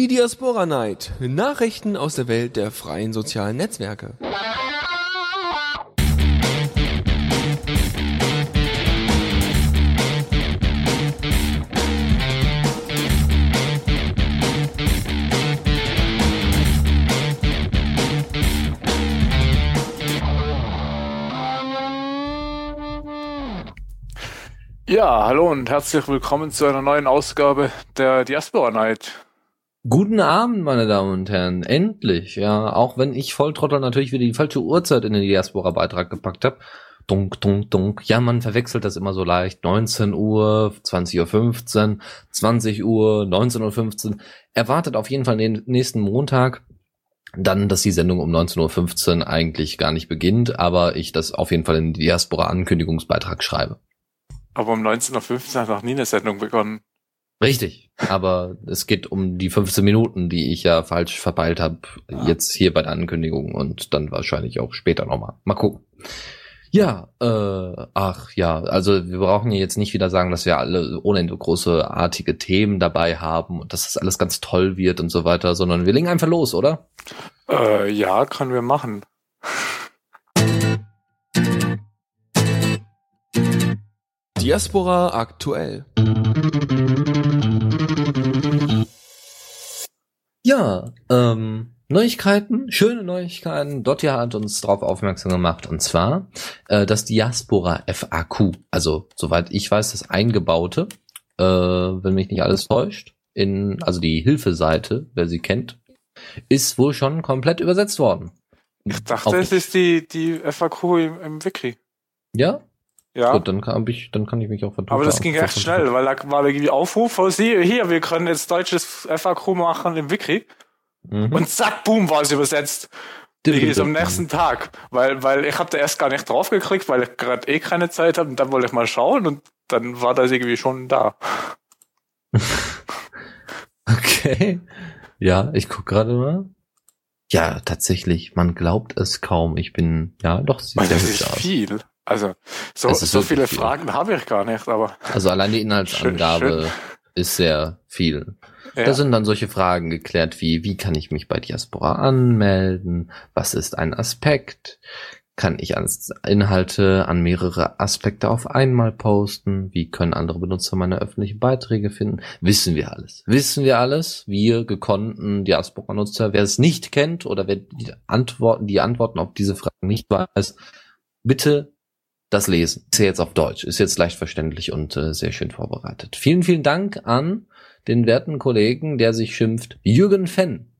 Die Diaspora Night. Nachrichten aus der Welt der freien sozialen Netzwerke. Ja, hallo und herzlich willkommen zu einer neuen Ausgabe der Diaspora Night. Guten Abend, meine Damen und Herren. Endlich, ja. Auch wenn ich Volltrottel natürlich wieder die falsche Uhrzeit in den Diaspora-Beitrag gepackt habe. Dunk, dunk, dunk. Ja, man verwechselt das immer so leicht. 19 Uhr, 20.15 Uhr, 20 Uhr, 19.15 Uhr. Erwartet auf jeden Fall den nächsten Montag dann, dass die Sendung um 19.15 Uhr eigentlich gar nicht beginnt, aber ich das auf jeden Fall in den Diaspora-Ankündigungsbeitrag schreibe. Aber um 19.15 Uhr hat noch nie eine Sendung begonnen. Richtig, aber es geht um die 15 Minuten, die ich ja falsch verpeilt habe, Ah. jetzt hier bei der Ankündigung und dann wahrscheinlich auch später nochmal. Mal gucken. Ja, äh, ach ja, also wir brauchen ja jetzt nicht wieder sagen, dass wir alle ohne Ende große artige Themen dabei haben und dass das alles ganz toll wird und so weiter, sondern wir legen einfach los, oder? Äh, ja, können wir machen. Diaspora aktuell. Ja, ähm, Neuigkeiten, schöne Neuigkeiten. Dotja hat uns darauf aufmerksam gemacht und zwar äh, das Diaspora FAQ, also soweit ich weiß, das eingebaute, äh, wenn mich nicht alles täuscht, in also die Hilfeseite, wer sie kennt, ist wohl schon komplett übersetzt worden. Ich dachte, Auf- es ist die, die FAQ im, im Wiki. Ja, Ja. gut, dann kann ich, dann kann ich mich auch vertun. aber das ging recht schnell, weil da war irgendwie Aufruf hier, hier, wir können jetzt deutsches FAQ machen im Wiki. Mhm. Und zack, boom, war es übersetzt. Irgendwie so am nächsten Tag. Weil, weil ich habe da erst gar nicht drauf geklickt, weil ich gerade eh keine Zeit habe und dann wollte ich mal schauen und dann war das irgendwie schon da. Okay. Ja, ich guck gerade mal. Ja, tatsächlich, man glaubt es kaum. Ich bin, ja, doch, sieht Weil sehr das hübsch ist aus. viel. Also, so, ist so wirklich viele viel. Fragen habe ich gar nicht, aber Also allein die Inhaltsangabe Schön, ist sehr viel. ja. Da sind dann solche Fragen geklärt wie, wie kann ich mich bei Diaspora anmelden? Was ist ein Aspekt? Kann ich Inhalte an mehrere Aspekte auf einmal posten? Wie können andere Benutzer meine öffentlichen Beiträge finden? Wissen wir alles. Wissen wir alles? Wir gekonnten Diaspora-Nutzer. Wer es nicht kennt oder wer die Antworten, die Antworten auf diese Fragen nicht weiß, bitte das Lesen. Ist ja jetzt auf Deutsch, ist jetzt leicht verständlich und äh, sehr schön vorbereitet. Vielen, vielen Dank an den werten Kollegen, der sich schimpft Jürgen Fenn,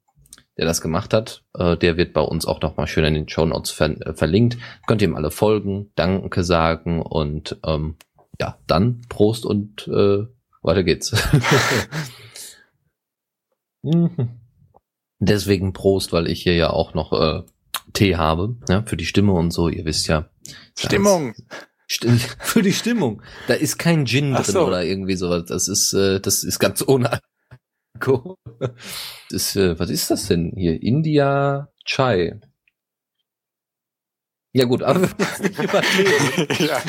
der das gemacht hat. Äh, der wird bei uns auch nochmal schön in den Show Notes ver äh, verlinkt. Könnt ihr ihm alle folgen, Danke sagen und ähm, ja, dann Prost und äh, weiter geht's. Deswegen Prost, weil ich hier ja auch noch äh, Tee habe, ja, für die Stimme und so. Ihr wisst ja. Stimmung. Sti- Für die Stimmung. Da ist kein Gin Ach drin so. oder irgendwie sowas. Das ist, äh, das ist ganz ohne Alkohol. Das ist, äh, was ist das denn hier? India Chai. Ja gut, aber wir nicht überlegen. ja.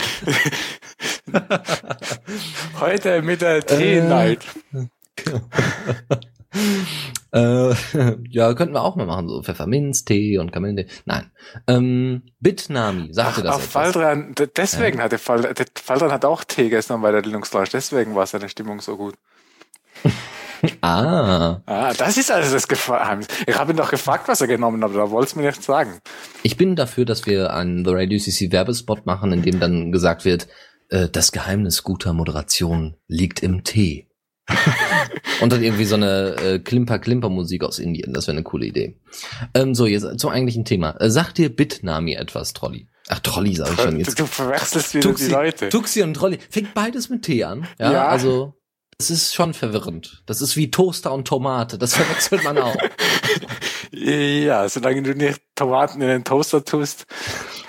Heute mit der Tee-Night. äh, ja, könnten wir auch mal machen, so Pfefferminztee und Kamillentee. Nein. Ähm, Bitnami, sagte das ach? Faldran, deswegen hat der Fall, der Faldran hat auch Tee gestern bei der Linux Lounge, deswegen war seine Stimmung so gut. Ah, Ah, das ist also das Geheimnis. Ich habe ihn doch gefragt, was er genommen hat, aber da wollte es mir nicht sagen. ich bin dafür, dass wir einen The Radio CC Werbespot machen, in dem dann gesagt wird, äh, das Geheimnis guter Moderation liegt im Tee. Und dann irgendwie so eine äh, Klimper-Klimper-Musik aus Indien. Das wäre eine coole Idee. Ähm, so, jetzt zum eigentlichen Thema. Äh, sagt dir Bitnami etwas, Trolli? Ach, Trolli sage ich schon Du, jetzt. du verwechselst wieder die Leute. Tuxi und Trolli. Fängt beides mit T an. Ja, Ja. also das ist schon verwirrend. Das ist wie Toaster und Tomate. Das verwechselt man auch. Ja, solange du nicht Tomaten in den Toaster tust.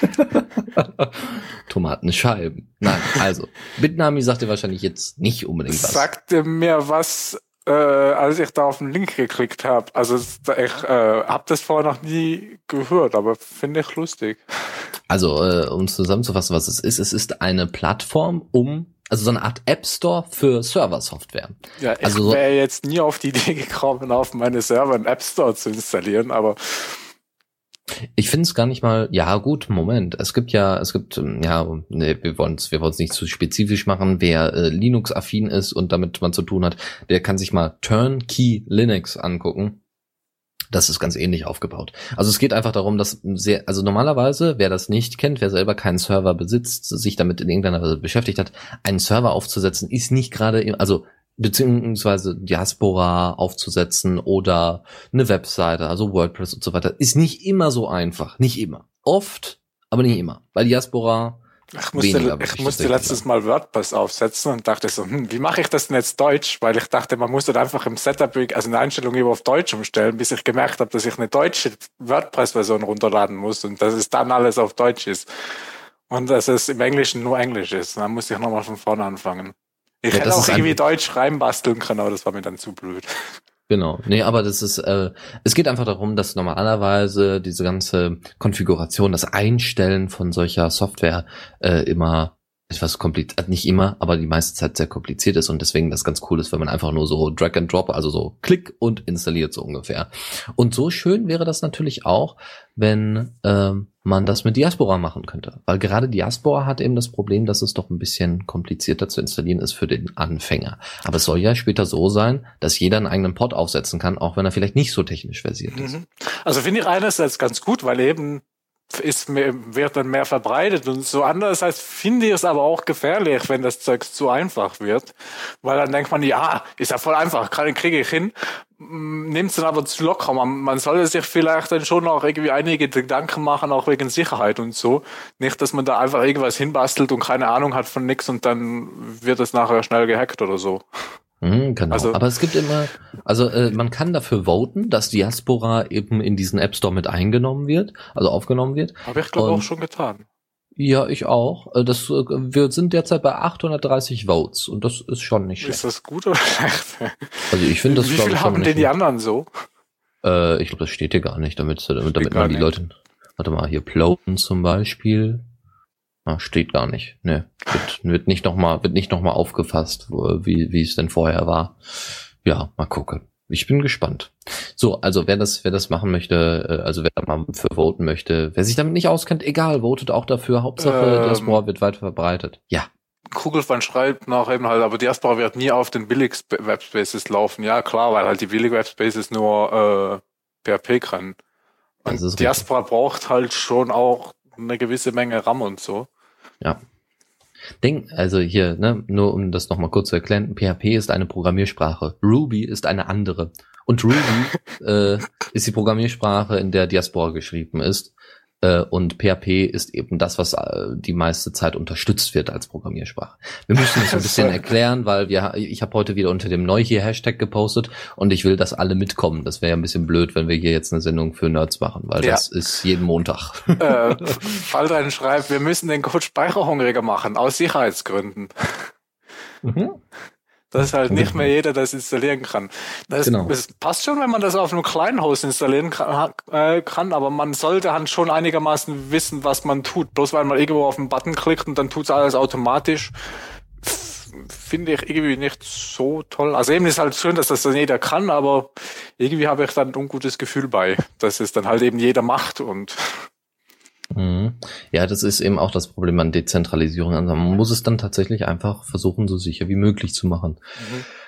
Tomatenscheiben. Nein, also Bitnami sagt dir wahrscheinlich jetzt nicht unbedingt was. Sagte mir was, äh, als ich da auf den Link geklickt habe. Also ich äh, habe das vorher noch nie gehört, aber finde ich lustig. Also, äh, um zusammenzufassen, was es ist, es ist eine Plattform, um Also so eine Art App Store für Server-Software. Ja, ich Also so- wäre jetzt nie auf die Idee gekommen, auf meine Server einen App Store zu installieren, aber Ich finde es gar nicht mal, ja gut, Moment. Es gibt ja, es gibt, ähm, ja, nee, wir wollen es wir wollen's nicht zu spezifisch machen. Wer äh, Linux-affin ist und damit man zu tun hat, der kann sich mal Turnkey Linux angucken. Das ist ganz ähnlich aufgebaut. Also es geht einfach darum, dass sehr, also normalerweise, wer das nicht kennt, wer selber keinen Server besitzt, sich damit in irgendeiner Weise beschäftigt hat, einen Server aufzusetzen, ist nicht gerade, also beziehungsweise Diaspora aufzusetzen oder eine Webseite, also WordPress und so weiter, ist nicht immer so einfach. Nicht immer. Oft, aber nicht immer. Bei Diaspora, ich musste, ich musste letztes Mal WordPress aufsetzen und dachte so, hm, wie mache ich das denn jetzt Deutsch? Weil ich dachte, man muss dann einfach im Setup, also in der Einstellung über auf Deutsch umstellen, bis ich gemerkt habe, dass ich eine deutsche WordPress-Version runterladen muss und dass es dann alles auf Deutsch ist. Und dass es im Englischen nur Englisch ist. Dann muss ich nochmal von vorne anfangen. Ich Ja, hätte auch irgendwie Deutsch reinbasteln können, aber das war mir dann zu blöd. Genau. Nee, aber das ist, äh, es geht einfach darum, dass normalerweise diese ganze Konfiguration, das Einstellen von solcher Software äh, immer etwas kompliziert, nicht immer, aber die meiste Zeit sehr kompliziert ist und deswegen das ganz cool ist, wenn man einfach nur so Drag and Drop, also so Klick und installiert so ungefähr. Und so schön wäre das natürlich auch, wenn ähm, man das mit Diaspora machen könnte. Weil gerade Diaspora hat eben das Problem, dass es doch ein bisschen komplizierter zu installieren ist für den Anfänger. Aber es soll ja später so sein, dass jeder einen eigenen Pod aufsetzen kann, auch wenn er vielleicht nicht so technisch versiert ist. Mhm. Also finde ich einerseits ganz gut, weil eben ist mehr, wird dann mehr verbreitet und so andererseits finde ich es aber auch gefährlich, wenn das Zeug zu einfach wird, weil dann denkt man, ja, ist ja voll einfach, kann, kriege ich hin, nimmt es dann aber zu locker. Man, man sollte sich vielleicht dann schon auch irgendwie einige Gedanken machen, auch wegen Sicherheit und so. Nicht, dass man da einfach irgendwas hinbastelt und keine Ahnung hat von nix und dann wird es nachher schnell gehackt oder so. Mhm, genau. Also- Aber es gibt immer, also äh, man kann dafür voten, dass Diaspora eben in diesen App Store mit eingenommen wird, also aufgenommen wird. Habe ich glaube auch schon getan. Ja, ich auch. Äh, Das, äh, wir sind derzeit bei 830 Votes und das ist schon nicht Ist schlecht. das gut oder schlecht? Also ich finde das Wie glaub viel ich, haben denn die anderen so? Äh, ich glaube, das steht hier gar nicht, damit, damit, damit man die nicht. Leute. Warte mal, hier Ploten zum Beispiel. Ah, steht gar nicht. Ne, wird, wird nicht nochmal, wird nicht noch mal aufgefasst, wie, wie es denn vorher war. Ja, mal gucken. Ich bin gespannt. So, also wer das, wer das machen möchte, äh, also wer da mal für voten möchte, wer sich damit nicht auskennt, egal, votet auch dafür. Hauptsache, Ähm. Diaspora wird weit verbreitet. Ja. Kugelfan schreibt nach eben halt, aber Diaspora wird nie auf den Billig-Webspaces laufen. Ja, klar, weil halt die Billig-Webspaces nur äh, PHP können. Das Und ist richtig. Diaspora braucht halt schon auch eine gewisse Menge RAM und so. Ja. Denk, also hier, ne, nur um das nochmal kurz zu erklären, PHP ist eine Programmiersprache, Ruby ist eine andere. Und Ruby äh, ist die Programmiersprache, in der Diaspora geschrieben ist. Äh, und PHP ist eben das, was äh, die meiste Zeit unterstützt wird als Programmiersprache. Wir müssen das ein bisschen erklären, weil wir, ich habe heute wieder unter dem Neu hier Hashtag gepostet und ich will, dass alle mitkommen. Das wäre ja ein bisschen blöd, wenn wir hier jetzt eine Sendung für Nerds machen, weil Ja. das ist jeden Montag. äh, Faldrein schreibt, wir müssen den Code speicherhungriger machen, aus Sicherheitsgründen. Dass halt nicht mehr jeder das installieren kann. Das, Genau. das passt schon, wenn man das auf einem kleinen Host installieren kann, äh, kann, aber man sollte halt schon einigermaßen wissen, was man tut. Bloß weil man irgendwo auf den Button klickt und dann tut's alles automatisch, finde ich irgendwie nicht so toll. Also eben ist halt schön, dass das dann jeder kann, aber irgendwie habe ich dann ein ungutes Gefühl bei, dass es dann halt eben jeder macht und Mhm. Ja, das ist eben auch das Problem an Dezentralisierung. Also man muss es dann tatsächlich einfach versuchen, so sicher wie möglich zu machen. Äh,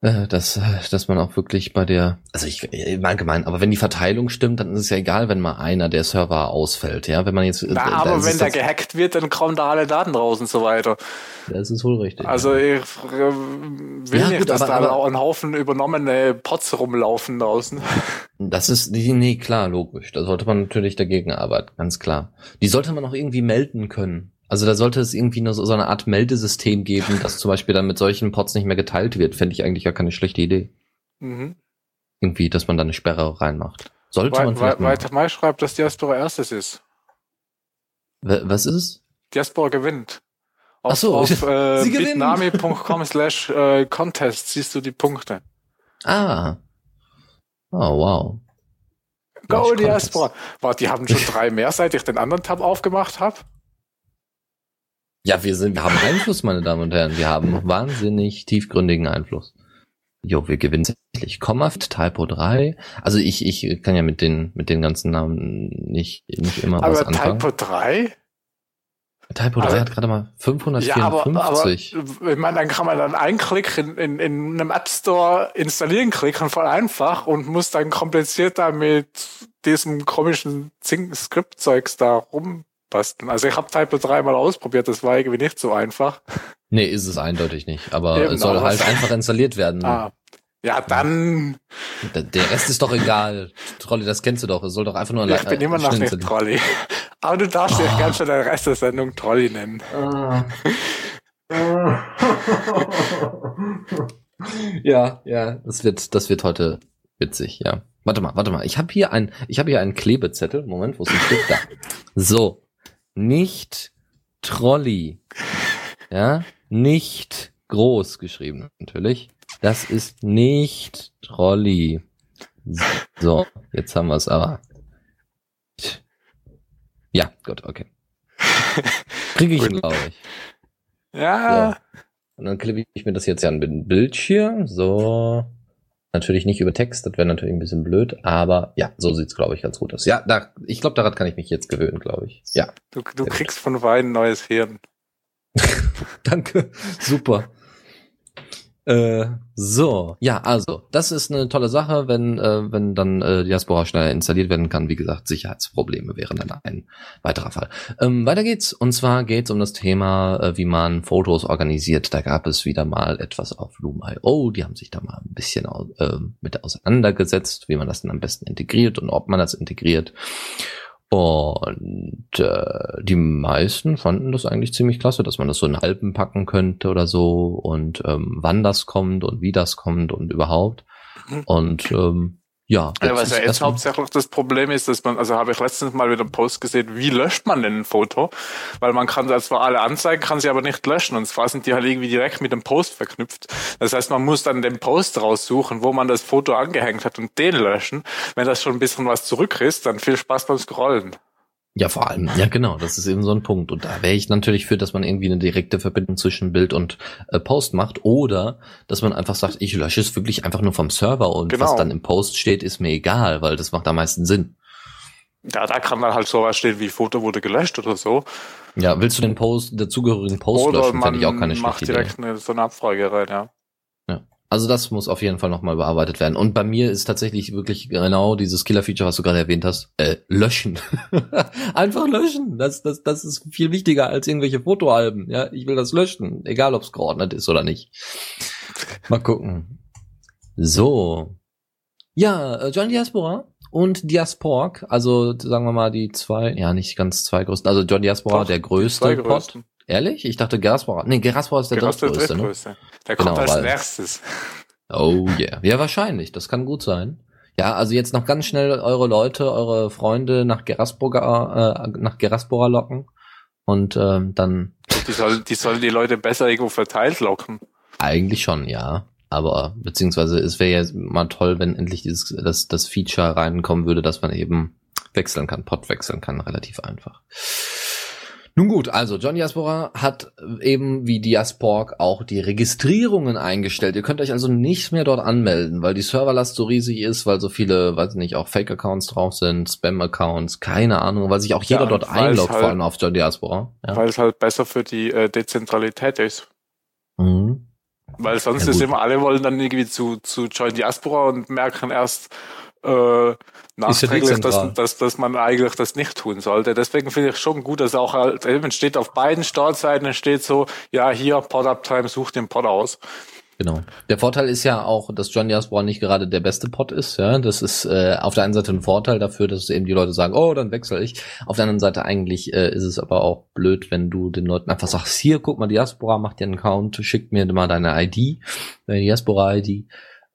Dass, äh, dass man auch wirklich bei der, also ich im Allgemeinen, aber wenn die Verteilung stimmt, dann ist es ja egal, wenn mal einer der Server ausfällt, ja. Wenn man jetzt, Na, äh, aber wenn der gehackt wird, dann kommen da alle Daten raus und so weiter. das ist wohl richtig. Also ich äh, will Ja, nicht, gut, dass aber- da aber- ein Haufen übernommene Pots rumlaufen draußen. Das ist, nee, klar, logisch. Da sollte man natürlich dagegen arbeiten, ganz klar. Die sollte man auch irgendwie melden können. Also da sollte es irgendwie nur so, so eine Art Meldesystem geben, dass zum Beispiel dann mit solchen Pots nicht mehr geteilt wird. Fände ich eigentlich gar keine schlechte Idee. Mhm. Irgendwie, dass man da eine Sperre reinmacht. Sollte man Wei- vielleicht Wei- machen. Weiter Mai schreibt, dass Diaspora erstes ist. Wa- Was ist es? Diaspora gewinnt. Auf, Ach so, auf äh, bitnami.com slash äh, contest siehst du die Punkte. Ah. Oh, wow. Go Diaspora. Warte, die haben schon drei mehr, seit ich den anderen Tab aufgemacht habe. Ja, wir sind, wir haben Einfluss, meine Damen und Herren. Wir haben wahnsinnig tiefgründigen Einfluss. Jo, wir gewinnen tatsächlich. Kommaft, Typo 3. Also ich, ich kann ja mit den, mit den ganzen Namen nicht, nicht immer was Aber anfangen. Typo 3? Typo 3 Aber- hat gerade mal Ja, aber, 554. aber ich meine, dann kann man dann einen Klick in, in, in einem App Store installieren klicken, voll einfach und muss dann komplizierter mit diesem komischen Zing- Skriptzeugs da rumbasteln. Also ich habe Typo 3 mal ausprobiert, das war irgendwie nicht so einfach. nee, ist es eindeutig nicht. Aber Eben, es soll aber- halt einfach installiert werden. Ah. Ja, dann, Der- Rest ist doch egal. Trolli, das kennst du doch. Es soll doch einfach nur ich bin immer noch nicht. Trolli. Aber du darfst Oh. ganz schön den Rest der Sendung Trolli nennen. ja, ja, das wird, das wird heute witzig, ja. Warte mal, warte mal. Ich habe hier ein, ich habe hier einen Klebezettel. Moment, wo ist ein Stück da? So, nicht Trolli, ja, nicht groß geschrieben natürlich. Das ist nicht Trolli. So, jetzt haben wir es aber. Ja, gut, okay. Kriege ich ihn, glaube ich. Ja, Ja. Und dann klippe ich mir das jetzt ja an den Bildschirm. So. Natürlich nicht über Text, das wäre natürlich ein bisschen blöd, aber ja, so sieht's glaube ich ganz gut aus. Ja, da, ich glaube, daran kann ich mich jetzt gewöhnen, glaube ich. Ja, du, du kriegst von Wein neues Hirn. danke. Super. Äh, so, ja, also, das ist eine tolle Sache, wenn, äh, wenn dann äh, Diaspora schneller installiert werden kann. Wie gesagt, Sicherheitsprobleme wären dann ein weiterer Fall. Ähm, weiter geht's. Und zwar geht's um das Thema, äh, wie man Fotos organisiert. Da gab es wieder mal etwas auf Loom.io. Die haben sich da mal ein bisschen äh, mit auseinandergesetzt, wie man das dann am besten integriert und ob man das integriert. Und äh, die meisten fanden das eigentlich ziemlich klasse, dass man das so in Alpen packen könnte oder so und ähm, wann das kommt und wie das kommt und überhaupt. Mhm. Und ähm, ja, Ja, was ja jetzt hauptsächlich das Problem ist, dass man, also habe ich letztens mal wieder einen Post gesehen, wie löscht man denn ein Foto? Weil man kann da zwar alle anzeigen, kann sie aber nicht löschen. Und zwar sind die halt irgendwie direkt mit dem Post verknüpft. Das heißt, man muss dann den Post raussuchen, wo man das Foto angehängt hat und den löschen. Wenn das schon ein bisschen was zurück ist, dann viel Spaß beim Scrollen. Ja, vor allem, ja genau, das ist eben so ein Punkt. Und da wäre ich natürlich für, dass man irgendwie eine direkte Verbindung zwischen Bild und äh, Post macht oder dass man einfach sagt, ich lösche es wirklich einfach nur vom Server und Genau. was dann im Post steht, ist mir egal, weil das macht am meisten Sinn. Ja, da kann dann halt sowas stehen wie Foto wurde gelöscht oder so. Ja, willst du den Post, dazugehörigen Post oder löschen, fände ich auch keine macht schlechte Idee. direkt eine, so eine Abfrage rein, ja. Also das muss auf jeden Fall nochmal bearbeitet werden. Und bei mir ist tatsächlich wirklich genau dieses Killer-Feature, was du gerade erwähnt hast, äh, löschen. Einfach löschen. Das, das, das ist viel wichtiger als irgendwelche Fotoalben. Ja, ich will das löschen, egal ob es geordnet ist oder nicht. Mal gucken. So. Ja, äh, John Diaspora und Diaspork, also sagen wir mal die zwei, ja nicht ganz zwei größten, also John Diaspora Doch, der größte Pod. größten. Ehrlich? Ich dachte Geraspora. Nee, Geraspora ist der Der ist der drittgrößte, ne? drittgrößte. Der Genau, kommt als weil- nächstes. Oh yeah. Ja, wahrscheinlich. Das kann gut sein. Ja, also jetzt noch ganz schnell eure Leute, eure Freunde nach Geraspora, äh, nach Geraspora locken. Und ähm, dann Die sollen, die sollen die Leute besser irgendwo verteilt locken. eigentlich schon, ja. Aber beziehungsweise es wäre ja mal toll, wenn endlich dieses das, das Feature reinkommen würde, dass man eben wechseln kann, Pod wechseln kann, relativ einfach. Nun gut, also John Diaspora hat eben wie Diaspork auch die Registrierungen eingestellt. Ihr könnt euch also nicht mehr dort anmelden, weil die Serverlast so riesig ist, weil so viele, weiß nicht, auch Fake-Accounts drauf sind, Spam-Accounts, keine Ahnung, weil sich auch jeder Ja, dort es einloggt, halt- vor allem auf John Diaspora. Ja. Weil es halt besser für die äh, Dezentralität ist. Mhm. Weil sonst Ja, ist immer, alle wollen dann irgendwie zu, zu Join Diaspora und merken erst äh, nachträglich, dezentral. dass, dass, dass man eigentlich das nicht tun sollte. Deswegen finde ich schon gut, dass auch halt, eben steht auf beiden Startseiten steht so, ja, hier, Pod-Uptime, such den Pod aus. Genau. Der Vorteil ist ja auch, dass John Diaspora nicht gerade der beste Pod ist. Ja, das ist äh, auf der einen Seite ein Vorteil dafür, dass eben die Leute sagen, oh, dann wechsle ich. Auf der anderen Seite eigentlich äh, ist es aber auch blöd, wenn du den Leuten einfach sagst, hier, guck mal, Diaspora, mach dir einen Account, schick mir mal deine ID, deine Diaspora-ID.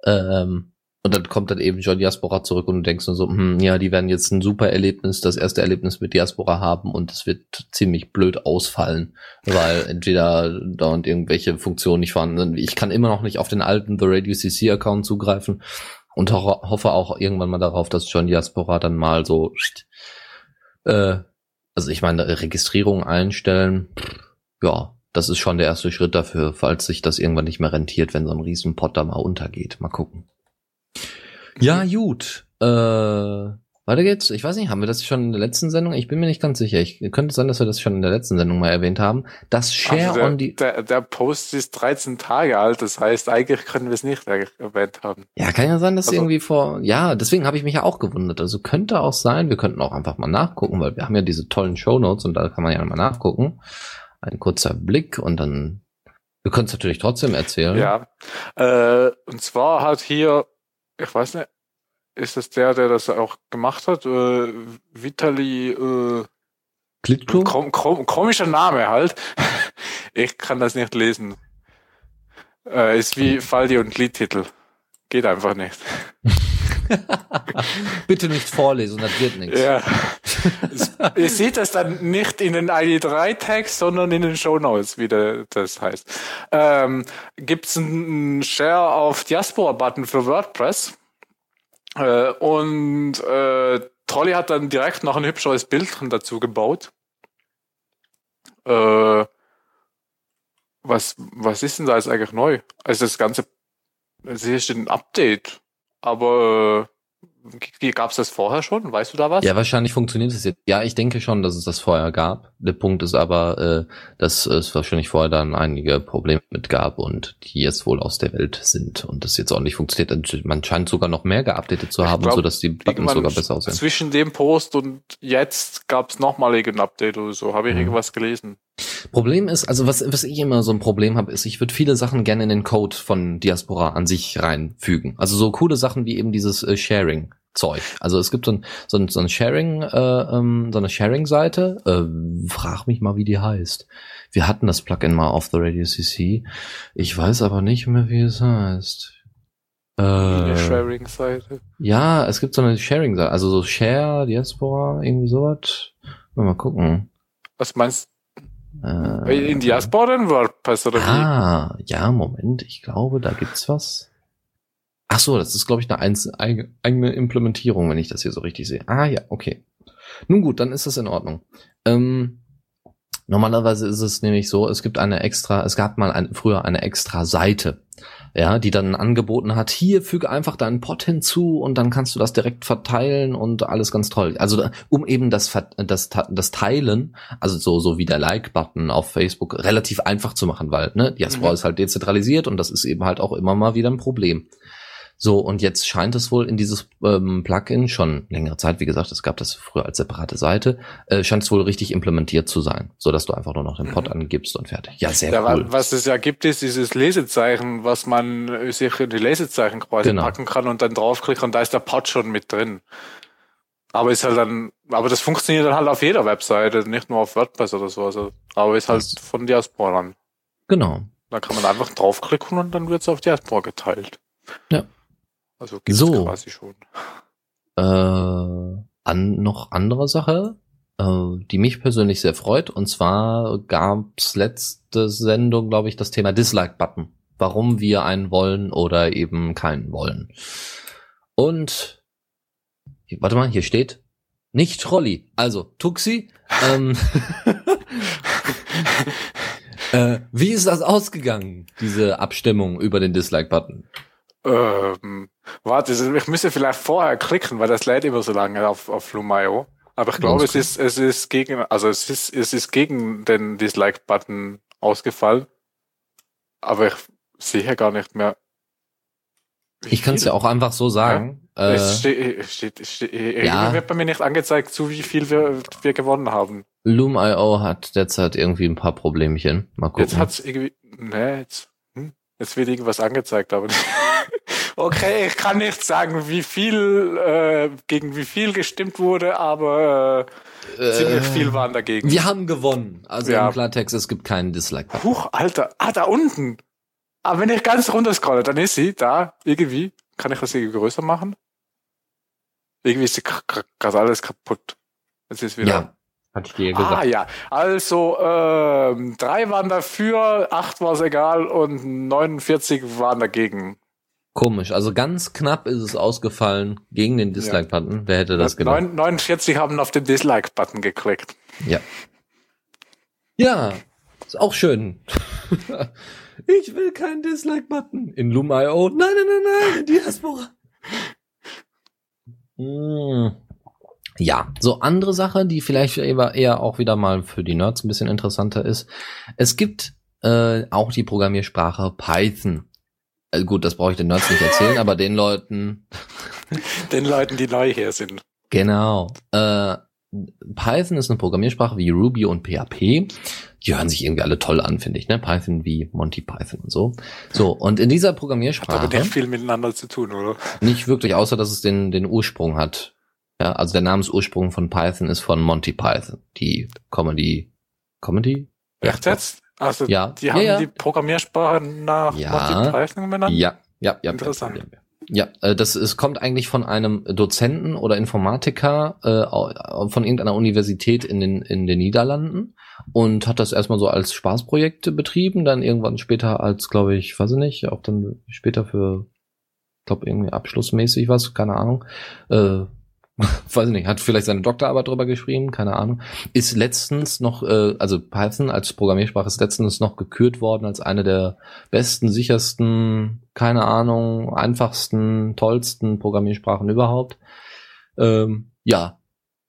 Ähm, und dann kommt dann eben John Diaspora zurück und du denkst nur so, hm, ja, die werden jetzt ein super Erlebnis, das erste Erlebnis mit Diaspora haben und es wird ziemlich blöd ausfallen, weil entweder da und irgendwelche Funktionen nicht vorhanden sind. Ich kann immer noch nicht auf den alten The Radio CC Account zugreifen und ho hoffe auch irgendwann mal darauf, dass John Diaspora dann mal so, äh, also ich meine, Registrierung einstellen, ja, das ist schon der erste Schritt dafür, falls sich das irgendwann nicht mehr rentiert, wenn so ein Riesenpot da mal untergeht. Mal gucken. Ja, gut. Äh, weiter geht's. Ich weiß nicht, haben wir das schon in der letzten Sendung? Ich bin mir nicht ganz sicher. Ich könnte sein, dass wir das schon in der letzten Sendung mal erwähnt haben. Das Share Also der, on die. der, der Post ist 13 Tage alt, das heißt, eigentlich können wir es nicht er- erwähnt haben. Ja, kann ja sein, dass Also- irgendwie vor. Ja, deswegen habe ich mich ja auch gewundert. Also könnte auch sein, wir könnten auch einfach mal nachgucken, weil wir haben ja diese tollen Shownotes und da kann man ja mal nachgucken. Ein kurzer Blick und dann. Wir können es natürlich trotzdem erzählen. Ja. Äh, und zwar hat hier, ich weiß nicht, ist das der, der das auch gemacht hat? Äh, Vitali, äh, Klitko? kom kom komischer Name halt. Ich kann das nicht lesen. Äh, ist wie Faldi und Liedtitel. Geht einfach nicht. Bitte nicht vorlesen, das wird nichts. Ja. Ihr seht das dann nicht in den ID3-Tags, sondern in den Shownotes, wie der, das heißt. Ähm, Gibt es einen Share auf Diaspora-Button für WordPress. Äh, und äh, Trolli hat dann direkt noch ein hübscheres Bild dazu gebaut. Äh, was, was ist denn da jetzt eigentlich neu? Also das Ganze, also hier steht ein Update, aber äh, gab es das vorher schon? Weißt du da was? Ja, wahrscheinlich funktioniert es jetzt. Ja, ich denke schon, dass es das vorher gab. Der Punkt ist aber, äh, dass es wahrscheinlich vorher dann einige Probleme mit gab und die jetzt wohl aus der Welt sind und das jetzt auch nicht funktioniert. Und Man scheint sogar noch mehr geupdatet zu Ich haben, glaub, so dass die Buttons sogar besser aussehen. Zwischen dem Post und jetzt gab es nochmal ein Update oder so. Habe ich Mhm. irgendwas gelesen? Problem ist, also was, was ich immer so ein Problem habe, ist, ich würde viele Sachen gerne in den Code von Diaspora an sich reinfügen. Also so coole Sachen wie eben dieses äh, Sharing. Zeug. Also es gibt so ein, so ein, so ein Sharing, äh, ähm, so eine Sharing-Seite. Äh, frag mich mal, wie die heißt. Wir hatten das Plugin mal auf the Radio CC. Ich weiß aber nicht mehr, wie es heißt. Eine Äh, Sharing-Seite. ja, es gibt so eine Sharing-Seite, also so Share, Diaspora, irgendwie sowas. Mal gucken. Was meinst Äh? In Diaspora in WordPress oder wie? Ah, ja, Moment, ich glaube, da gibt's was. Ach so, das ist, glaube ich, eine eigene Implementierung, wenn ich das hier so richtig sehe. Ah ja, okay. Nun gut, dann ist das in Ordnung. Ähm, normalerweise ist es nämlich so, es gibt eine extra, es gab mal ein, früher eine extra Seite, ja, die dann angeboten hat, hier füge einfach deinen Pod hinzu und dann kannst du das direkt verteilen und alles ganz toll. Also um eben das, das, das Teilen, also so, so wie der Like-Button auf Facebook, relativ einfach zu machen, weil, ne, Diaspora Mhm. ist halt dezentralisiert und das ist eben halt auch immer mal wieder ein Problem. So, und jetzt scheint es wohl in dieses ähm, Plugin schon längere Zeit, wie gesagt, es gab das früher als separate Seite, äh, scheint es wohl richtig implementiert zu sein, so dass du einfach nur noch den Pod Mhm. angibst und fertig. Ja, sehr Ja, cool. Was es ja gibt, ist dieses Lesezeichen, was man äh, sich in die Lesezeichen quasi Genau. packen kann und dann draufklicken und da ist der Pod schon mit drin. Aber ist halt dann, aber das funktioniert dann halt auf jeder Webseite, nicht nur auf WordPress oder so. Also, aber ist halt Das- von Diaspora an. Genau. Da kann man einfach draufklicken und dann wird es auf Diaspora geteilt. Ja. Also gibt's So. quasi schon. Äh, an noch andere Sache, äh, die mich persönlich sehr freut. Und zwar gab's letzte Sendung, glaube ich, das Thema Dislike-Button. Warum wir einen wollen oder eben keinen wollen. Und warte mal, hier steht nicht Trolli, also Tuxi. Ähm, äh, wie ist das ausgegangen, diese Abstimmung über den Dislike-Button? Ähm, warte, ich müsste vielleicht vorher klicken, weil das lädt immer so lange auf, auf Flumayo. Aber ich glaube, es ist, es ist gegen, also es ist, es ist gegen den Dislike-Button ausgefallen. Aber ich sehe gar nicht mehr. Ich kann es ja auch einfach so sagen. Äh, Es steht, steht, steht, ja. wird bei mir nicht angezeigt, zu wie viel wir, wir gewonnen haben. Loom.io hat derzeit irgendwie ein paar Problemchen. Mal gucken. Jetzt hat's irgendwie, ne, jetzt, jetzt wird irgendwas angezeigt, aber okay, ich kann nicht sagen, wie viel, äh, gegen wie viel gestimmt wurde, aber äh, ziemlich viel waren dagegen. Wir haben gewonnen. Also Ja. im Klartext, es gibt keinen Dislike-Button. Huch, Alter, ah, da unten. Aber wenn ich ganz runter scrolle, dann ist sie da, irgendwie. Kann ich das irgendwie größer machen? Irgendwie ist sie gerade alles kaputt. Jetzt ist wieder. Ja, hatte ich dir ja gesagt. Ah ja, also ähm, drei waren dafür, acht war es egal und 49 waren dagegen. Komisch. Also ganz knapp ist es ausgefallen gegen den Dislike-Button. Wer hätte das gedacht? Neun- 49 haben auf den Dislike-Button geklickt. Ja. Ja. Ist auch schön. ich will keinen Dislike-Button. In Loom.io. Nein, nein, nein, nein, in Diaspora. Mm. Ja, so andere Sache, die vielleicht eher, auch wieder mal für die Nerds ein bisschen interessanter ist. Es gibt äh, auch die Programmiersprache Python. Also gut, das brauche ich den Nerds nicht erzählen, aber den Leuten. Den Leuten, die neu hier sind. Genau. Äh, Python ist eine Programmiersprache wie Ruby und PHP. Die hören sich irgendwie alle toll an, finde ich, ne? Python wie Monty Python und so. So, und in dieser Programmiersprache. Hat aber nicht viel miteinander zu tun, oder? Nicht wirklich, außer dass es den, den Ursprung hat. Ja, also der Namensursprung von Python ist von Monty Python. Die Comedy. Comedy? Echt jetzt? Also, Ja. die Ja, haben ja. die Programmiersprache nach Ja. Monty Python benannt? Ja, ja, ja. Interessant. Ja, ja. Ja, äh, das ist, kommt eigentlich von einem Dozenten oder Informatiker äh, von irgendeiner Universität in den, in den Niederlanden und hat das erstmal so als Spaßprojekt betrieben, dann irgendwann später als, glaube ich, weiß ich nicht, auch dann später für, glaube irgendwie abschlussmäßig was, keine Ahnung. Äh, weiß ich nicht, hat vielleicht seine Doktorarbeit drüber geschrieben, keine Ahnung. Ist letztens noch, äh, also Python als Programmiersprache ist letztens noch gekürt worden als eine der besten, sichersten, keine Ahnung, einfachsten, tollsten Programmiersprachen überhaupt. Ähm, ja,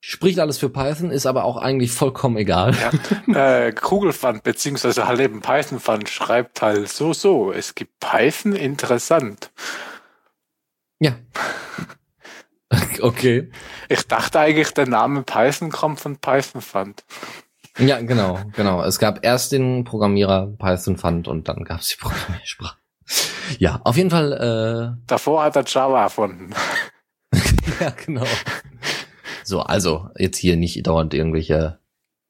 spricht alles für Python, ist aber auch eigentlich vollkommen egal. Ja, äh, Kugelfund beziehungsweise halt eben Python Fund schreibt halt so so. Es gibt Python interessant. Ja. okay. Ich dachte eigentlich, der Name Python kommt von Python Fund. Ja, genau, genau. Es gab erst den Programmierer Python Fund und dann gab es die Programmiersprache. Ja, auf jeden Fall, Davor hat er Java erfunden. äh, ja, genau. So, also, jetzt hier nicht dauernd irgendwelche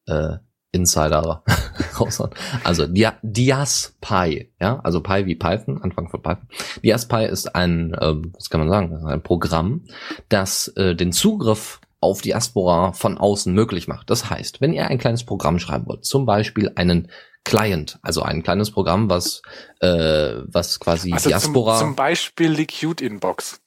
äh, Insider raushauen. Also, Dia DiasPy, ja, also Pi wie Python, Anfang von Python. DiasPy ist ein, ähm, was kann man sagen, ein Programm, das äh, den Zugriff auf Diaspora von außen möglich macht. Das heißt, wenn ihr ein kleines Programm schreiben wollt, zum Beispiel einen Client, also ein kleines Programm, was äh, was quasi Also Diaspora. zum, zum Beispiel die Cute Inbox.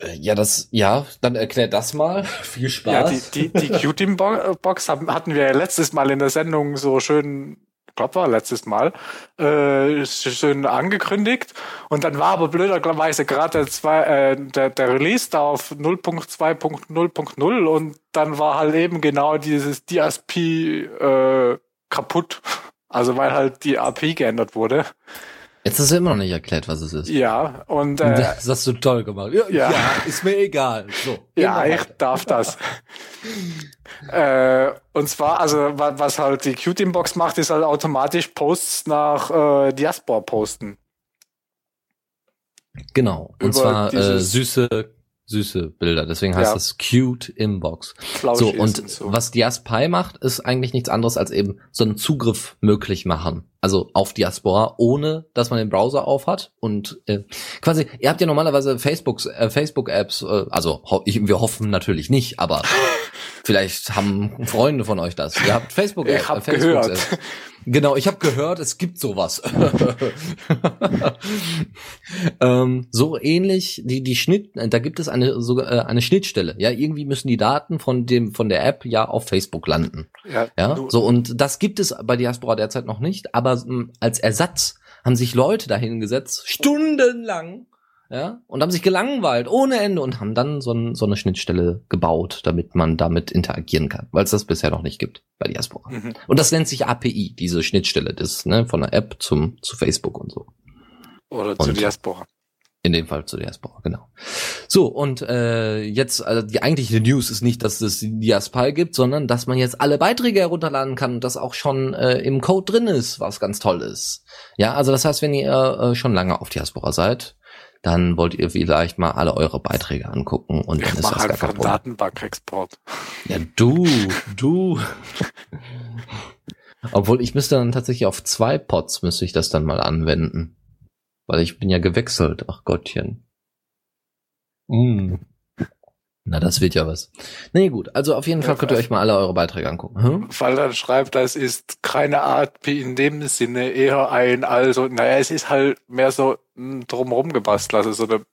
Äh, ja, das, ja, dann erklärt das mal. Viel Ja, Spaß. die, die, die Inbox haben- hatten wir ja letztes Mal in der Sendung so schön, ich glaube war letztes Mal, äh, schön angekündigt. Und dann war aber blöderweise gerade der, zwei- äh, der, der Release da auf 0.2.0.0 und dann war halt eben genau dieses DSP äh, kaputt. Also weil halt die API geändert wurde. Jetzt hast du immer noch nicht erklärt, was es ist. Ja, und äh, das hast du toll gemacht. Ja, ja. ist mir egal. So. Ja, ich weiter. darf das. äh, und zwar, also wa- was halt die Qt Inbox macht, ist halt automatisch Posts nach äh, Diaspora posten. Genau. Und über zwar äh, süße, süße Bilder. Deswegen heißt Ja. das Cute Inbox. So, und so. was DiaSpy macht, ist eigentlich nichts anderes als eben so einen Zugriff möglich machen. Also auf Diaspora, ohne dass man den Browser aufhat. Und äh, quasi, ihr habt ja normalerweise Facebooks, äh, Facebook-Apps, äh, also ho ich, wir hoffen natürlich nicht, aber vielleicht haben Freunde von euch das. Ihr habt Facebook Ich hab äh, gehört. Genau, ich habe gehört, es gibt sowas. ähm, so ähnlich, die die Schnitt, da gibt es eine sogar äh, eine Schnittstelle. Ja, irgendwie müssen die Daten von dem von der App ja auf Facebook landen. ja, Ja, so und das gibt es bei Diaspora derzeit noch nicht, aber mh, als Ersatz haben sich Leute dahingesetzt, stundenlang, ja, und haben sich gelangweilt ohne Ende und haben dann so, ein, so eine Schnittstelle gebaut, damit man damit interagieren kann, weil es das bisher noch nicht gibt bei Diaspora. Mhm. Und das nennt sich API, diese Schnittstelle, das ne, von der App zum zu Facebook und so. Oder zu Und- Diaspora. In dem Fall zu Diaspora, genau. So, und äh, jetzt, also die eigentliche News ist nicht, dass es Diaspora gibt, sondern dass man jetzt alle Beiträge herunterladen kann und das auch schon äh, im Code drin ist, was ganz toll ist. Ja, also das heißt, wenn ihr äh, schon lange auf Diaspora seid, dann wollt ihr vielleicht mal alle eure Beiträge angucken und dann Ich ist das gar kein Problem. Datenbankexport. Ja, du, du. Obwohl ich müsste dann tatsächlich auf zwei Pots müsste ich das dann mal anwenden. Weil ich bin ja gewechselt. Ach Gottchen. Mm. Na, das wird ja was. Nee, gut. Also auf jeden Fall könnt ihr euch mal alle eure Beiträge angucken. Hm? Weil dann schreibt, das ist keine API in dem Sinne, eher ein, also, naja, es ist halt mehr so mm, drumherum gebastelt, also so eine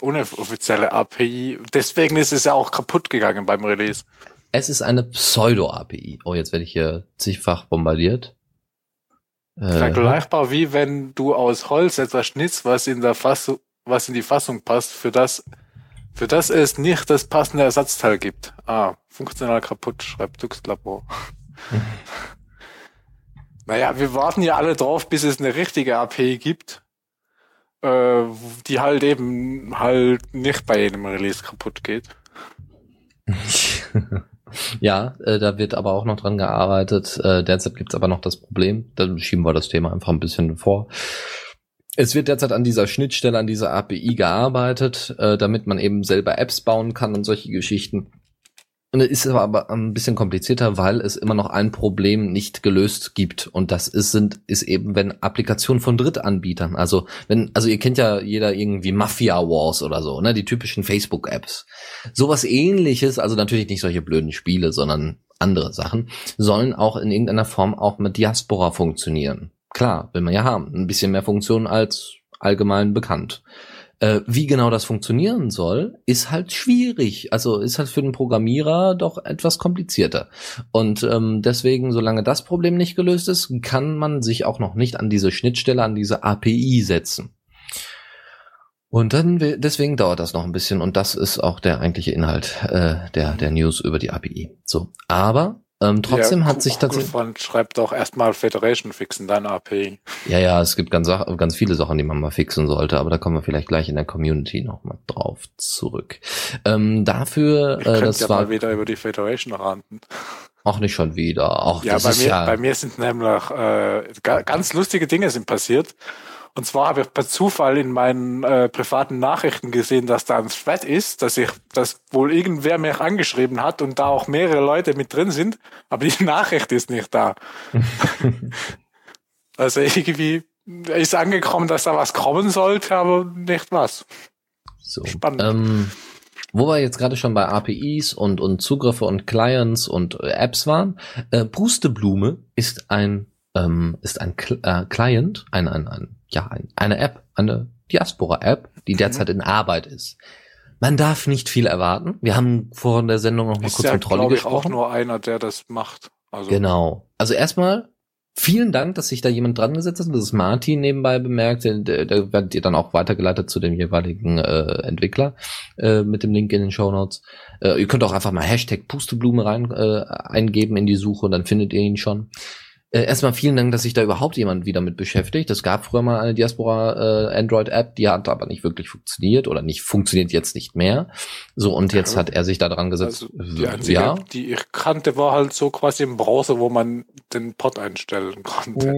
unoffizielle API. Deswegen ist es ja auch kaputt gegangen beim Release. Es ist eine Pseudo-API. Oh, jetzt werde ich hier zigfach bombardiert. Äh, Vergleichbar wie wenn du aus Holz etwas schnitzt, was in der Fassung, was in die Fassung passt, für das, für das es nicht das passende Ersatzteil gibt. Ah, funktional kaputt, schreibt Duxlabor. naja, wir warten ja alle drauf, bis es eine richtige API gibt, äh, die halt eben halt nicht bei jedem Release kaputt geht. Ja, äh, da wird aber auch noch dran gearbeitet. Äh, derzeit gibt's aber noch das Problem, dann schieben wir das Thema einfach ein bisschen vor. Es wird derzeit an dieser Schnittstelle, an dieser API gearbeitet, äh, damit man eben selber Apps bauen kann und solche Geschichten. Und es ist aber ein bisschen komplizierter, weil es immer noch ein Problem nicht gelöst gibt. Und das ist, sind, ist eben, wenn Applikationen von Drittanbietern, also wenn, also ihr kennt ja jeder irgendwie Mafia Wars oder so, ne, die typischen Facebook-Apps. Sowas ähnliches, also natürlich nicht solche blöden Spiele, sondern andere Sachen, sollen auch in irgendeiner Form auch mit Diaspora funktionieren. Klar, will man ja haben. Ein bisschen mehr Funktion als allgemein bekannt. Äh, wie genau das funktionieren soll, ist halt schwierig. Also ist halt für den Programmierer doch etwas komplizierter. Und ähm, deswegen, solange das Problem nicht gelöst ist, kann man sich auch noch nicht an diese Schnittstelle, an diese API setzen. Und dann deswegen dauert das noch ein bisschen und das ist auch der eigentliche Inhalt äh, der der News über die API. So, aber ähm, trotzdem ja, hat sich tatsächlich. Man schreibt doch erstmal Federation fixen, deine API. Ja, ja, es gibt ganz, ganz viele Sachen, die man mal fixen sollte, aber da kommen wir vielleicht gleich in der Community nochmal drauf zurück. Ähm, dafür, äh, das ja war. mal wieder über die Federation ranten. Auch nicht schon wieder. Auch ja, bei mir, ja bei mir sind nämlich äh, ganz lustige Dinge sind passiert. Und zwar habe ich per Zufall in meinen äh, privaten Nachrichten gesehen, dass da ein Thread ist, dass ich, dass wohl irgendwer mich angeschrieben hat und da auch mehrere Leute mit drin sind, aber die Nachricht ist nicht da. also irgendwie ist angekommen, dass da was kommen sollte, aber nicht was. So. Spannend. Ähm, wo wir jetzt gerade schon bei APIs und, und Zugriffe und Clients und äh, Apps waren, äh, Pusteblume ist ein ähm, ist ein Cl äh, Client, ein, ein, ein ja, eine App, eine Diaspora-App, die derzeit in Arbeit ist. Man darf nicht viel erwarten. Wir haben vor der Sendung noch mal ist kurz ja, mit Trolli gesprochen. Ist auch nur einer, der das macht. Also. Genau. Also erstmal vielen Dank, dass sich da jemand dran gesetzt hat. Das ist Martin nebenbei bemerkt. Der, der werdet ihr dann auch weitergeleitet zu dem jeweiligen äh, Entwickler äh, mit dem Link in den Show Notes. Äh, ihr könnt auch einfach mal Hashtag Pusteblume rein äh, eingeben in die Suche, dann findet ihr ihn schon. Äh, erstmal vielen Dank, dass sich da überhaupt jemand wieder mit beschäftigt. Es gab früher mal eine Diaspora äh, Android-App, die hat aber nicht wirklich funktioniert oder nicht funktioniert jetzt nicht mehr. So und jetzt ja. hat er sich da dran gesetzt. Also die einzige, ja. die ich kannte, war halt so quasi im Browser, wo man den Pod einstellen konnte.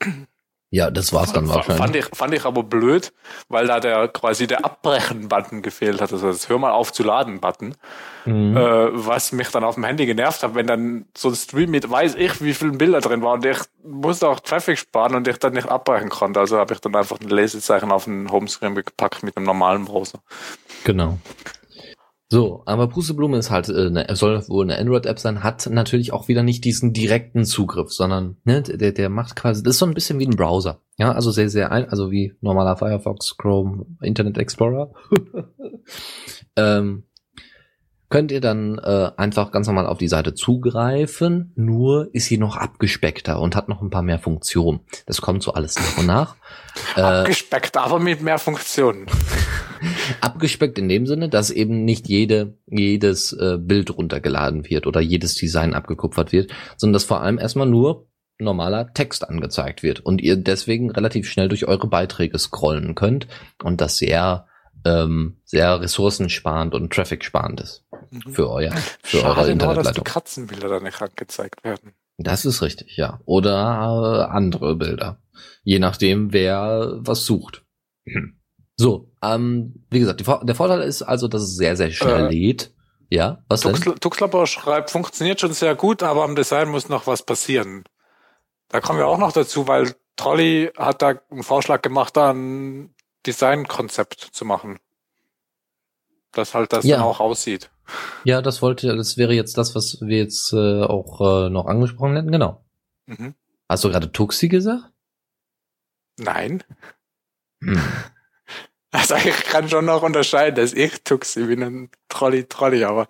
Mhm. Ja, das war's dann wahrscheinlich. Fand ich, fand ich aber blöd, weil da der quasi der Abbrechen-Button gefehlt hat, also das Hör mal auf zu laden-Button, mhm. äh, was mich dann auf dem Handy genervt hat, wenn dann so ein Stream mit weiß ich, wie viele Bilder drin waren und ich musste auch Traffic sparen und ich dann nicht abbrechen konnte. Also habe ich dann einfach ein Lesezeichen auf den Homescreen gepackt mit einem normalen Browser. Genau. So, aber Pusteblume ist halt, äh, ne, soll wohl eine Android-App sein, hat natürlich auch wieder nicht diesen direkten Zugriff, sondern ne, der, der macht quasi, das ist so ein bisschen wie ein Browser. Ja, also sehr, sehr ein, also wie normaler Firefox, Chrome, Internet Explorer. ähm, könnt ihr dann äh, einfach ganz normal auf die Seite zugreifen, nur ist sie noch abgespeckter und hat noch ein paar mehr Funktionen. Das kommt so alles nach und nach. Äh, Abgespeckt, aber mit mehr Funktionen. abgespeckt in dem Sinne, dass eben nicht jede, jedes äh, Bild runtergeladen wird oder jedes Design abgekupfert wird, sondern dass vor allem erstmal nur normaler Text angezeigt wird und ihr deswegen relativ schnell durch eure Beiträge scrollen könnt und das sehr ähm, sehr ressourcensparend und traffic-sparend ist mhm. für euer für Schade eure Internetleitung. Nur, dass die Katzenbilder da nicht angezeigt werden. Das ist richtig, ja. Oder äh, andere Bilder. Je nachdem, wer was sucht. Hm. So, ähm, wie gesagt, die, der Vorteil ist also, dass es sehr, sehr schnell äh, lädt. Ja, was Tux, denn? Tuxlabor schreibt, funktioniert schon sehr gut, aber am Design muss noch was passieren. Da kommen wir auch noch dazu, weil Trolley hat da einen Vorschlag gemacht, da ein Designkonzept zu machen. Dass halt das ja. dann auch aussieht. Ja, das wollte, das wäre jetzt das, was wir jetzt äh, auch äh, noch angesprochen hätten, genau. Mhm. Hast du gerade Tuxi gesagt? Nein. Hm. Also ich kann schon noch unterscheiden, dass ich Tuxi bin ein Trolli Trolli, aber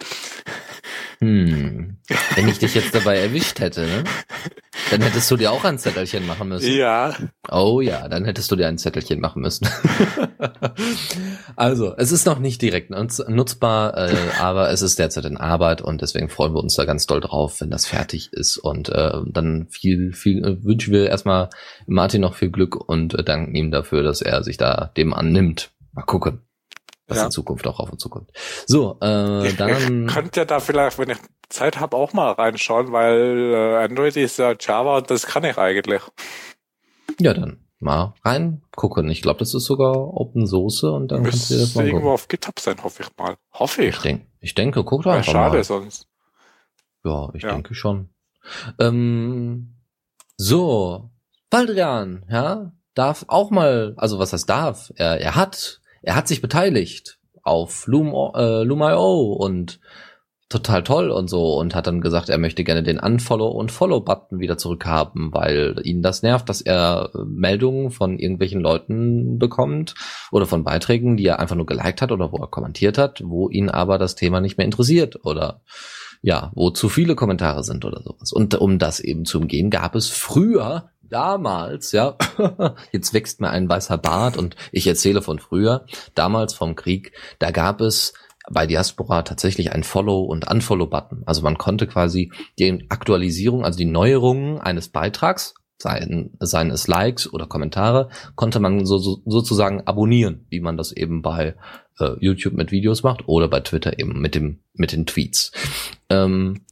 Hm. Wenn ich dich jetzt dabei erwischt hätte, ne? Dann hättest du dir auch ein Zettelchen machen müssen. Ja. Oh ja, dann hättest du dir ein Zettelchen machen müssen. also, es ist noch nicht direkt nutzbar, äh, aber es ist derzeit in Arbeit und deswegen freuen wir uns da ganz doll drauf, wenn das fertig ist. Und äh, dann viel, viel äh, wünschen wir erstmal Martin noch viel Glück und äh, danken ihm dafür, dass er sich da dem annimmt. Mal gucken was ja. in Zukunft auch auf uns zukommt. So, äh, dann. Ich könnte ja da vielleicht, wenn ich Zeit habe, auch mal reinschauen, weil äh, Android ist ja Java und das kann ich eigentlich. Ja, dann mal reingucken. Ich glaube, das ist sogar Open Source und dann kannst du dir das mal irgendwo auf GitHub sein, hoffe ich mal. Hoffe ich. Ich, denk, ich denke, guck doch einfach schade mal. sonst. Ja, ich ja. denke schon. Ähm, so, Baldrian, ja, darf auch mal, also was heißt darf? Er, er hat er hat sich beteiligt auf Loom, äh, Loom.io und total toll und so und hat dann gesagt, er möchte gerne den Unfollow und Follow-Button wieder zurückhaben, weil ihn das nervt, dass er äh, Meldungen von irgendwelchen Leuten bekommt oder von Beiträgen, die er einfach nur geliked hat oder wo er kommentiert hat, wo ihn aber das Thema nicht mehr interessiert oder ja, wo zu viele Kommentare sind oder sowas. Und um das eben zu umgehen, gab es früher damals, ja, jetzt wächst mir ein weißer Bart und ich erzähle von früher, damals vom Krieg, da gab es bei Diaspora tatsächlich ein Follow- und Unfollow-Button. Also man konnte quasi die Aktualisierung, also die Neuerungen eines Beitrags, seien, seien es Likes oder Kommentare, konnte man so, so, sozusagen abonnieren, wie man das eben bei äh, YouTube mit Videos macht oder bei Twitter eben mit dem mit den Tweets. Ähm,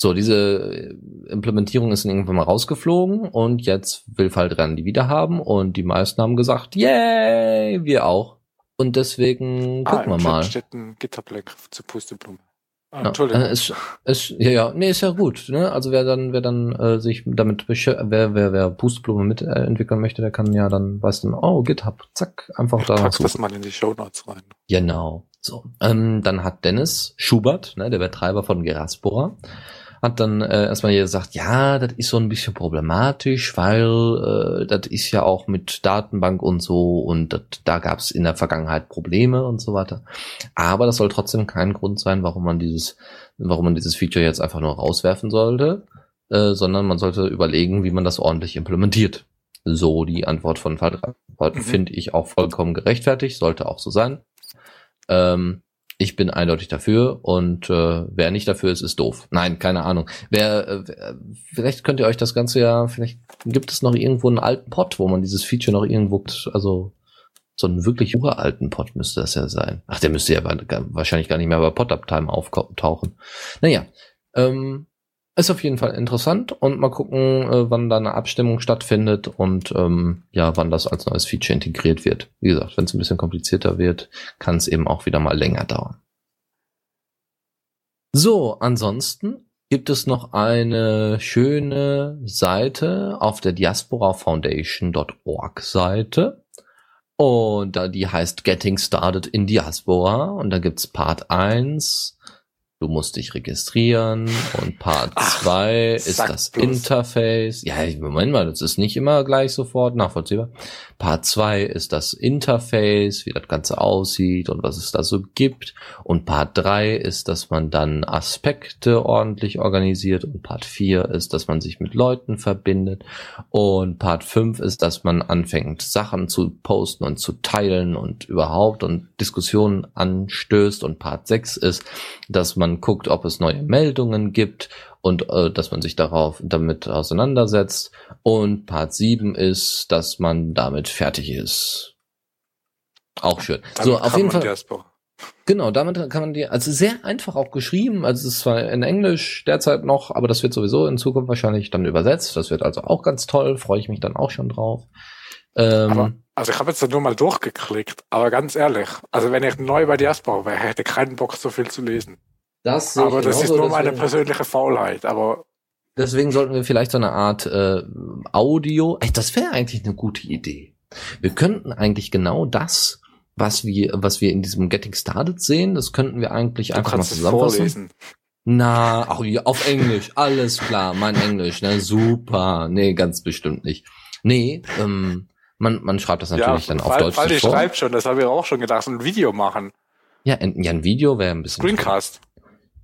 so, diese Implementierung ist irgendwann mal rausgeflogen und jetzt will Faldran die wieder haben und die meisten haben gesagt, yay, wir auch. Und deswegen ah, gucken wir mal. steht ein GitHub-Link zu Pusteblume. Ah, Entschuldigung. Ja, ist, ist, ja, ja, nee, ist ja gut. Ne? Also wer dann, wer dann äh, sich damit wer, wer, wer Pusteblume mitentwickeln möchte, der kann ja dann, weiß dann, oh, GitHub, zack, einfach da. Pack das mal in die Show Notes rein. Genau. So. Ähm, dann hat Dennis Schubert, ne, der Betreiber von Geraspora, hat dann äh, erstmal gesagt, ja, das ist so ein bisschen problematisch, weil äh, das ist ja auch mit Datenbank und so und dat, da gab es in der Vergangenheit Probleme und so weiter. Aber das soll trotzdem kein Grund sein, warum man dieses, warum man dieses Feature jetzt einfach nur rauswerfen sollte, äh, sondern man sollte überlegen, wie man das ordentlich implementiert. So die Antwort von Fall 3. Mhm. Finde ich auch vollkommen gerechtfertigt, sollte auch so sein. Ähm, ich bin eindeutig dafür und äh, wer nicht dafür ist, ist doof. Nein, keine Ahnung. Wer, äh, vielleicht könnt ihr euch das Ganze ja, vielleicht gibt es noch irgendwo einen alten Pod, wo man dieses Feature noch irgendwo, also so einen wirklich uralten Pod müsste das ja sein. Ach, der müsste ja wahrscheinlich gar nicht mehr bei Pod-Uptime auftauchen. Naja, ähm, ist auf jeden Fall interessant und mal gucken, äh, wann da eine Abstimmung stattfindet und ähm, ja, wann das als neues Feature integriert wird. Wie gesagt, wenn es ein bisschen komplizierter wird, kann es eben auch wieder mal länger dauern. So, ansonsten gibt es noch eine schöne Seite auf der diasporafoundation.org Seite. Und die heißt Getting Started in Diaspora. Und da gibt's Part 1, Du musst dich registrieren und Part 2 ist das bloß. Interface. Ja, Moment mal, das ist nicht immer gleich sofort nachvollziehbar. Part 2 ist das Interface, wie das Ganze aussieht und was es da so gibt. Und Part 3 ist, dass man dann Aspekte ordentlich organisiert. Und Part 4 ist, dass man sich mit Leuten verbindet. Und Part 5 ist, dass man anfängt, Sachen zu posten und zu teilen und überhaupt und Diskussionen anstößt. Und Part 6 ist, dass man guckt, ob es neue Meldungen gibt und äh, dass man sich darauf damit auseinandersetzt. Und Part 7 ist, dass man damit fertig ist. Auch schön. Damit so, auf jeden Fall. Genau, damit kann man die, also sehr einfach auch geschrieben, also es ist zwar in Englisch derzeit noch, aber das wird sowieso in Zukunft wahrscheinlich dann übersetzt. Das wird also auch ganz toll, freue ich mich dann auch schon drauf. Ähm, aber, also ich habe jetzt nur mal durchgeklickt, aber ganz ehrlich, also wenn ich neu bei Diaspora wäre, hätte keinen Bock, so viel zu lesen. Das aber das ist nur meine persönliche Faulheit, aber. Deswegen sollten wir vielleicht so eine Art äh, Audio. Ey, das wäre eigentlich eine gute Idee. Wir könnten eigentlich genau das, was wir, was wir in diesem Getting Started sehen, das könnten wir eigentlich du einfach mal zusammenfassen. Vorlesen. Na, auch auf Englisch, alles klar, mein Englisch, ne, super. Nee, ganz bestimmt nicht. Nee, ähm, man, man schreibt das natürlich ja, dann auf Deutsch. Weil ich schreibt schon, das habe ich auch schon gedacht, ein Video machen. Ja, ein, ja, ein Video wäre ein bisschen. Screencast.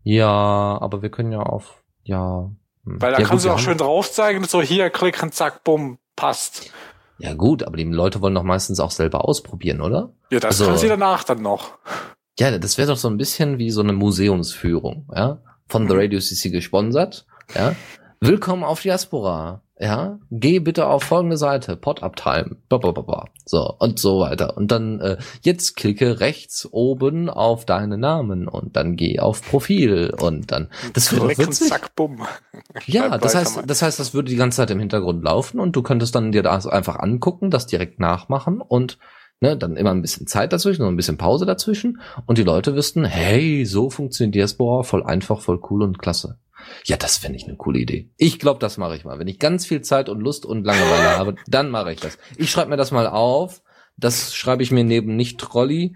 Ja, aber wir können ja auf, ja. hm. Weil da ja, kannst gut, du auch schön drauf zeigen, so hier klicken, zack, bumm, passt. Ja gut, aber die Leute wollen doch meistens auch selber ausprobieren, oder? Ja, das Also- kann sie danach dann noch. Ja, das wäre doch so ein bisschen wie so eine Museumsführung, ja? Von The Radio CC gesponsert, ja? Willkommen auf Diaspora, ja? Geh bitte auf folgende Seite, Pod-Uptime, bla, bla, bla, bla. so und so weiter. Und dann äh, jetzt klicke rechts oben auf deinen Namen und dann geh auf Profil und dann das doch Klicken, witzig. zack, bumm. Ja, das heißt, das heißt, das würde die ganze Zeit im Hintergrund laufen und du könntest dann dir das einfach angucken, das direkt nachmachen und ne, dann immer ein bisschen Zeit dazwischen und ein bisschen Pause dazwischen und die Leute wüssten, hey, so funktioniert Diaspora, voll einfach, voll cool und klasse. Ja, das fände ich eine coole Idee. Ich glaube, das mache ich mal. Wenn ich ganz viel Zeit und Lust und Langeweile habe, dann mache ich das. Ich schreibe mir das mal auf. Das schreibe ich mir neben nicht Trolli,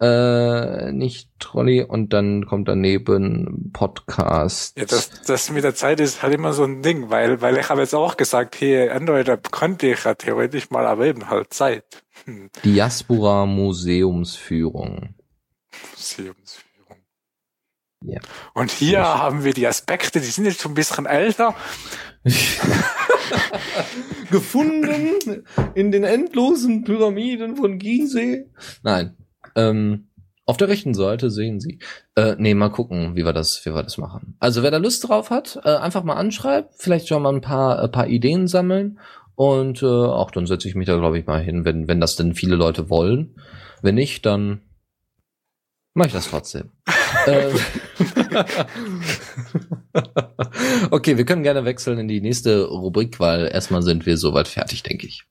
äh, nicht Trolli und dann kommt daneben Podcast. Ja, das, das mit der Zeit ist halt immer so ein Ding, weil, weil ich habe jetzt auch gesagt, hier Android-App könnte ich ja theoretisch mal, aber eben halt Zeit. Diaspora Museumsführung. Museumsführung. Ja. Und hier Muss- haben wir die Aspekte, die sind jetzt schon ein bisschen älter. Gefunden in den endlosen Pyramiden von Gizeh. Nein. Ähm, auf der rechten Seite sehen Sie. Äh, nee, mal gucken, wie wir das, wie wir das machen. Also wer da Lust drauf hat, äh, einfach mal anschreiben, vielleicht schon mal ein paar, ein paar Ideen sammeln und äh, auch dann setze ich mich da, glaube ich, mal hin, wenn, wenn das denn viele Leute wollen. Wenn nicht, dann mache ich das trotzdem. Ähm, okay, wir können gerne wechseln in die nächste Rubrik, weil erstmal sind wir soweit fertig, denke ich.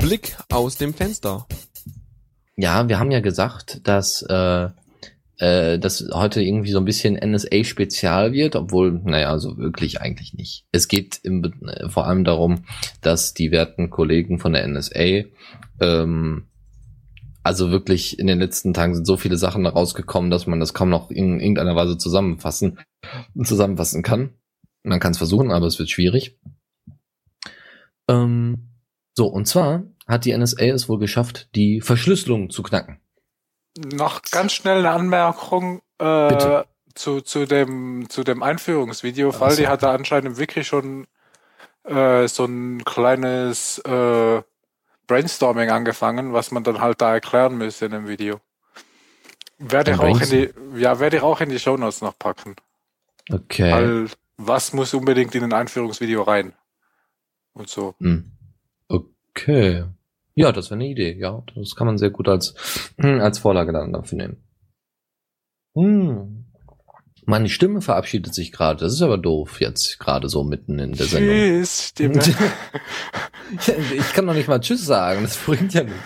Blick aus dem Fenster. Ja, wir haben ja gesagt, dass äh, äh, das heute irgendwie so ein bisschen NSA-Spezial wird, obwohl, naja, so wirklich eigentlich nicht. Es geht im, äh, vor allem darum, dass die werten Kollegen von der NSA ähm, also wirklich in den letzten Tagen sind so viele Sachen rausgekommen, dass man das kaum noch in irgendeiner Weise zusammenfassen, zusammenfassen kann. Man kann es versuchen, aber es wird schwierig. Ähm, so, und zwar hat die NSA es wohl geschafft, die Verschlüsselung zu knacken. Noch ganz schnell eine Anmerkung äh, zu, zu, dem, zu dem Einführungsvideo. Ach Faldi so. hat da anscheinend wirklich schon äh, so ein kleines äh, Brainstorming angefangen, was man dann halt da erklären müsste in dem Video. Werde ich auch in die, ja, werde ich auch in die Shownotes noch packen. Okay. Weil was muss unbedingt in ein Einführungsvideo rein? Und so. Hm. Okay. Ja, das wäre eine Idee. Ja, das kann man sehr gut als, als Vorlage dann dafür nehmen. Hm. Meine Stimme verabschiedet sich gerade. Das ist aber doof jetzt gerade so mitten in der Sendung. Tschüss, Stimme. ich kann noch nicht mal Tschüss sagen. Das bringt ja nichts.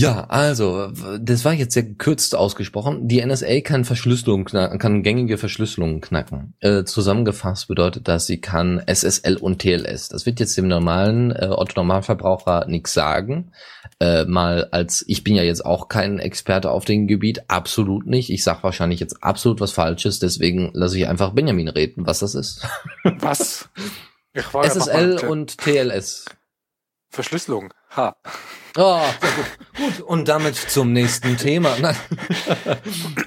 Ja, also, das war jetzt sehr gekürzt ausgesprochen. Die NSA kann Verschlüsselung knacken, kann gängige Verschlüsselungen knacken. Äh, zusammengefasst bedeutet das, sie kann SSL und TLS. Das wird jetzt dem normalen äh, Otto-Normalverbraucher nichts sagen. Äh, mal als, ich bin ja jetzt auch kein Experte auf dem Gebiet, absolut nicht. Ich sag wahrscheinlich jetzt absolut was Falsches, deswegen lasse ich einfach Benjamin reden, was das ist. Was? Ja SSL mal- und TLS. Verschlüsselung. Ha. Oh, sehr gut. gut. Und damit zum nächsten Thema. Nein.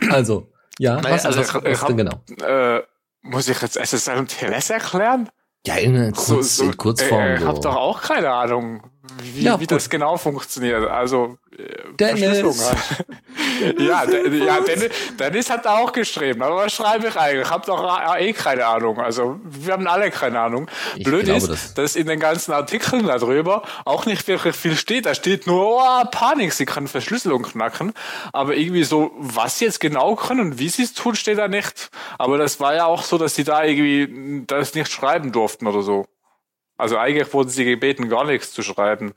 also, ja, Nein, was, also was, was denn genau? Äh, muss ich jetzt SSL und TLS erklären? Ja, in, kurz, in Kurzform. Äh, ich so. habe doch auch keine Ahnung, wie, Ja, wie das genau funktioniert. Also äh, Dennis. Verschlüsselung halt. ja, De ja Dennis, Dennis hat da auch geschrieben. Aber was schreibe ich eigentlich? Ich habe doch eh keine Ahnung. Also wir haben alle keine Ahnung. Ich Blöd glaube, ist, das- dass in den ganzen Artikeln darüber auch nicht wirklich viel steht. Da steht nur, oh, Panik, sie kann Verschlüsselung knacken. Aber irgendwie so, was sie jetzt genau können und wie sie es tun, steht da nicht. Aber das war ja auch so, dass sie da irgendwie das nicht schreiben durften oder so. Also eigentlich wurden sie gebeten, gar nichts zu schreiben.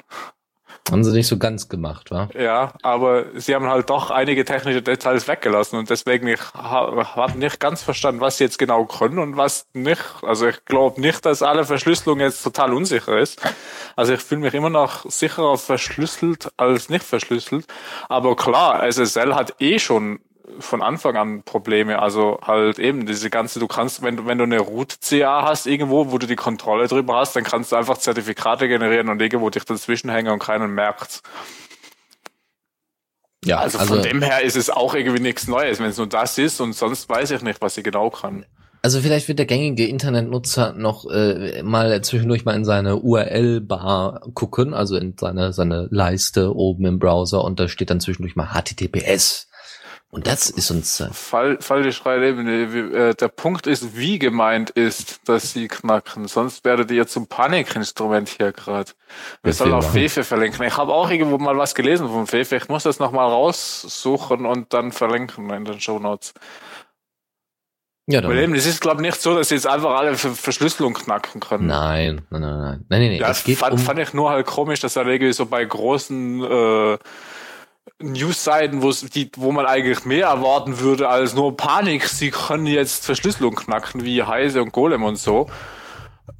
Haben sie nicht so ganz gemacht, wa? Ja, aber sie haben halt doch einige technische Details weggelassen und deswegen ich ha- habe nicht ganz verstanden, was sie jetzt genau können und was nicht. Also ich glaube nicht, dass alle Verschlüsselung jetzt total unsicher ist. Also ich fühle mich immer noch sicherer verschlüsselt als nicht verschlüsselt. Aber klar, SSL hat eh schon von Anfang an Probleme. Also halt eben diese ganze, du kannst, wenn du, wenn du eine Root CA hast irgendwo, wo du die Kontrolle drüber hast, dann kannst du einfach Zertifikate generieren und irgendwo dich dazwischen hängen und keiner merkt's. Ja, also, also von dem her ist es auch irgendwie nichts Neues, wenn es nur das ist und sonst weiß ich nicht, was sie genau kann. Also vielleicht wird der gängige Internetnutzer noch äh, mal zwischendurch mal in seine URL-Bar gucken, also in seine seine Leiste oben im Browser und da steht dann zwischendurch mal HTTPS. Und das ist uns. Äh Fall, Fall die Schreiebene. Äh, der Punkt ist, wie gemeint ist, dass sie knacken. Sonst werdet ihr zum Panikinstrument hier gerade. Wir sollen auf Fefe verlinken. Ich habe auch irgendwo mal was gelesen von Fefe. Ich muss das nochmal raussuchen und dann verlinken in den Show Notes. Ja, dann. Eben, es ist, glaube ich, nicht so, dass sie jetzt einfach alle Verschlüsselung knacken können. Nein, nein, nein, nein. nein, nein, nein. Ja, das fand, um fand ich nur halt komisch, dass er irgendwie so bei großen äh, News-Seiten, wo man eigentlich mehr erwarten würde als nur Panik. Sie können jetzt Verschlüsselung knacken, wie Heise und Golem und so.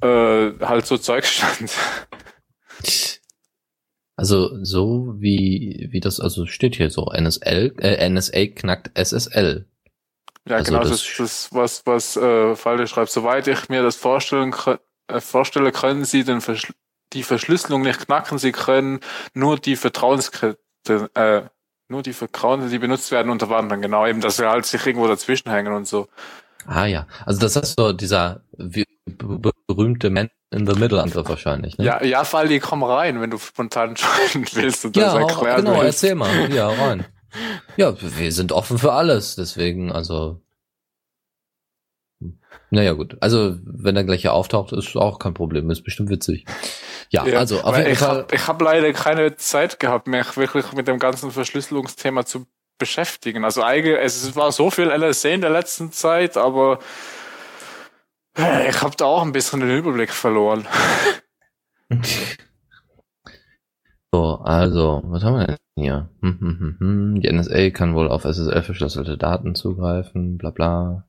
Äh, halt so Zeug stand. Also so wie wie das also steht hier so NSL äh, NSA knackt SSL. Ja, also genau, das, das ist was was äh, Falde schreibt. Soweit ich mir das vorstellen äh, vorstelle, können Sie den Verschl die Verschlüsselung nicht knacken. Sie können nur die Vertrauenskette äh, nur die Vertrauen, die benutzt werden, unterwandern. Genau, eben, dass wir halt sich irgendwo dazwischen hängen und so. Ah ja, also das ist so dieser berühmte Man in the Middle Angriff wahrscheinlich. Ne? Ja, ja, Fall, die kommen rein, wenn du spontan entscheiden willst und ja, das erklären genau, willst. erzähl mal, ja, rein. Ja, wir sind offen für alles, deswegen, also naja, gut. Also, wenn er gleich hier auftaucht, ist auch kein Problem. Ist bestimmt witzig. Ja, ja also auf jeden ich Fall. Hab, ich habe leider keine Zeit gehabt, mich wirklich mit dem ganzen Verschlüsselungsthema zu beschäftigen. Also eigentlich, es war so viel LSC in der letzten Zeit, aber ich habe da auch ein bisschen den Überblick verloren. so, also, was haben wir denn hier? Hm, hm, hm, Die NSA kann wohl auf SSL verschlüsselte Daten zugreifen, bla bla.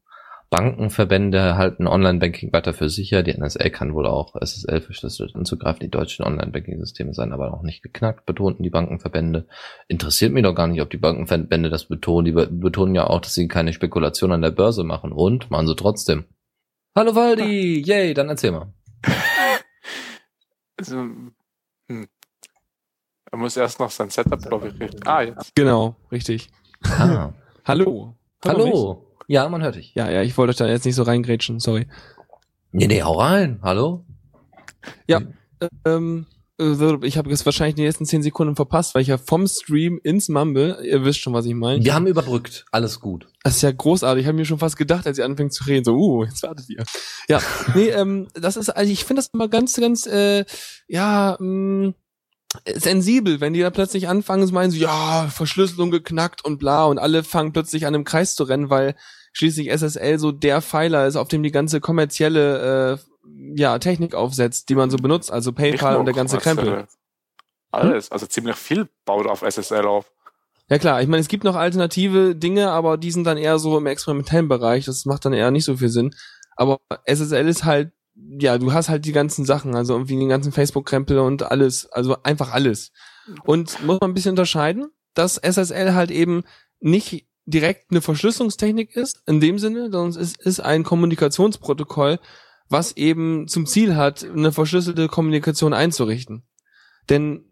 Bankenverbände halten Online-Banking weiter für sicher. Die NSA kann wohl auch SSL verschlüsselt anzugreifen. Die deutschen Online-Banking-Systeme seien aber noch nicht geknackt, betonten die Bankenverbände. Interessiert mich doch gar nicht, ob die Bankenverbände das betonen. Die betonen ja auch, dass sie keine Spekulation an der Börse machen. Und machen sie trotzdem. Hallo Waldi! Yay, dann erzähl mal. Also, hm. Er muss erst noch sein Setup, glaube ich, richtig. Ah, jetzt. Genau, richtig. Ah. Hallo. Hallo. Hallo. Ja, man hört dich. Ja, ja, ich wollte euch da jetzt nicht so reingrätschen, sorry. Nee, nee, hau rein. Hallo? Ja, ähm, äh, ich habe jetzt wahrscheinlich die nächsten zehn Sekunden verpasst, weil ich ja vom Stream ins Mumble, ihr wisst schon, was ich meine. Wir haben überbrückt, alles gut. Das ist ja großartig. Ich habe mir schon fast gedacht, als ihr anfängt zu reden, so, uh, jetzt wartet ihr. Ja, nee, ähm, das ist, also ich finde das immer ganz, ganz, äh, ja, mh, mm, sensibel, wenn die da plötzlich anfangen zu meinen, so, ja, Verschlüsselung geknackt und bla, und alle fangen plötzlich an, im Kreis zu rennen, weil schließlich SSL so der Pfeiler ist, auf dem die ganze kommerzielle äh, ja, Technik aufsetzt, die man so benutzt, also PayPal und der ganze Krempel. Alles, also ziemlich viel baut auf SSL auf. Ja klar, ich meine, es gibt noch alternative Dinge, aber die sind dann eher so im experimentellen Bereich, das macht dann eher nicht so viel Sinn. Aber SSL ist halt, ja, du hast halt die ganzen Sachen, also irgendwie den ganzen Facebook-Krempel und alles, also einfach alles. Und muss man ein bisschen unterscheiden, dass SSL halt eben nicht direkt eine Verschlüsselungstechnik ist, in dem Sinne, sondern es ist ein Kommunikationsprotokoll, was eben zum Ziel hat, eine verschlüsselte Kommunikation einzurichten. Denn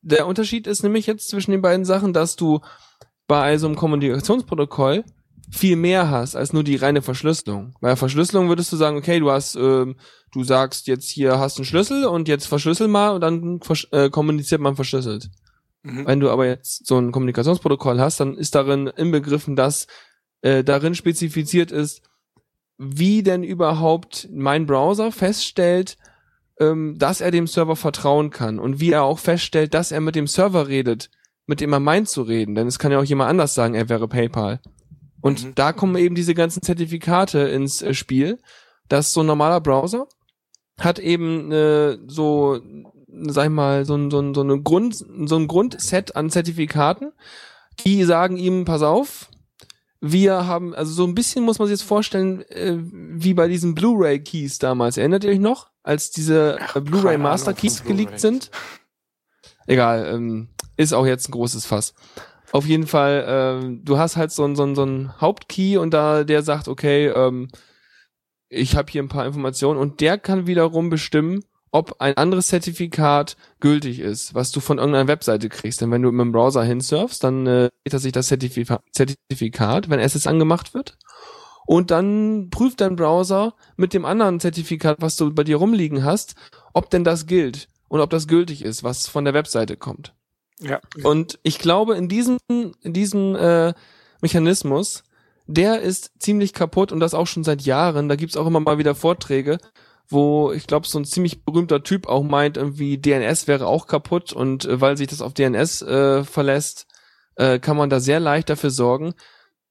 der Unterschied ist nämlich jetzt zwischen den beiden Sachen, dass du bei so einem Kommunikationsprotokoll viel mehr hast als nur die reine Verschlüsselung. Bei Verschlüsselung würdest du sagen, okay, du hast, ähm, du sagst jetzt hier hast einen Schlüssel und jetzt verschlüssel mal und dann äh, kommuniziert man verschlüsselt. Mhm. Wenn du aber jetzt so ein Kommunikationsprotokoll hast, dann ist darin inbegriffen, dass äh, darin spezifiziert ist, wie denn überhaupt mein Browser feststellt, ähm, dass er dem Server vertrauen kann und wie er auch feststellt, dass er mit dem Server redet, mit dem er meint zu reden. Denn es kann ja auch jemand anders sagen, er wäre PayPal. Und mhm. da kommen eben diese ganzen Zertifikate ins äh, Spiel, dass so ein normaler Browser hat eben äh, so sag ich mal, so ein, so ein, so eine Grund, so ein Grundset an Zertifikaten, die sagen ihm, pass auf, wir haben, also so ein bisschen muss man sich jetzt vorstellen, äh, wie bei diesen Blu-ray Keys damals. Erinnert ihr euch noch, als diese äh, Blu-ray Master Keys geleakt sind? Egal, ähm, ist auch jetzt ein großes Fass. Auf jeden Fall, ähm, du hast halt so ein so ein so ein Hauptkey und da der sagt, okay, ähm, ich habe hier ein paar Informationen und der kann wiederum bestimmen, ob ein anderes Zertifikat gültig ist, was du von irgendeiner Webseite kriegst. Denn wenn du mit dem Browser hinsurfst, dann äh, geht er sich das Zertifika Zertifikat, wenn es angemacht wird. Und dann prüft dein Browser mit dem anderen Zertifikat, was du bei dir rumliegen hast, ob denn das gilt und ob das gültig ist, was von der Webseite kommt. Ja. Und ich glaube, in diesem, in diesem äh, Mechanismus, der ist ziemlich kaputt und das auch schon seit Jahren. Da gibt's auch immer mal wieder Vorträge, wo ich glaube, so ein ziemlich berühmter Typ auch meint, irgendwie DNS wäre auch kaputt und äh, weil sich das auf DNS äh, verlässt, äh, kann man da sehr leicht dafür sorgen,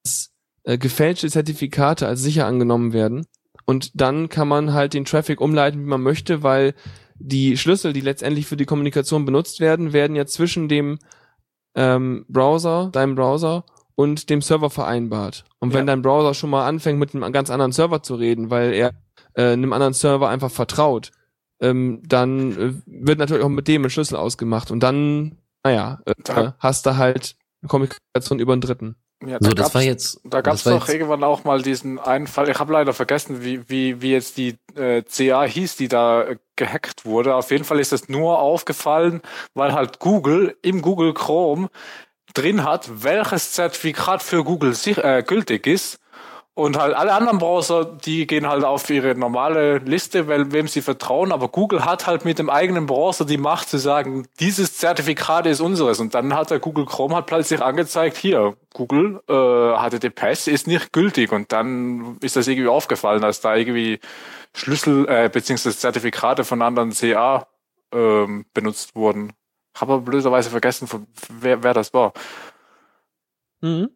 dass äh, gefälschte Zertifikate als sicher angenommen werden. Und dann kann man halt den Traffic umleiten, wie man möchte, weil die Schlüssel, die letztendlich für die Kommunikation benutzt werden, werden ja zwischen dem ähm, Browser, deinem Browser und dem Server vereinbart. Und wenn Ja. dein Browser schon mal anfängt, mit einem ganz anderen Server zu reden, weil er äh, einem anderen Server einfach vertraut, ähm, dann äh, wird natürlich auch mit dem ein Schlüssel ausgemacht. Und dann, naja, äh, Da- hast du halt eine Kommunikation über einen Dritten. Ja, So, da das gab's- war jetzt. Da gab es das doch irgendwann auch mal diesen einen Fall, ich habe leider vergessen, wie, wie, wie jetzt die äh, CA hieß, die da äh, gehackt wurde. Auf jeden Fall ist es nur aufgefallen, weil halt Google im Google Chrome drin hat, welches Zertifikat für Google sich, äh, gültig ist. Und halt alle anderen Browser, die gehen halt auf ihre normale Liste, weil wem sie vertrauen. Aber Google hat halt mit dem eigenen Browser die Macht zu sagen, dieses Zertifikat ist unseres. Und dann hat der Google Chrome halt plötzlich angezeigt, hier, Google, äh, HTTPS ist nicht gültig. Und dann ist das irgendwie aufgefallen, dass da irgendwie Schlüssel, äh, beziehungsweise Zertifikate von anderen CA ähm, benutzt wurden. Habe aber blöderweise vergessen, wer, wer das war. Mhm.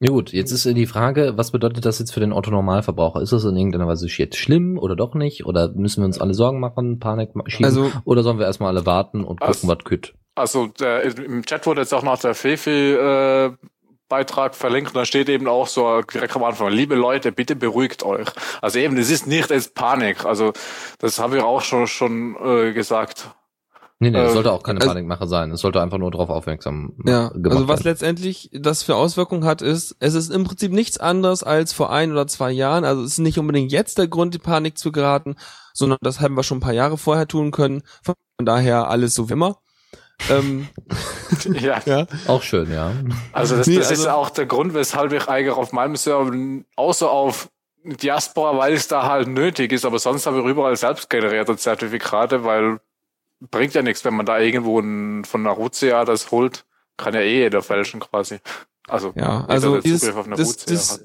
Ja gut, jetzt ist die Frage, was bedeutet das jetzt für den Otto-Normalverbraucher? Ist das in irgendeiner Weise jetzt schlimm oder doch nicht? Oder müssen wir uns alle Sorgen machen, Panik schieben? Also oder sollen wir erstmal alle warten und gucken, Also- was kütt? Also der, im Chat wurde jetzt auch noch der Fefi äh, Beitrag verlinkt und da steht eben auch so direkt am Anfang, liebe Leute, bitte beruhigt euch. Also eben, es ist nicht jetzt Panik. Also das habe ich auch schon schon äh, gesagt. Nee, nee, das äh, sollte auch keine also- Panikmache sein. Es sollte einfach nur darauf aufmerksam Ja, gemacht also was werden. letztendlich das für Auswirkungen hat, ist, es ist im Prinzip nichts anderes als vor ein oder zwei Jahren. Also es ist nicht unbedingt jetzt der Grund, die Panik zu geraten, sondern das haben wir schon ein paar Jahre vorher tun können. Von daher alles so wie immer. ähm, ja. ja. Auch schön, ja. Also das, Nee, das ist also- auch der Grund, weshalb ich eigentlich auf meinem Server außer auf Diaspora, weil es da halt nötig ist, aber sonst habe ich überall selbst generierte Zertifikate, weil bringt ja nichts, wenn man da irgendwo ein, von RUCA das holt, kann ja eh jeder fälschen quasi. Also, Ja, also der dieses, Zugriff auf eine das, das,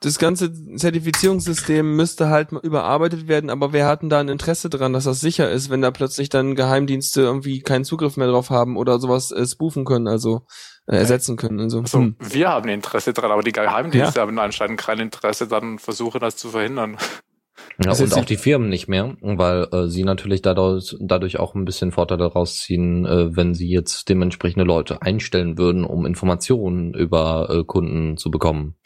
das ganze Zertifizierungssystem müsste halt überarbeitet werden, aber wer hat denn da ein Interesse dran, dass das sicher ist, wenn da plötzlich dann Geheimdienste irgendwie keinen Zugriff mehr drauf haben oder sowas äh, spoofen können, also äh, ersetzen können und so. Also, Hm. wir haben Interesse dran, aber die Geheimdienste haben anscheinend kein Interesse, dann versuchen das zu verhindern. Ja, und auch die- die Firmen nicht mehr, weil äh, sie natürlich dadurch, dadurch auch ein bisschen Vorteile rausziehen, äh, wenn sie jetzt dementsprechende Leute einstellen würden, um Informationen über äh, Kunden zu bekommen,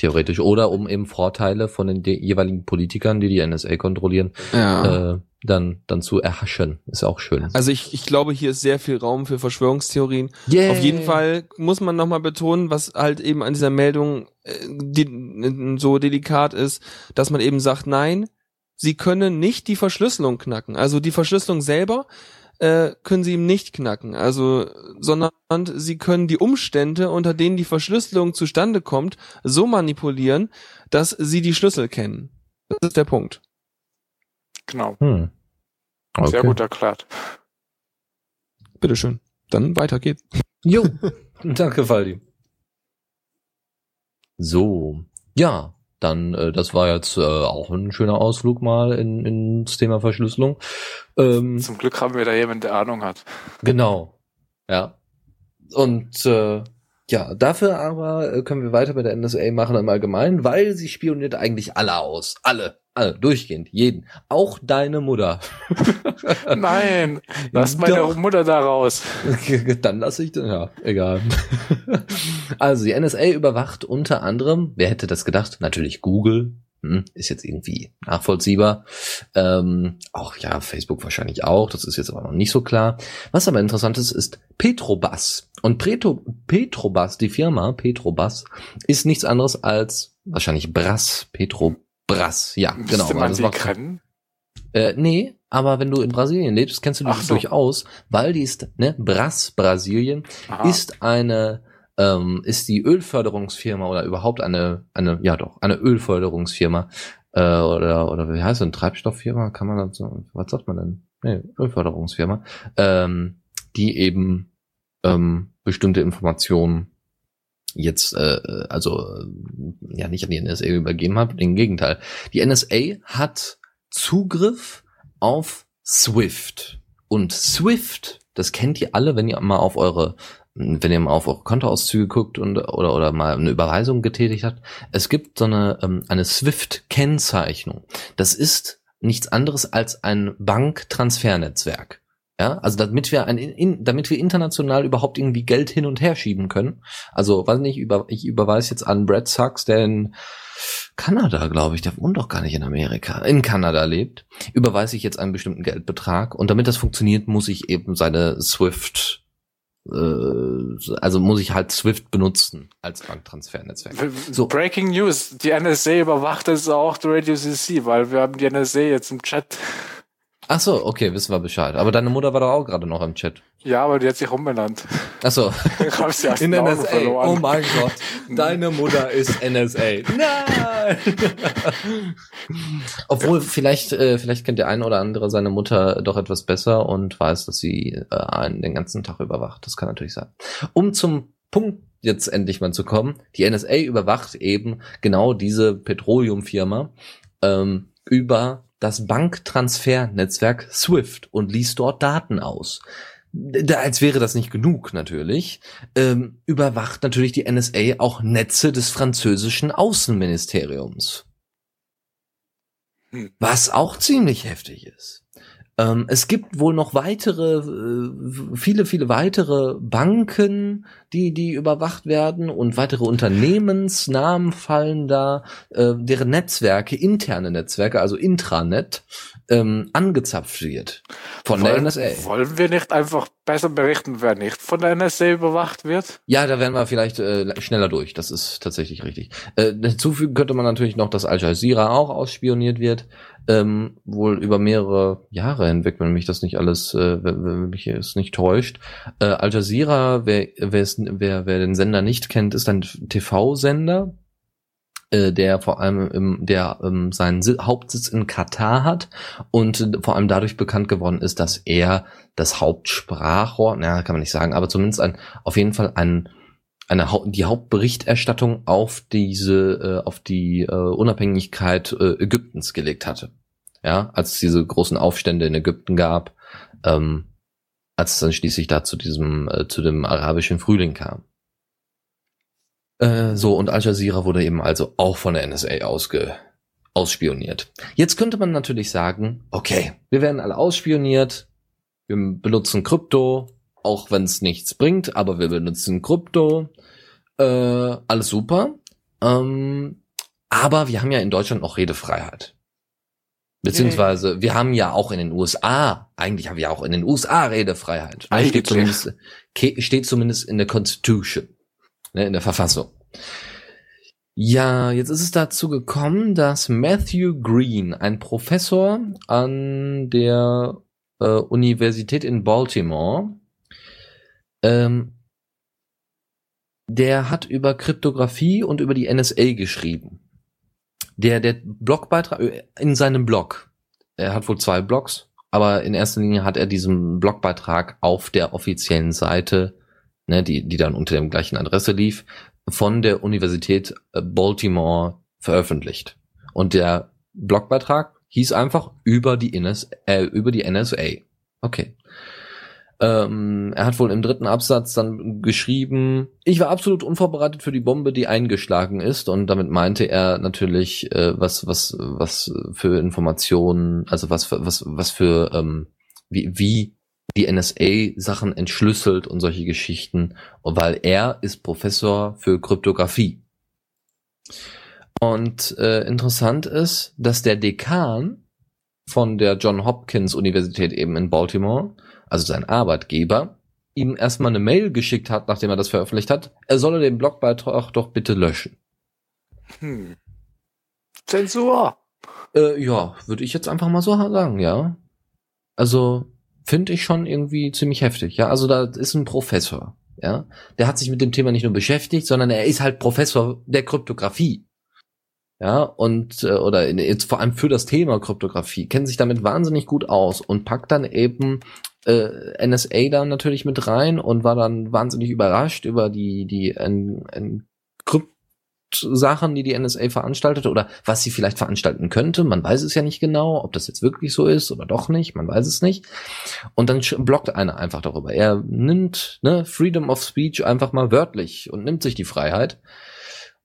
theoretisch. Oder um eben Vorteile von den de- jeweiligen Politikern, die die NSA kontrollieren, Ja. äh, dann, dann zu erhaschen. Ist auch schön. Also ich, ich glaube, hier ist sehr viel Raum für Verschwörungstheorien. Yeah. Auf jeden Fall muss man nochmal betonen, was halt eben an dieser Meldung äh, die, so delikat ist, dass man eben sagt, nein, sie können nicht die Verschlüsselung knacken. Also die Verschlüsselung selber äh, können sie ihm nicht knacken. Also, sondern sie können die Umstände, unter denen die Verschlüsselung zustande kommt, so manipulieren, dass sie die Schlüssel kennen. Das ist der Punkt. Genau. Hm. Sehr Okay. gut erklärt. Bitteschön. Dann weiter geht's. Jo, danke, Faldi. So, ja, dann, äh, das war jetzt äh, auch ein schöner Ausflug mal in, ins Thema Verschlüsselung. Ähm, Zum Glück haben wir da jemanden, der Ahnung hat. genau, ja. Und äh, ja, dafür aber äh, können wir weiter bei der NSA machen im Allgemeinen, weil sie spioniert eigentlich alle aus. Alle, alle, durchgehend, jeden. Auch deine Mutter. Nein, lass meine Doch. Mutter da raus. Dann lasse ich, ja, egal. Also die NSA überwacht unter anderem, wer hätte das gedacht? Natürlich Google, hm, ist jetzt irgendwie nachvollziehbar. Ähm, auch ja, Facebook wahrscheinlich auch, das ist jetzt aber noch nicht so klar. Was aber interessant ist, ist Petrobas. Und Preto, Petrobas, die Firma Petrobas, ist nichts anderes als wahrscheinlich Brass, Petrobras, ja, Müsste genau. man das war- kennen? äh, nee, aber wenn du in Brasilien lebst, kennst du die Ach so. durchaus, weil die ist, ne, Brass, Brasilien, Aha. ist eine ähm, ist die Ölförderungsfirma oder überhaupt eine eine ja doch eine Ölförderungsfirma äh, oder oder wie heißt denn Treibstofffirma kann man das so was sagt man denn nee, Ölförderungsfirma ähm, die eben ähm, bestimmte Informationen jetzt äh, also äh, ja nicht an die NSA übergeben hat im Gegenteil die NSA hat Zugriff auf Swift und Swift das kennt ihr alle wenn ihr mal auf eure wenn ihr mal auf eure Kontoauszüge guckt und oder oder mal eine Überweisung getätigt habt, es gibt so eine ähm, eine Swift-Kennzeichnung. Das ist nichts anderes als ein Banktransfernetzwerk. Ja, also damit wir ein, in, damit wir international überhaupt irgendwie Geld hin und her schieben können. Also, weiß nicht, über, ich überweise jetzt an Brad Sachs, der in Kanada, glaube ich, der wohnt doch gar nicht in Amerika, in Kanada lebt, überweise ich jetzt einen bestimmten Geldbetrag und damit das funktioniert, muss ich eben seine Swift äh, also muss ich halt Swift benutzen als Banktransfernetzwerk. So. Breaking News. Die NSA überwacht es auch die Radio CC, weil wir haben die NSA jetzt im Chat. Ach so, okay, wissen wir Bescheid. Aber deine Mutter war doch auch gerade noch im Chat. Ja, aber die hat sich umbenannt. Ach so. Aus In NSA. verloren. Oh mein Gott. Deine Mutter ist NSA. Nein! Obwohl, vielleicht, äh, vielleicht kennt der eine oder andere seine Mutter doch etwas besser und weiß, dass sie äh, einen den ganzen Tag überwacht. Das kann natürlich sein. Um zum Punkt jetzt endlich mal zu kommen. Die NSA überwacht eben genau diese Petroleumfirma ähm, über das Banktransfernetzwerk SWIFT und liest dort Daten aus. Da, als wäre das nicht genug natürlich, ähm, überwacht natürlich die NSA auch Netze des französischen Außenministeriums. Hm. Was auch ziemlich heftig ist. Ähm, es gibt wohl noch weitere, äh, viele, viele weitere Banken, die, die überwacht werden und weitere Unternehmensnamen fallen da, äh, deren Netzwerke, interne Netzwerke, also Intranet, ähm, angezapft wird von der wollen, NSA. wollen wir nicht einfach besser berichten, wer nicht von der NSA überwacht wird? Ja, da wären wir vielleicht äh, schneller durch. Das ist tatsächlich richtig. Äh, hinzufügen könnte man natürlich noch, dass Al Jazeera auch ausspioniert wird. Ähm, wohl über mehrere Jahre hinweg, wenn mich das nicht alles, äh, wenn, mich es nicht täuscht. Äh, Al Jazeera, wer, wer, wer, den Sender nicht kennt, ist ein TV-Sender, äh, der vor allem im, der ähm, seinen Si- Hauptsitz in Katar hat und vor allem dadurch bekannt geworden ist, dass er das Hauptsprachrohr, na, kann man nicht sagen, aber zumindest ein, auf jeden Fall ein, eine Hau die Hauptberichterstattung auf diese, äh, auf die äh, Unabhängigkeit äh, Ägyptens gelegt hatte. Ja, als es diese großen Aufstände in Ägypten gab, ähm, als es dann schließlich da zu diesem, äh, zu dem arabischen Frühling kam. Äh, so, und Al Jazeera wurde eben also auch von der NSA ausge, ausspioniert. Jetzt könnte man natürlich sagen, okay, wir werden alle ausspioniert, wir benutzen Krypto, auch wenn es nichts bringt, aber wir benutzen Krypto, äh, alles super. Ähm, aber wir haben ja in Deutschland noch Redefreiheit. Beziehungsweise, wir haben ja auch in den USA, eigentlich haben wir ja auch in den USA Redefreiheit. Ne, Steht zumindest, steht zumindest in der Constitution, ne, in der Verfassung. Ja, jetzt ist es dazu gekommen, dass Matthew Green, ein Professor an der äh, Universität in Baltimore, ähm, der hat über Kryptographie und über die NSA geschrieben. Der, der Blogbeitrag äh, in seinem Blog, er hat wohl zwei Blogs, aber in erster Linie hat er diesen Blogbeitrag auf der offiziellen Seite, ne, die, die dann unter dem gleichen Adresse lief, von der Universität äh, Baltimore veröffentlicht. Und der Blogbeitrag hieß einfach über die, NS, äh, über die NSA. Okay. Ähm, er hat wohl im dritten Absatz dann geschrieben, ich war absolut unvorbereitet für die Bombe, die eingeschlagen ist. Und damit meinte er natürlich, äh, was, was, was für Informationen, also was was, was für, ähm, wie, wie die NSA Sachen entschlüsselt und solche Geschichten, weil er ist Professor für Kryptographie. Und äh, interessant ist, dass der Dekan von der John Hopkins Universität eben in Baltimore, also sein Arbeitgeber, ihm erstmal eine Mail geschickt hat, nachdem er das veröffentlicht hat, er solle den Blogbeitrag doch bitte löschen. Hm. Zensur. Äh, ja, würde ich jetzt einfach mal so sagen, ja. Also finde ich schon irgendwie ziemlich heftig, ja. Also da ist ein Professor, ja. Der hat sich mit dem Thema nicht nur beschäftigt, sondern er ist halt Professor der Kryptographie. Ja, und äh, oder in, jetzt vor allem für das Thema Kryptographie, kennt sich damit wahnsinnig gut aus und packt dann eben äh, NSA da natürlich mit rein und war dann wahnsinnig überrascht über die die en, en Krypt Sachen, die die NSA veranstaltet oder was sie vielleicht veranstalten könnte. Man weiß es ja nicht genau, ob das jetzt wirklich so ist oder doch nicht. Man weiß es nicht. Und dann blockt einer einfach darüber. Er nimmt ne, Freedom of Speech einfach mal wörtlich und nimmt sich die Freiheit.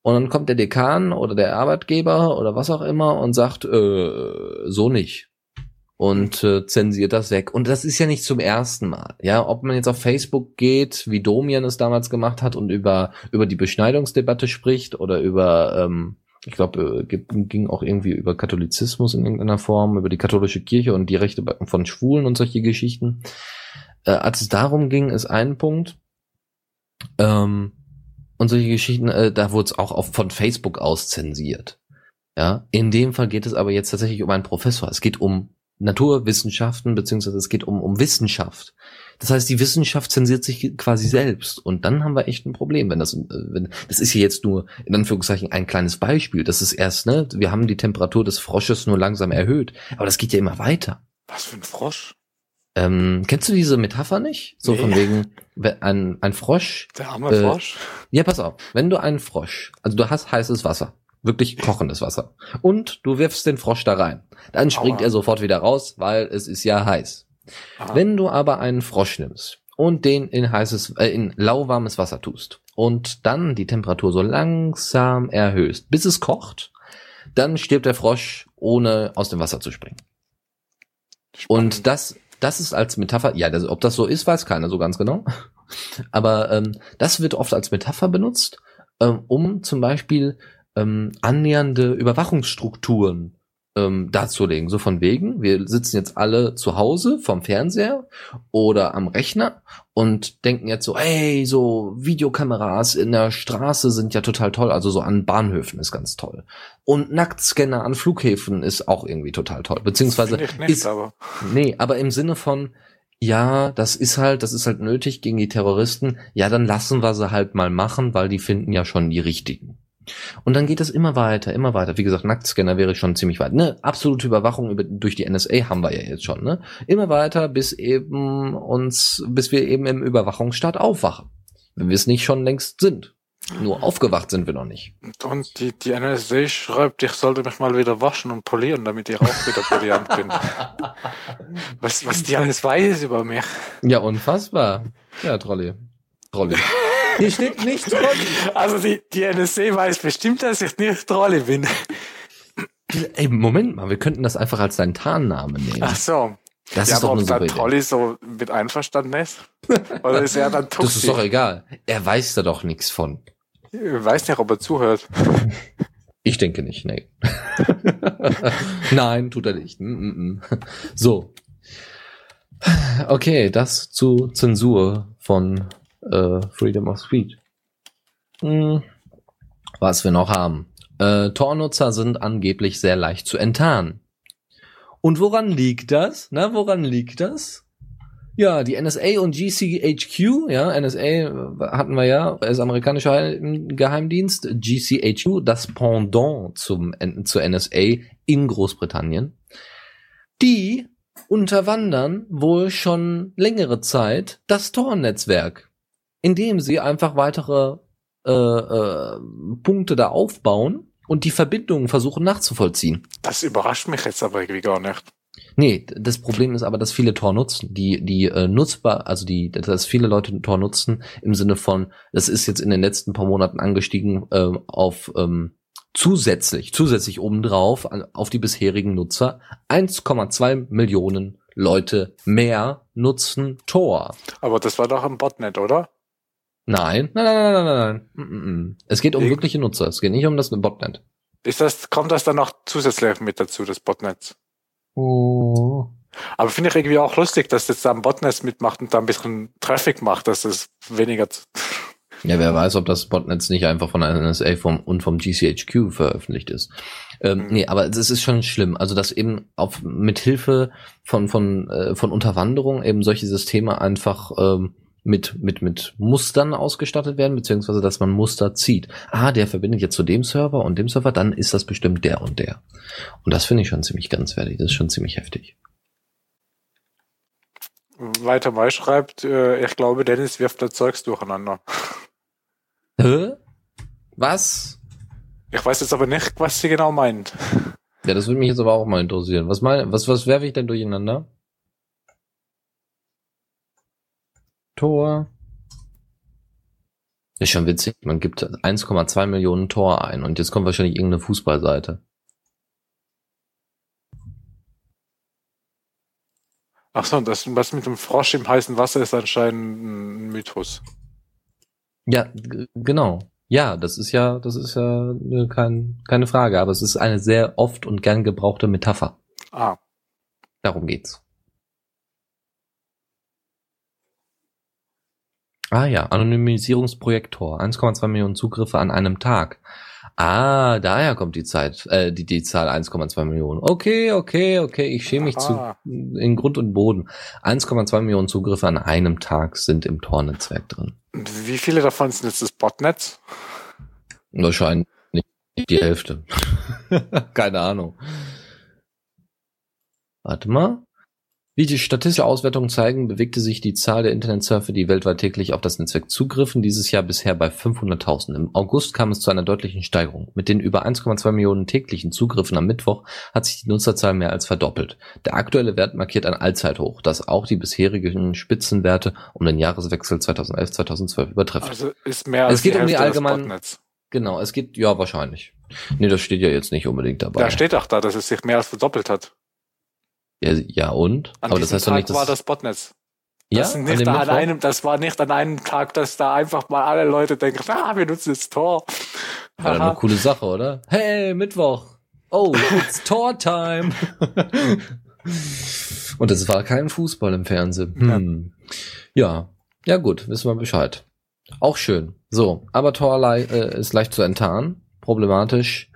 Und dann kommt der Dekan oder der Arbeitgeber oder was auch immer und sagt, äh, so nicht und äh, zensiert das weg. Und das ist ja nicht zum ersten Mal. Ja, ob man jetzt auf Facebook geht, wie Domian es damals gemacht hat und über über die Beschneidungsdebatte spricht oder über ähm, ich glaube, äh, ging auch irgendwie über Katholizismus in irgendeiner Form, über die katholische Kirche und die Rechte von Schwulen und solche Geschichten. Äh, als es darum ging, ist ein Punkt. Ähm, und solche Geschichten, äh, da wurde es auch auf, von Facebook aus zensiert. Ja, in dem Fall geht es aber jetzt tatsächlich um einen Professor. Es geht um Naturwissenschaften, beziehungsweise es geht um, um Wissenschaft. Das heißt, die Wissenschaft zensiert sich quasi selbst. Und dann haben wir echt ein Problem, wenn das, äh, wenn, das ist hier jetzt nur, in Anführungszeichen, ein kleines Beispiel. Das ist erst, ne, wir haben die Temperatur des Frosches nur langsam erhöht. Aber das geht ja immer weiter. Was für ein Frosch? Ähm, kennst du diese Metapher nicht? So nee. von wegen, ein, ein Frosch. Der arme äh, Frosch. Ja, pass auf. Wenn du einen Frosch, also du hast heißes Wasser Wirklich kochendes Wasser. Und du wirfst den Frosch da rein. Dann springt Aua. er sofort wieder raus, weil es ist ja heiß. Aha. Wenn du aber einen Frosch nimmst und den in heißes, äh, in lauwarmes Wasser tust und dann die Temperatur so langsam erhöhst, bis es kocht, dann stirbt der Frosch, ohne aus dem Wasser zu springen. Spannend. Und das, das ist als Metapher, ja, das, ob das so ist, weiß keiner so ganz genau. Aber ähm, das wird oft als Metapher benutzt, ähm, um zum Beispiel ähm, annähernde Überwachungsstrukturen ähm, darzulegen. So von wegen, wir sitzen jetzt alle zu Hause vom Fernseher oder am Rechner und denken jetzt so, ey, so Videokameras in der Straße sind ja total toll, also so an Bahnhöfen ist ganz toll. Und Nacktscanner an Flughäfen ist auch irgendwie total toll. Beziehungsweise nicht, ist, aber. nee, aber im Sinne von, ja, das ist halt, das ist halt nötig gegen die Terroristen. Ja, dann lassen wir sie halt mal machen, weil die finden ja schon die richtigen. Und dann geht es immer weiter, immer weiter. Wie gesagt, Nacktscanner wäre schon ziemlich weit. Ne, absolute Überwachung über, durch die NSA haben wir ja jetzt schon. Ne, immer weiter, bis eben uns, bis wir eben im Überwachungsstaat aufwachen, wenn wir es nicht schon längst sind. Nur aufgewacht sind wir noch nicht. Und die, die NSA schreibt, ich sollte mich mal wieder waschen und polieren, damit ich auch wieder brillant bin. Was, was die alles weiß über mich. Ja, unfassbar. Ja, Trolli. Trolli. Hier steht nicht Trolli. Also die, die NSC weiß bestimmt, dass ich nicht Trolli bin. Ey, Moment mal, wir könnten das einfach als deinen Tarnnamen nehmen. Ach so. Das ja, ist doch ob super Trolli so mit einverstanden ist? Oder ist er dann Tuxi? Das ist doch egal. Er weiß da doch nichts von. Ich weiß nicht, ob er zuhört. Ich denke nicht, nee. Nein, tut er nicht. Mm, mm, mm. So. Okay, das zu Zensur von äh, Freedom of Speech. Hm, was wir noch haben. Äh, Tor-Nutzer sind angeblich sehr leicht zu enttarnen. Und woran liegt das? Na, woran liegt das? Ja, die NSA und GCHQ, ja, NSA hatten wir ja, als amerikanischer Geheimdienst, GCHQ, das Pendant zum, zur NSA in Großbritannien, die unterwandern wohl schon längere Zeit das Tor-Netzwerk indem sie einfach weitere äh, äh, Punkte da aufbauen und die Verbindungen versuchen nachzuvollziehen. Das überrascht mich jetzt aber irgendwie gar nicht. Nee, das Problem ist aber, dass viele Tor nutzen, die die äh, nutzbar, also die, dass viele Leute Tor nutzen im Sinne von, das ist jetzt in den letzten paar Monaten angestiegen äh, auf ähm, zusätzlich, zusätzlich obendrauf auf die bisherigen Nutzer 1,2 Millionen Leute mehr nutzen Tor. Aber das war doch ein Botnet, oder? Nein, nein, nein, nein, nein, nein. Mm, mm, mm. Es geht um wirkliche Nutzer. Es geht nicht um das Botnet. Ist das, kommt das dann noch zusätzlich mit dazu, das Botnetz? Oh. Aber finde ich irgendwie auch lustig, dass jetzt da ein Botnetz mitmacht und da ein bisschen Traffic macht, dass es weniger. Ja, wer weiß, ob das Botnetz nicht einfach von der NSA vom, und vom GCHQ veröffentlicht ist. Ähm, mhm. Nee, aber das ist schon schlimm. Also, dass eben auf, mit Hilfe von, von, äh, von Unterwanderung eben solche Systeme einfach, ähm, mit, mit, mit Mustern ausgestattet werden, beziehungsweise dass man Muster zieht. Ah, der verbindet jetzt zu dem Server und dem Server, dann ist das bestimmt der und der. Und das finde ich schon ziemlich grenzwertig. Das ist schon ziemlich heftig. Weiter mal schreibt, äh, ich glaube, Dennis wirft da Zeugs durcheinander. Hä? Was? Ich weiß jetzt aber nicht, was sie genau meint. Ja, das würde mich jetzt aber auch mal interessieren. Was mein, was, was werfe ich denn durcheinander? Tor. Ist schon witzig. Man gibt 1,2 Millionen Tor ein und jetzt kommt wahrscheinlich irgendeine Fußballseite. Ach so, und das, was mit dem Frosch im heißen Wasser ist anscheinend ein Mythos. Ja, genau. Ja, das ist ja, das ist ja äh, kein, keine Frage, aber es ist eine sehr oft und gern gebrauchte Metapher. Ah. Darum geht's. Ah ja, Anonymisierungsprojektor, 1,2 Millionen Zugriffe an einem Tag. Ah, daher kommt die Zeit, äh, die, die Zahl 1,2 Millionen. Okay, okay, okay, ich schäme mich Aha. zu in Grund und Boden. 1,2 Millionen Zugriffe an einem Tag sind im Tor-Netzwerk drin. Wie viele davon sind jetzt das Botnetz? Wahrscheinlich die Hälfte. Keine Ahnung. Warte mal. Wie die statistische Auswertungen zeigen, bewegte sich die Zahl der Internetsurfer, die weltweit täglich auf das Netzwerk zugriffen, dieses Jahr bisher bei 500.000. Im August kam es zu einer deutlichen Steigerung. Mit den über 1,2 Millionen täglichen Zugriffen am Mittwoch hat sich die Nutzerzahl mehr als verdoppelt. Der aktuelle Wert markiert ein Allzeithoch, das auch die bisherigen Spitzenwerte um den Jahreswechsel 2011-2012 übertrifft. Also ist mehr als es geht um die allgemeinen Genau, es geht ja wahrscheinlich. Nee, das steht ja jetzt nicht unbedingt dabei. Da steht auch da, dass es sich mehr als verdoppelt hat. Ja, ja und? An Aber das heißt Tag doch nicht, dass war das Botnetz. Das, ja, nicht an, an einem, das war nicht an einem Tag, dass da einfach mal alle Leute denken, ah, wir nutzen jetzt Tor. War doch eine coole Sache, oder? Hey, Mittwoch. Oh, it's Tor-Time. Und es war kein Fußball im Fernsehen. Hm. Ja. ja, gut, wissen wir Bescheid. Auch schön. So, aber Tor äh, ist leicht zu enttarnen. Problematisch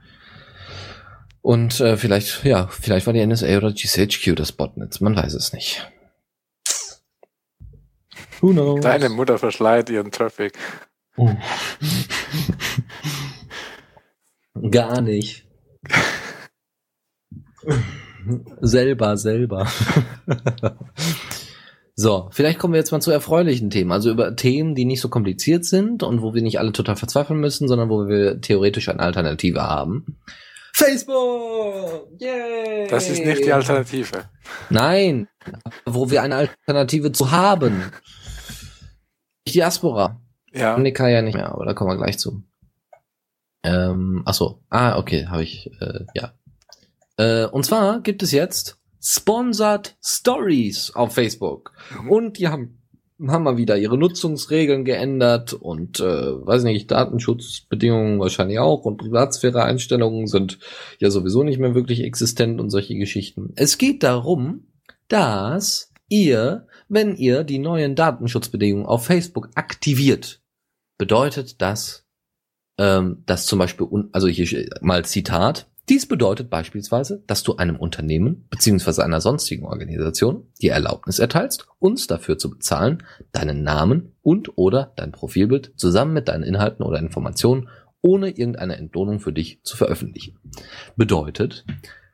und äh, vielleicht, ja, vielleicht war die NSA oder GCHQ das Botnetz, man weiß es nicht. Who knows? Deine Mutter verschleiert ihren Traffic. Oh. Gar nicht. selber, selber. so, vielleicht kommen wir jetzt mal zu erfreulichen Themen. Also über Themen, die nicht so kompliziert sind und wo wir nicht alle total verzweifeln müssen, sondern wo wir theoretisch eine Alternative haben. Facebook! Yay! Das ist nicht die Alternative. Nein, wo wir eine Alternative zu haben. Diaspora. Ja. Nika ja nicht mehr, aber da kommen wir gleich zu. Ähm, ach so. Ah, okay, habe ich, äh, ja. Äh, und zwar gibt es jetzt Sponsored Stories auf Facebook. Mhm. Und die haben haben mal wieder ihre Nutzungsregeln geändert und äh, weiß nicht, Datenschutzbedingungen wahrscheinlich auch und Privatsphäre-Einstellungen sind ja sowieso nicht mehr wirklich existent und solche Geschichten. Es geht darum, dass ihr, wenn ihr die neuen Datenschutzbedingungen auf Facebook aktiviert, bedeutet das, ähm, dass zum Beispiel, also hier mal Zitat, dies bedeutet beispielsweise, dass du einem Unternehmen bzw. einer sonstigen Organisation die Erlaubnis erteilst, uns dafür zu bezahlen, deinen Namen und oder dein Profilbild zusammen mit deinen Inhalten oder Informationen ohne irgendeine Entlohnung für dich zu veröffentlichen. Bedeutet,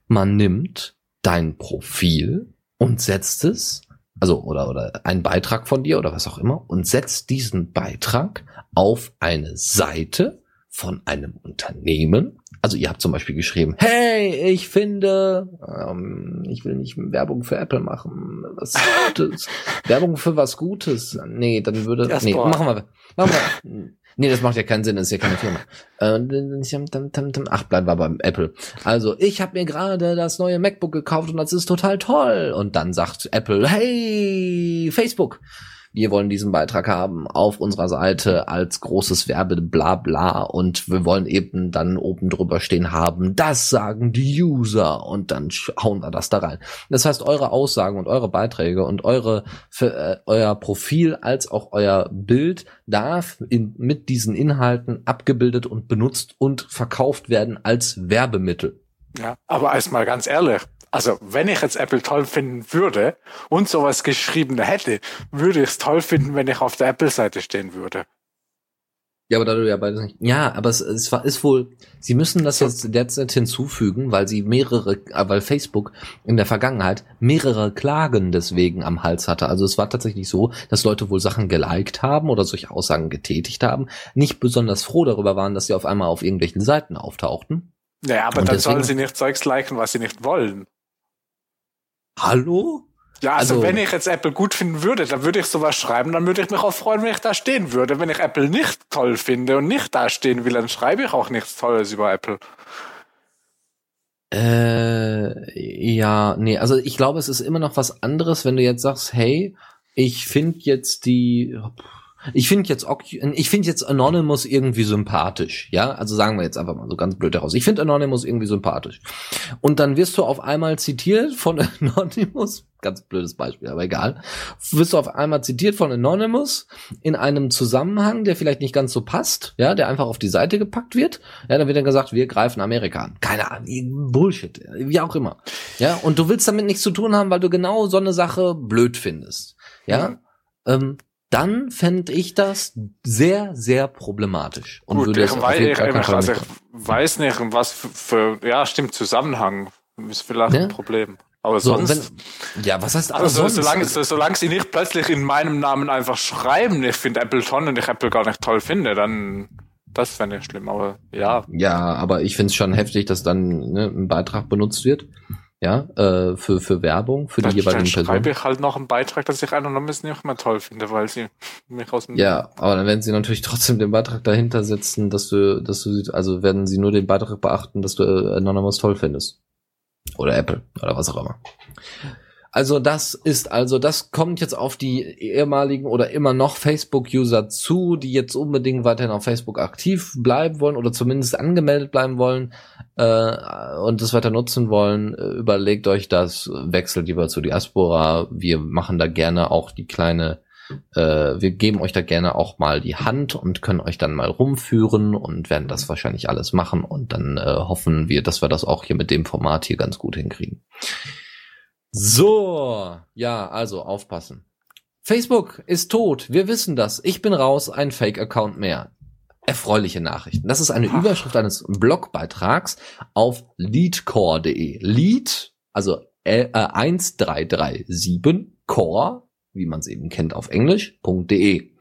man nimmt dein Profil und setzt es, also oder oder einen Beitrag von dir oder was auch immer und setzt diesen Beitrag auf eine Seite von einem Unternehmen, also ihr habt zum Beispiel geschrieben, hey, ich finde, ähm, ich will nicht Werbung für Apple machen, was Gutes, Werbung für was Gutes. Nee, dann würde, nee, machen wir, machen wir. Nee, das macht ja keinen Sinn, das ist ja keine Firma. Äh, ach, bleiben wir beim Apple. Also, ich habe mir gerade das neue MacBook gekauft und das ist total toll. Und dann sagt Apple, hey, Facebook, wir wollen diesen Beitrag haben auf unserer Seite als großes Werbe bla bla und wir wollen eben dann oben drüber stehen haben, das sagen die User und dann hauen wir das da rein. Das heißt, eure Aussagen und eure Beiträge und eure für, äh, euer Profil als auch euer Bild darf in, mit diesen Inhalten abgebildet und benutzt und verkauft werden als Werbemittel. Ja, aber erstmal ganz ehrlich, also wenn ich jetzt Apple toll finden würde und sowas geschrieben hätte, würde ich es toll finden, wenn ich auf der Apple-Seite stehen würde. Ja, aber da du ja beides nicht. Ja, aber es, es war, ist wohl, sie müssen das jetzt derzeit hinzufügen, weil sie mehrere, äh, weil Facebook in der Vergangenheit mehrere Klagen deswegen am Hals hatte. Also es war tatsächlich so, dass Leute wohl Sachen geliked haben oder solche Aussagen getätigt haben, nicht besonders froh darüber waren, dass sie auf einmal auf irgendwelchen Seiten auftauchten. Naja, aber Und dann sollen sie nicht Zeugs liken, was sie nicht wollen. Hallo? Ja, also, also, wenn ich jetzt Apple gut finden würde, dann würde ich sowas schreiben, dann würde ich mich auch freuen, wenn ich da stehen würde. Wenn ich Apple nicht toll finde und nicht da stehen will, dann schreibe ich auch nichts Tolles über Apple. Äh, ja, nee, also ich glaube, es ist immer noch was anderes, wenn du jetzt sagst, hey, ich finde jetzt die, ich finde jetzt, ich finde jetzt Anonymous irgendwie sympathisch, ja? Also sagen wir jetzt einfach mal so ganz blöd heraus. Ich finde Anonymous irgendwie sympathisch. Und dann wirst du auf einmal zitiert von Anonymous, ganz blödes Beispiel, aber egal. Wirst du auf einmal zitiert von Anonymous in einem Zusammenhang, der vielleicht nicht ganz so passt, ja, der einfach auf die Seite gepackt wird. Ja, dann wird dann gesagt, wir greifen Amerika an. Keine Ahnung, Bullshit, wie auch immer. Ja, und du willst damit nichts zu tun haben, weil du genau so eine Sache blöd findest. Ja, ja. Ähm, dann fände ich das sehr, sehr problematisch. Und Gut, würde ich, weiß, ich, also ich weiß nicht, was für, für, ja, stimmt, Zusammenhang ist vielleicht ja? ein Problem. Aber so, sonst. Wenn, ja, was heißt also sonst? Solange, so, solange sie nicht plötzlich in meinem Namen einfach schreiben, ich finde Apple toll und ich Apple gar nicht toll finde, dann das fände ich schlimm, aber ja. Ja, aber ich finde es schon heftig, dass dann ne, ein Beitrag benutzt wird ja, äh, für, für Werbung, für dann, die jeweiligen Personen. Dann schreibe ich halt noch einen Beitrag, dass ich Anonymous nicht mehr toll finde, weil sie mich aus dem... Ja, aber dann werden sie natürlich trotzdem den Beitrag dahinter setzen, dass du, dass du, also werden sie nur den Beitrag beachten, dass du äh, Anonymous toll findest. Oder Apple, oder was auch immer. Also das ist also, das kommt jetzt auf die ehemaligen oder immer noch Facebook-User zu, die jetzt unbedingt weiterhin auf Facebook aktiv bleiben wollen oder zumindest angemeldet bleiben wollen äh, und das weiter nutzen wollen. Überlegt euch das, wechselt lieber zu Diaspora. Wir machen da gerne auch die kleine äh, wir geben euch da gerne auch mal die Hand und können euch dann mal rumführen und werden das wahrscheinlich alles machen und dann äh, hoffen wir, dass wir das auch hier mit dem Format hier ganz gut hinkriegen. So, ja, also aufpassen. Facebook ist tot, wir wissen das. Ich bin raus, ein Fake-Account mehr. Erfreuliche Nachrichten. Das ist eine Überschrift eines Blogbeitrags auf leadcore.de. Lead, also äh, 1337 core, wie man es eben kennt auf Englisch.de.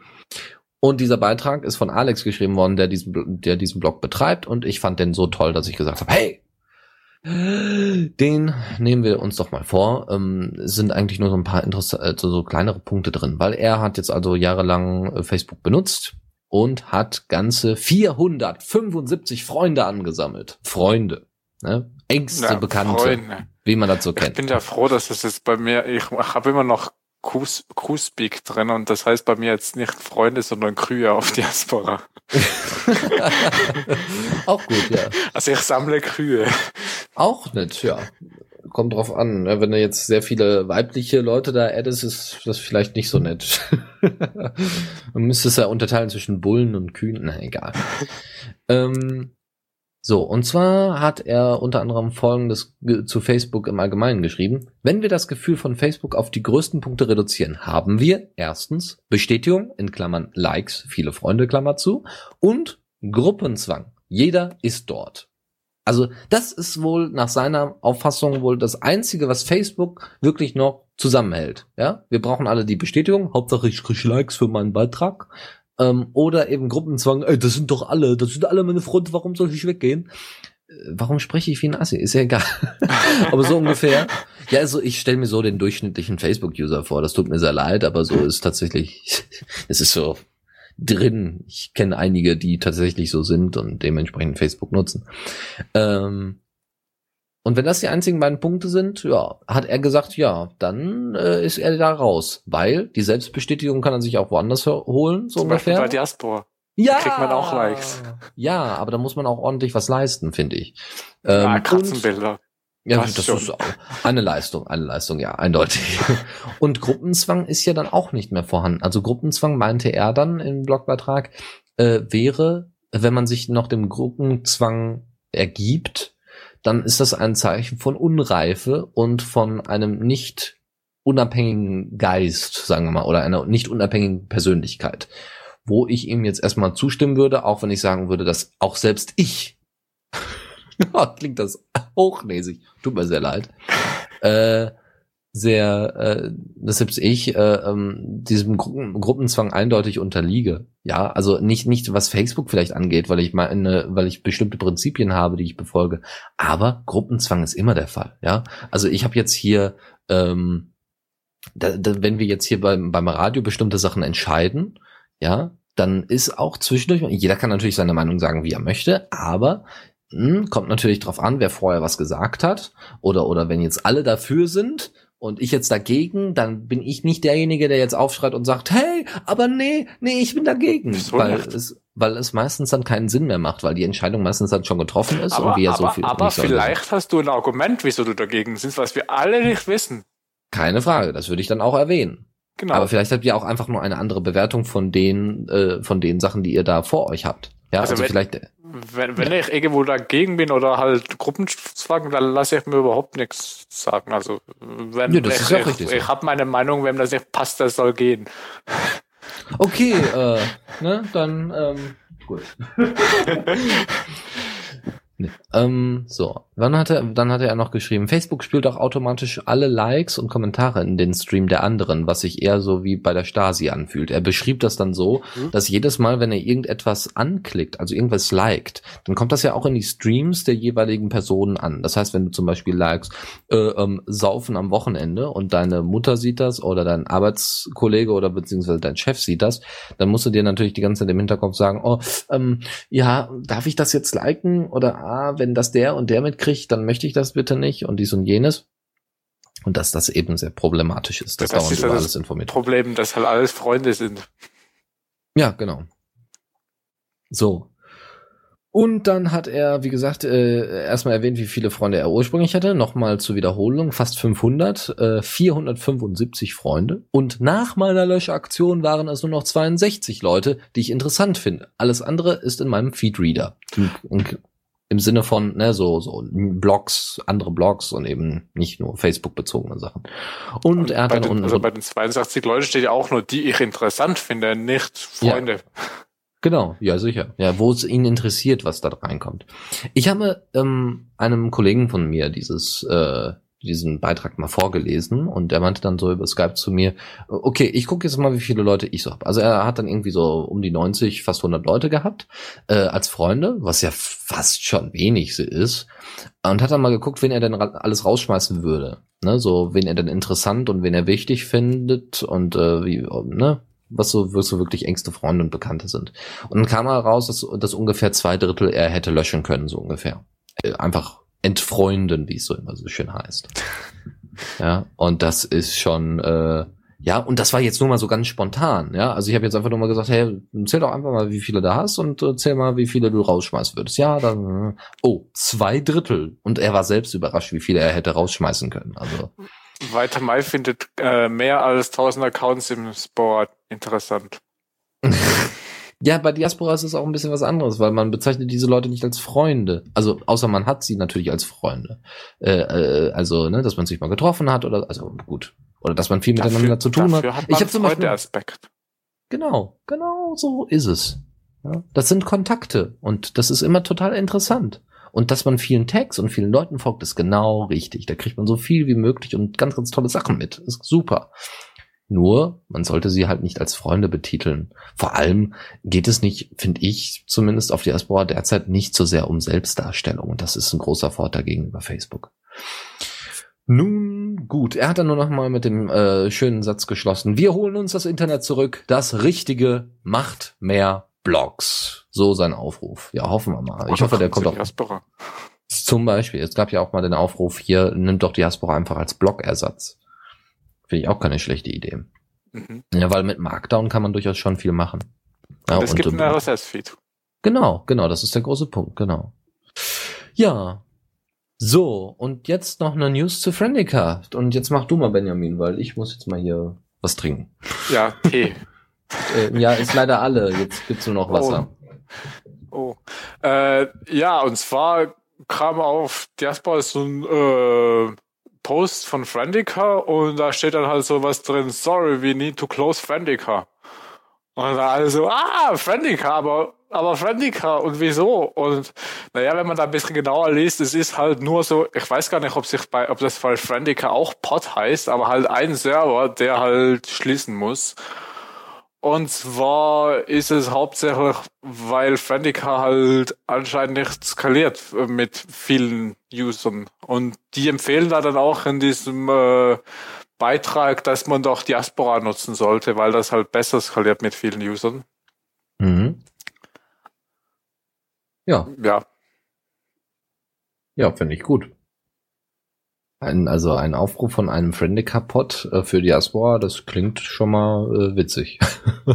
Und dieser Beitrag ist von Alex geschrieben worden, der diesen, der diesen Blog betreibt. Und ich fand den so toll, dass ich gesagt habe, hey, den nehmen wir uns doch mal vor. Ähm, sind eigentlich nur so ein paar interessante, also so kleinere Punkte drin, weil er hat jetzt also jahrelang äh, Facebook benutzt und hat ganze 475 Freunde angesammelt. Freunde, ne? engste ja, Bekannte, Freunde. wie man das so kennt. Ich bin ja froh, dass es jetzt bei mir, ich habe immer noch Q-Speak drin und das heißt bei mir jetzt nicht Freunde, sondern Kühe auf Diaspora. Auch gut, ja. Also ich sammle Kühe. Auch nett, ja. Kommt drauf an. Ne? Wenn du jetzt sehr viele weibliche Leute da addest, ist das vielleicht nicht so nett. Man müsste es ja unterteilen zwischen Bullen und Kühen. Na, egal. ähm, so, und zwar hat er unter anderem Folgendes zu Facebook im Allgemeinen geschrieben. Wenn wir das Gefühl von Facebook auf die größten Punkte reduzieren, haben wir erstens Bestätigung in Klammern Likes, viele Freunde Klammer zu und Gruppenzwang. Jeder ist dort. Also das ist wohl nach seiner Auffassung wohl das Einzige, was Facebook wirklich noch zusammenhält. Ja, wir brauchen alle die Bestätigung. Hauptsache ich kriege Likes für meinen Beitrag. Ähm, oder eben Gruppenzwang, ey, das sind doch alle, das sind alle meine Freunde, warum soll ich weggehen? Äh, warum spreche ich wie ein Assi? Ist ja egal. aber so ungefähr. Ja, also ich stelle mir so den durchschnittlichen Facebook-User vor. Das tut mir sehr leid, aber so ist tatsächlich, es ist so drin. Ich kenne einige, die tatsächlich so sind und dementsprechend Facebook nutzen. Ähm, Und wenn das die einzigen beiden Punkte sind, ja, hat er gesagt, ja, dann äh, ist er da raus. Weil die Selbstbestätigung kann er sich auch woanders holen, so Zum ungefähr. Beispiel bei Diaspora. ja, kriegt man auch Likes. Ja, aber da muss man auch ordentlich was leisten, finde ich. ja, Ähm, und- Katzenbilder. ja, Das das, ist auch eine Leistung, eine Leistung, ja, eindeutig. Und Gruppenzwang ist ja dann auch nicht mehr vorhanden. Also Gruppenzwang meinte er dann im Blogbeitrag, äh, wäre, wenn man sich noch dem Gruppenzwang ergibt, dann ist das ein Zeichen von Unreife und von einem nicht unabhängigen Geist, sagen wir mal, oder einer nicht unabhängigen Persönlichkeit. Wo ich ihm jetzt erstmal zustimmen würde, auch wenn ich sagen würde, dass auch selbst ich klingt das hochnäsig. Tut mir sehr leid. Äh, sehr, äh, dass selbst ich äh, ähm, diesem Gruppen, Gruppenzwang eindeutig unterliege. Ja, also nicht nicht was Facebook vielleicht angeht, weil ich meine, weil ich bestimmte Prinzipien habe, die ich befolge. Aber Gruppenzwang ist immer der Fall. Ja, also ich habe jetzt hier, ähm, da, da, wenn wir jetzt hier beim beim Radio bestimmte Sachen entscheiden, ja, dann ist auch zwischendurch, jeder kann natürlich seine Meinung sagen, wie er möchte, aber hm, kommt natürlich drauf an, wer vorher was gesagt hat. Oder, oder wenn jetzt alle dafür sind und ich jetzt dagegen, dann bin ich nicht derjenige, der jetzt aufschreit und sagt, hey, aber nee, nee, ich bin dagegen. Weil es, weil es meistens dann keinen Sinn mehr macht, weil die Entscheidung meistens dann schon getroffen ist Aber, und wir ja aber, so viel. aber vielleicht hast du ein Argument, wieso du dagegen sind, was wir alle nicht wissen. Keine Frage, das würde ich dann auch erwähnen. Genau. Aber vielleicht habt ihr auch einfach nur eine andere Bewertung von den, äh, von den Sachen, die ihr da vor euch habt. Ja, Also also, vielleicht, wenn, wenn ich irgendwo dagegen bin oder halt Gruppenzwang, dann lasse ich mir überhaupt nichts sagen. Also wenn Ja, ich, ich, so. ich habe meine Meinung, wem das nicht passt, das soll gehen. Okay, äh, ne, dann, ähm, gut. nee. ähm, so, dann hat er, dann hat er noch geschrieben, Facebook spielt auch automatisch alle Likes und Kommentare in den Stream der anderen, was sich eher so wie bei der Stasi anfühlt. Er beschrieb das dann so, Mhm. dass jedes Mal, wenn er irgendetwas anklickt, also irgendwas liked, dann kommt das ja auch in die Streams der jeweiligen Personen an. Das heißt, wenn du zum Beispiel likest, äh, ähm, saufen am Wochenende und deine Mutter sieht das oder dein Arbeitskollege oder beziehungsweise dein Chef sieht das, dann musst du dir natürlich die ganze Zeit im Hinterkopf sagen, oh, ähm, ja, darf ich das jetzt liken? Oder ah, wenn das der und der mitkriegt, dann möchte ich das bitte nicht und dies und jenes. Und dass das eben sehr problematisch ist, dass Das dauernd ist über alles informiert wird. Problem, dass halt alles Freunde sind. Ja, genau. So. Und dann hat er, wie gesagt, äh, erstmal erwähnt, wie viele Freunde er ursprünglich hatte. Nochmal zur Wiederholung, fast 500, äh, 475 Freunde. Und nach meiner Löschaktion waren es nur noch 62 Leute, die ich interessant finde. Alles andere ist in meinem Feedreader. Im, im, Im Sinne von, ne, so, so Blogs, andere Blogs und eben nicht nur Facebook-bezogene Sachen. Und er hat bei dann den, unten also bei den 62 Leuten steht ja auch nur, die ich interessant finde, nicht Freunde. Genau, ja sicher. Ja, wo es ihn interessiert, was da reinkommt. Ich habe ähm, einem Kollegen von mir dieses äh, diesen Beitrag mal vorgelesen und er meinte dann so über Skype zu mir, okay, ich gucke jetzt mal, wie viele Leute ich so habe. Also er hat dann irgendwie so um die 90, fast 100 Leute gehabt äh, als Freunde, was ja fast schon wenig ist. Und hat dann mal geguckt, wen er denn alles rausschmeißen würde. Ne, so wen er denn interessant und wen er wichtig findet und äh, wie, ne, was so, was so wirklich engste Freunde und Bekannte sind. Und dann kam heraus, dass, dass ungefähr zwei Drittel er hätte löschen können, so ungefähr. Äh, Einfach entfreunden, wie es so immer so schön heißt. Ja, und das ist schon, äh, ja, und das war jetzt nur mal so ganz spontan, ja. Also ich habe jetzt einfach nur mal gesagt, hey, zähl doch einfach mal, wie viele du hast und äh, zähl mal, wie viele du rausschmeißen würdest. Ja, dann, oh, zwei Drittel. Und er war selbst überrascht, wie viele er hätte rausschmeißen können. Also, Weiter Mai findet äh, mehr als 1000 Accounts im Sport interessant. Ja, bei Diaspora ist es auch ein bisschen was anderes, weil man bezeichnet diese Leute nicht als Freunde. Also außer man hat sie natürlich als Freunde. Äh, äh, also, ne, dass man sich mal getroffen hat oder also gut. Oder dass man viel miteinander zu tun hat. dafür hat Ich habe zum Beispiel. Freunde-Aspekt. Genau, genau so ist es. Ja, das sind Kontakte und das ist immer total interessant. Und dass man vielen Tags und vielen Leuten folgt, ist genau richtig. Da kriegt man so viel wie möglich und ganz, ganz tolle Sachen mit. Ist super. Nur, man sollte sie halt nicht als Freunde betiteln. Vor allem geht es nicht, finde ich, zumindest auf Diaspora derzeit nicht so sehr um Selbstdarstellung. Und das ist ein großer Vorteil gegenüber Facebook. Nun gut, er hat dann nur noch mal mit dem äh, schönen Satz geschlossen. Wir holen uns das Internet zurück. Das Richtige macht mehr Blogs. So sein Aufruf. Ja, hoffen wir mal. Ich Oder hoffe, der kommt auch. Diaspora. Zum Beispiel, es gab ja auch mal den Aufruf hier, nimmt doch Diaspora einfach als Blog-Ersatz. Finde ich auch keine schlechte Idee. Mhm. Ja, weil mit Markdown kann man durchaus schon viel machen. Ja, Und es gibt einen RSS-Feed. Genau, genau, das ist der große Punkt, genau. Ja. So, und jetzt noch eine News zu Friendica. Und jetzt mach du mal, Benjamin, weil ich muss jetzt mal hier was trinken. Ja, Tee. Äh, ja, ist leider alle. Jetzt gibt's nur noch Wasser. Oh. Äh, ja, und zwar kam auf Diaspora so ein äh, Post von Friendica und da steht dann halt so was drin, sorry, we need to close Friendica. Und da alle ah, Friendica, aber, aber Friendica und wieso? Und naja, wenn man da ein bisschen genauer liest, es ist halt nur so, ich weiß gar nicht, ob sich bei, ob das bei Friendica auch Pod heißt, aber halt ein Server, der halt schließen muss. Und zwar ist es hauptsächlich, weil Friendica halt anscheinend nicht skaliert mit vielen Usern. Und die empfehlen da dann auch in diesem äh, Beitrag, dass man doch Diaspora nutzen sollte, weil das halt besser skaliert mit vielen Usern. Mhm. Ja, Ja, ja, finde ich gut. Ein, also ein Aufruf von einem Friendica-Pod äh, für Diaspora, das klingt schon mal äh, witzig.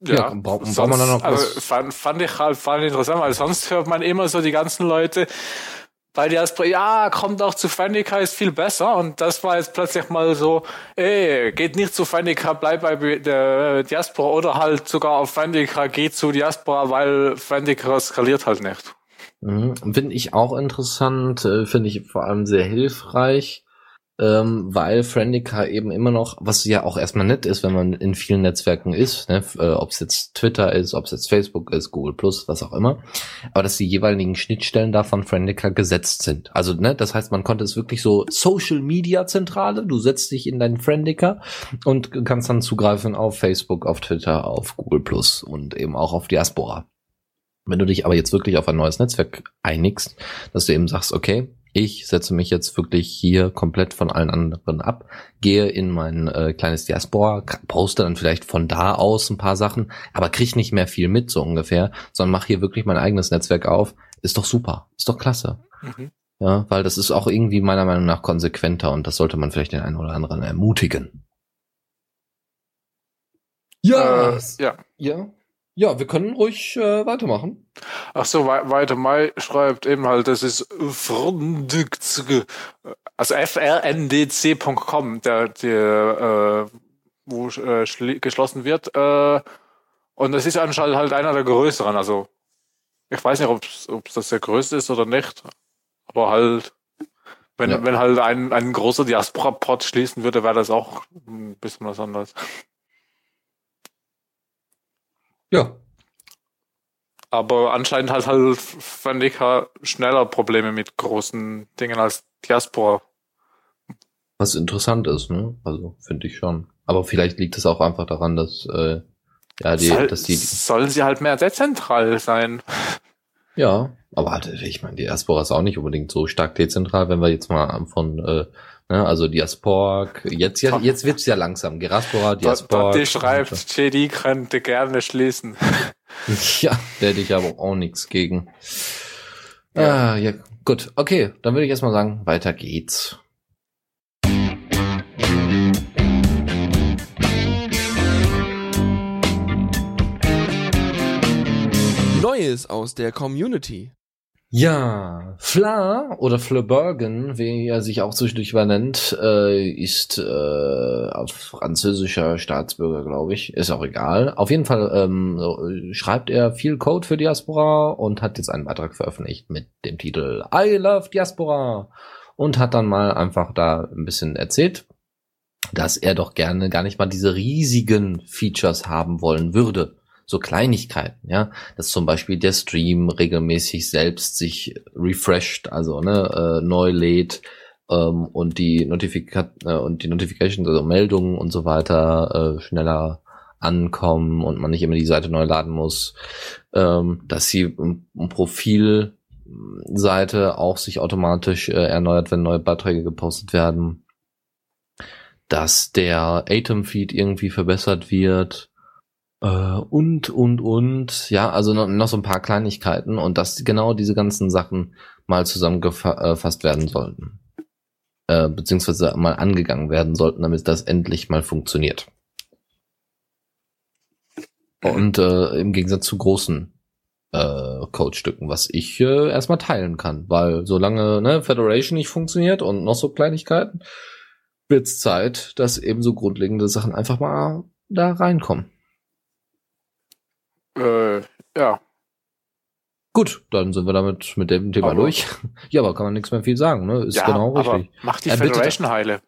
Ja, braucht- braucht man da noch also was? fand, fand ich halt fand ich interessant, weil sonst hört man immer so die ganzen Leute bei Diaspora, ja, kommt auch zu Friendica, ist viel besser. Und das war jetzt plötzlich mal so, ey, geht nicht zu Friendica, bleib bei der Diaspora oder halt sogar auf Friendica, geht zu Diaspora, weil Friendica skaliert halt nicht. Mhm. Finde ich auch interessant, äh, finde ich vor allem sehr hilfreich, ähm, weil Friendica eben immer noch, was ja auch erstmal nett ist, wenn man in vielen Netzwerken ist, ne, äh, ob es jetzt Twitter ist, ob es jetzt Facebook ist, Google Plus, was auch immer, aber dass die jeweiligen Schnittstellen da von Friendica gesetzt sind. Also, ne, das heißt, man konnte es wirklich so Social Media Zentrale, du setzt dich in deinen Friendica und kannst dann zugreifen auf Facebook, auf Twitter, auf Google Plus und eben auch auf Diaspora. Wenn du dich aber jetzt wirklich auf ein neues Netzwerk einigst, dass du eben sagst, okay, ich setze mich jetzt wirklich hier komplett von allen anderen ab, gehe in mein äh, kleines Diaspora, poste dann vielleicht von da aus ein paar Sachen, aber krieg nicht mehr viel mit, so ungefähr, sondern mach hier wirklich mein eigenes Netzwerk auf, ist doch super, ist doch klasse. Mhm. Ja, weil das ist auch irgendwie meiner Meinung nach konsequenter und das sollte man vielleicht den einen oder anderen ermutigen. Äh, ja. ja. Ja, wir können ruhig äh, weitermachen. Ach so, wei- weiter Mai schreibt eben halt, das ist also frndc.com, der, der äh, wo äh, geschlossen wird. Äh, und das ist anscheinend halt einer der größeren. Also ich weiß nicht, ob das der größte ist oder nicht, aber halt, wenn, Ja. wenn halt ein, ein großer Diaspora-Pod schließen würde, wäre das auch ein bisschen was anderes. Ja. Aber anscheinend hat halt Friendica schneller Probleme mit großen Dingen als Diaspora. Was interessant ist, ne? Also finde ich schon. Aber vielleicht liegt es auch einfach daran, dass äh, ja die, Soll, dass die sollen sie halt mehr dezentral sein. ja, aber warte, ich meine, die Diaspora ist auch nicht unbedingt so stark dezentral, wenn wir jetzt mal von äh, ne, also Diaspora jetzt ja jetzt wird's ja langsam Geraspora, Diaspora. Die schreibt, JD könnte gerne schließen. Ja, da hätte ich aber auch nichts gegen. Ja. Ah, ja, gut. Okay, dann würde ich erstmal sagen, weiter geht's. Neues aus der Community. Ja, Fla oder Flebergen, wie er sich auch zwischendurch übernennt, äh, ist äh, auf französischer Staatsbürger, glaube ich. Ist auch egal. Auf jeden Fall ähm, so, schreibt er viel Code für Diaspora und hat jetzt einen Beitrag veröffentlicht mit dem Titel I Love Diaspora und hat dann mal einfach da ein bisschen erzählt, dass er doch gerne gar nicht mal diese riesigen Features haben wollen würde. So Kleinigkeiten, ja, dass zum Beispiel der Stream regelmäßig selbst sich refresht, also ne, äh, neu lädt ähm, und die Notifika äh, und die Notifications, also Meldungen und so weiter äh, schneller ankommen und man nicht immer die Seite neu laden muss, ähm, dass im Profilseite auch sich automatisch äh, erneuert, wenn neue Beiträge gepostet werden, dass der Atom-Feed irgendwie verbessert wird und, und, und, ja, also noch, noch so ein paar Kleinigkeiten und dass genau diese ganzen Sachen mal zusammengefasst werden sollten. Äh, beziehungsweise mal angegangen werden sollten, damit das endlich mal funktioniert. Und äh, im Gegensatz zu großen äh, Codestücken, was ich äh, erstmal teilen kann, weil solange ne, Federation nicht funktioniert und noch so Kleinigkeiten, wird's Zeit, dass eben so grundlegende Sachen einfach mal da reinkommen. Äh, ja. Gut, dann sind wir damit mit dem Thema Aber- durch. Ja, aber kann man nichts mehr viel sagen, ne? Ist ja, genau richtig. mach die Er bittet- Federation heile.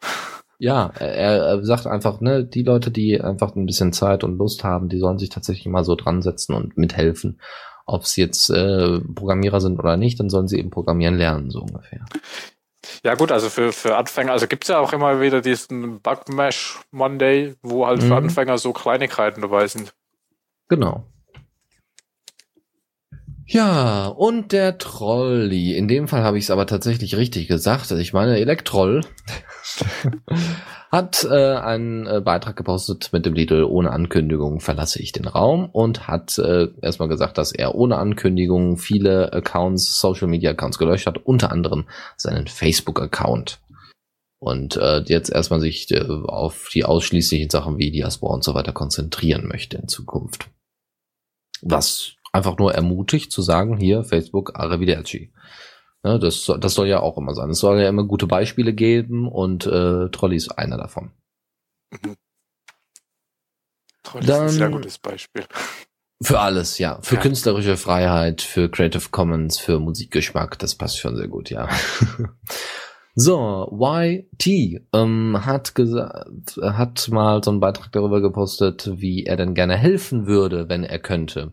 Ja, er, er sagt einfach, ne, die Leute, die einfach ein bisschen Zeit und Lust haben, die sollen sich tatsächlich mal so dran setzen und mithelfen. Ob es jetzt äh, Programmierer sind oder nicht, dann sollen sie eben programmieren lernen, so ungefähr. Ja gut, also für, für Anfänger, also gibt's ja auch immer wieder diesen Bugmash Monday, wo halt für Mhm. Anfänger so Kleinigkeiten dabei sind. Genau. Ja, und der Trolli. In dem Fall habe ich es aber tatsächlich richtig gesagt. Ich meine, Elektroll hat äh, einen äh, Beitrag gepostet mit dem Titel Ohne Ankündigung verlasse ich den Raum und hat äh, erstmal gesagt, dass er ohne Ankündigung viele Accounts, Social Media Accounts gelöscht hat, unter anderem seinen Facebook-Account. Und äh, jetzt erstmal sich äh, auf die ausschließlichen Sachen wie Diaspora und so weiter konzentrieren möchte in Zukunft. Was einfach nur ermutigt zu sagen, hier, Facebook, Arrivederci. Ja, das, soll- das soll ja auch immer sein. Es soll ja immer gute Beispiele geben und äh, Trolli ist einer davon. Toll, das ist ein sehr Dann- gutes Beispiel. Für alles, ja. Für Ja. künstlerische Freiheit, für Creative Commons, für Musikgeschmack, das passt schon sehr gut, ja. so, YT ähm, hat gesagt, hat mal so einen Beitrag darüber gepostet, wie er denn gerne helfen würde, wenn er könnte.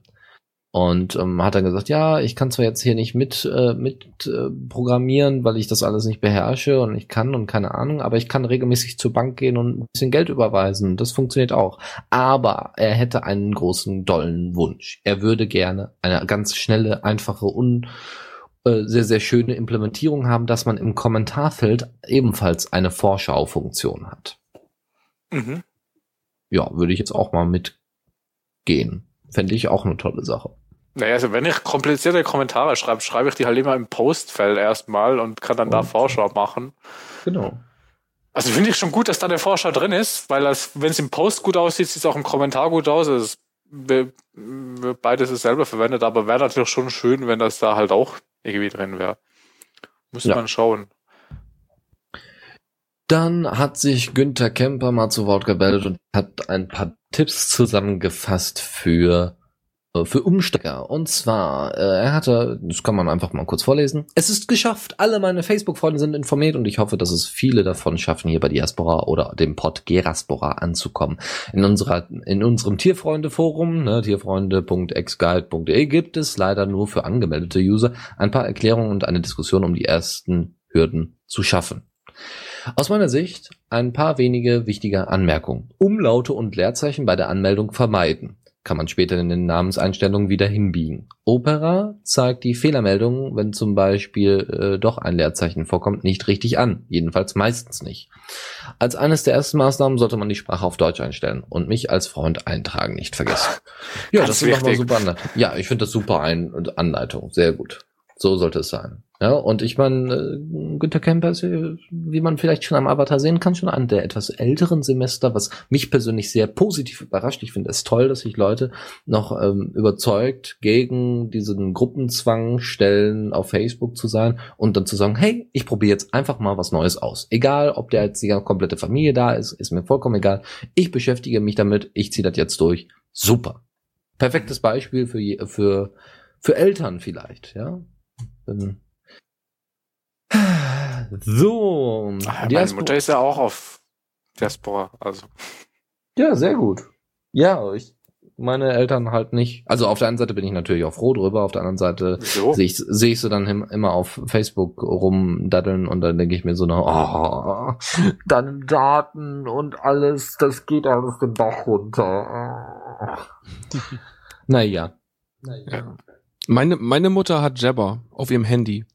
Und ähm, hat dann gesagt, ja, ich kann zwar jetzt hier nicht mit, äh, mit äh, programmieren, weil ich das alles nicht beherrsche und ich kann und keine Ahnung, aber ich kann regelmäßig zur Bank gehen und ein bisschen Geld überweisen. Das funktioniert auch. Aber er hätte einen großen, dollen Wunsch. Er würde gerne eine ganz schnelle, einfache und äh, sehr, sehr schöne Implementierung haben, dass man im Kommentarfeld ebenfalls eine Vorschaufunktion hat. Mhm. Ja, würde ich jetzt auch mal mitgehen. Fände ich auch eine tolle Sache. Naja, also wenn ich komplizierte Kommentare schreibe, schreibe ich die halt immer im Postfeld erstmal und kann dann da Oh. Vorschau machen. Genau. Also finde ich schon gut, dass da eine Vorschau drin ist, weil das, wenn es im Post gut aussieht, sieht es auch im Kommentar gut aus. Also es, be- be- beides ist selber verwendet, aber wäre natürlich schon schön, wenn das da halt auch irgendwie drin wäre. Muss Ja. man schauen. Dann hat sich Günther Kemper mal zu Wort gemeldet und hat ein paar Tipps zusammengefasst für äh, für Umsteiger. Und zwar, äh, er hatte, das kann man einfach mal kurz vorlesen. Es ist geschafft. Alle meine Facebook-Freunde sind informiert und ich hoffe, dass es viele davon schaffen, hier bei Diaspora oder dem Pod Geraspora anzukommen. In unserer, in unserem Tierfreunde-Forum, ne, tierfreunde.xguide.de gibt es leider nur für angemeldete User ein paar Erklärungen und eine Diskussion, um die ersten Hürden zu schaffen. Aus meiner Sicht ein paar wenige wichtige Anmerkungen. Umlaute und Leerzeichen bei der Anmeldung vermeiden. Kann man später in den Namenseinstellungen wieder hinbiegen. Opera zeigt die Fehlermeldung, wenn zum Beispiel äh, doch ein Leerzeichen vorkommt, nicht richtig an. Jedenfalls meistens nicht. Als eines der ersten Maßnahmen sollte man die Sprache auf Deutsch einstellen und mich als Freund eintragen nicht vergessen. Ja, Ganz das ist doch mal wichtig. super. Ja, ich finde das super Ein Anleitung. Sehr gut. So sollte es sein. Ja, und ich meine, äh, Günter Kemper ist, äh, wie man vielleicht schon am Avatar sehen kann, schon an der etwas älteren Semester, was mich persönlich sehr positiv überrascht. Ich finde es toll, dass sich Leute noch ähm, überzeugt gegen diesen Gruppenzwang stellen, auf Facebook zu sein und dann zu sagen, hey, ich probiere jetzt einfach mal was Neues aus. Egal, ob der jetzt die komplette Familie da ist, ist mir vollkommen egal. Ich beschäftige mich damit, ich ziehe das jetzt durch. Super. Perfektes Beispiel für, für, für Eltern vielleicht, ja. Wenn- So. Ach, meine Diaspora- Mutter ist ja auch auf Diaspora. Also Ja, sehr gut. Ja, ich, meine Eltern halt nicht. Also auf der einen Seite bin ich natürlich auch froh drüber, auf der anderen Seite so. sehe ich, sehe ich sie dann im- immer auf Facebook rumdaddeln und dann denke ich mir so, na, oh, deine Daten und alles, das geht alles den Bach runter. naja. Ja. Meine, meine Mutter hat Jabber auf ihrem Handy.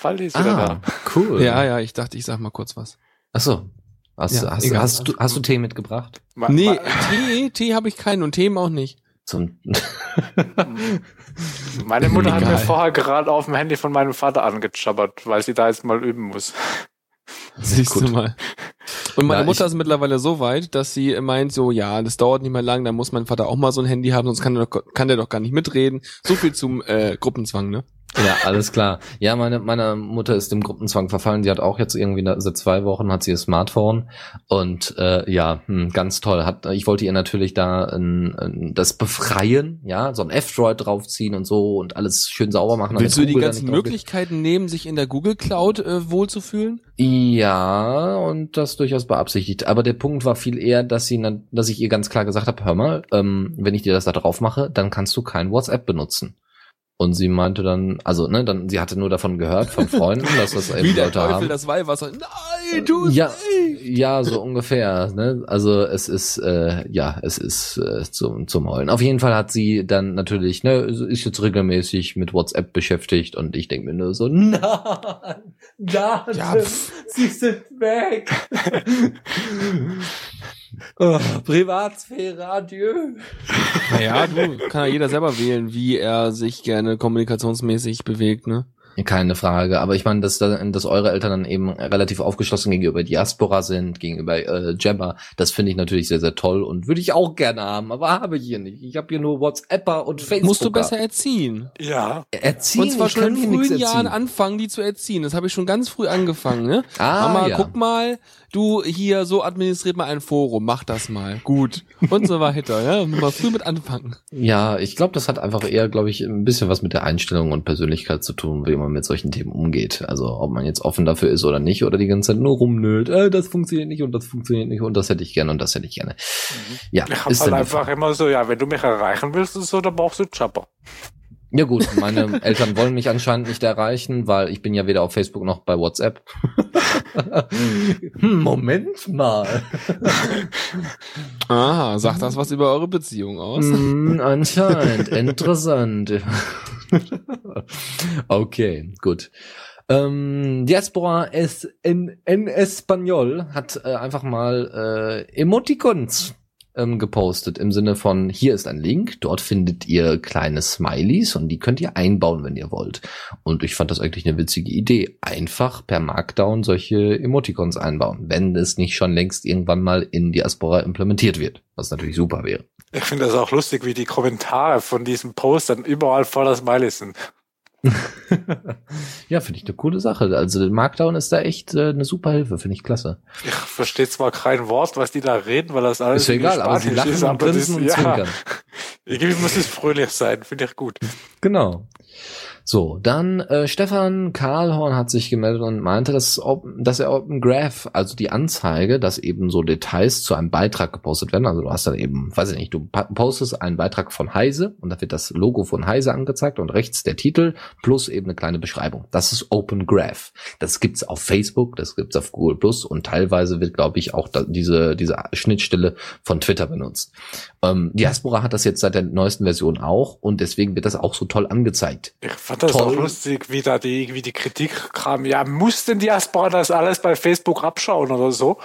Fall ist wieder Ah, da. cool. Ja, ja, ich dachte, ich sag mal kurz was. Ach so. Hast, Ja, hast, hast, du, hast du Tee mitgebracht? Ma- Nee, ma- Tee, Tee habe ich keinen und Themen auch nicht. Zum Meine Mutter hat Egal. mir vorher gerade auf dem Handy von meinem Vater angechabbert, weil sie da jetzt mal üben muss. Siehst du Gut. mal. Und meine Ja, Mutter ist mittlerweile so weit, dass sie meint, so, ja, das dauert nicht mehr lang, da muss mein Vater auch mal so ein Handy haben, sonst kann der doch, kann der doch gar nicht mitreden. So viel zum äh, Gruppenzwang, ne? Ja, alles klar. Ja, meine, meine Mutter ist dem Gruppenzwang verfallen. Die hat auch jetzt irgendwie seit zwei Wochen hat sie ihr Smartphone und äh, ja, hm, ganz toll. Hat, ich wollte ihr natürlich da ein, ein, das befreien, ja, so ein F-Droid draufziehen und so und alles schön sauber machen. Willst du die ganzen. Möglichkeiten nehmen, sich in der Google Cloud äh, wohlzufühlen? Ja, und das durchaus beabsichtigt. Aber der Punkt war viel eher, dass sie, dass ich ihr ganz klar gesagt habe, hör mal, ähm, wenn ich dir das da drauf mache, dann kannst du kein WhatsApp benutzen. Und sie meinte dann, also, ne, dann, sie hatte nur davon gehört, von Freunden, dass das eben Wie der Leute Teufel haben. das Weihwasser. Nein, tu Ja, nicht! ja, so ungefähr. Ne? Also es ist, äh, ja, es ist äh, zum, zum Heulen. Auf jeden Fall hat sie dann natürlich, ne, ist jetzt regelmäßig mit WhatsApp beschäftigt und ich denke mir nur so, nein, nein, Ja, sie sind weg. oh, Privatsphäre, adieu. Naja, du, kann ja jeder selber wählen, wie er sich gerne kommunikationsmäßig bewegt, ne? Keine Frage, aber ich meine, dass, da- dass eure Eltern dann eben relativ aufgeschlossen gegenüber Diaspora sind, gegenüber äh, Jabba, das finde ich natürlich sehr, sehr toll und würde ich auch gerne haben, aber habe ich hier nicht. Ich habe hier nur WhatsApper und Facebook. Musst du besser erziehen. Ja. erziehen. Und zwar ich schon kann in frühen Jahren anfangen, die zu erziehen. Das habe ich schon ganz früh angefangen, ne? Ah, Mama, ja. guck mal, du hier so administriert mal ein Forum, mach das mal. Gut. Und so weiter, ja? Mal früh mit anfangen. Ja, ich glaube, das hat einfach eher, glaube ich, ein bisschen was mit der Einstellung und Persönlichkeit zu tun, wie man mit solchen Themen umgeht. Also ob man jetzt offen dafür ist oder nicht oder die ganze Zeit nur rumnölt, äh, das funktioniert nicht und das funktioniert nicht und das hätte ich gerne und das hätte ich gerne. Ja, Ich ist halt dann einfach immer so, ja, wenn du mich erreichen willst und so, dann brauchst du Chopper. Ja gut, meine Eltern wollen mich anscheinend nicht erreichen, weil ich bin ja weder auf Facebook noch bei WhatsApp. Hm, Moment mal. Aha, sagt das was über eure Beziehung aus? Hm, anscheinend. Interessant. okay, gut. Ähm, Diaspora es en, en Español hat äh, einfach mal äh, Emoticons ähm, gepostet im Sinne von hier ist ein Link, dort findet ihr kleine Smileys und die könnt ihr einbauen, wenn ihr wollt. Und ich fand das eigentlich eine witzige Idee. Einfach per Markdown solche Emoticons einbauen, wenn es nicht schon längst irgendwann mal in Diaspora implementiert wird, was natürlich super wäre. Ich finde das auch lustig, wie die Kommentare von diesem Post dann überall voller Smileys sind. Ja, finde ich eine coole Sache. Also der Markdown ist da echt äh, eine super Hilfe, finde ich klasse. Ich verstehe zwar kein Wort, was die da reden, weil das alles Ist ja egal, aber sie lachen ist, und grinsen und ja, zwinkern. Irgendwie muss es fröhlich sein, finde ich gut. Genau. So, dann äh, Stefan Karlhorn hat sich gemeldet und meinte, dass, dass er Open Graph, also die Anzeige, dass eben so Details zu einem Beitrag gepostet werden. Also du hast dann eben, weiß ich nicht, du postest einen Beitrag von Heise und da wird das Logo von Heise angezeigt und rechts der Titel plus eben eine kleine Beschreibung. Das ist Open Graph. Das gibt's auf Facebook, das gibt's auf Google Plus und teilweise wird, glaube ich, auch da, diese, diese Schnittstelle von Twitter benutzt. Ähm, Diaspora hat das jetzt seit der neuesten Version auch und deswegen wird das auch so toll angezeigt. Ich fand das Toll. auch lustig, wie da die, wie die Kritik kam. Ja, muss denn Diaspora das alles bei Facebook abschauen oder so?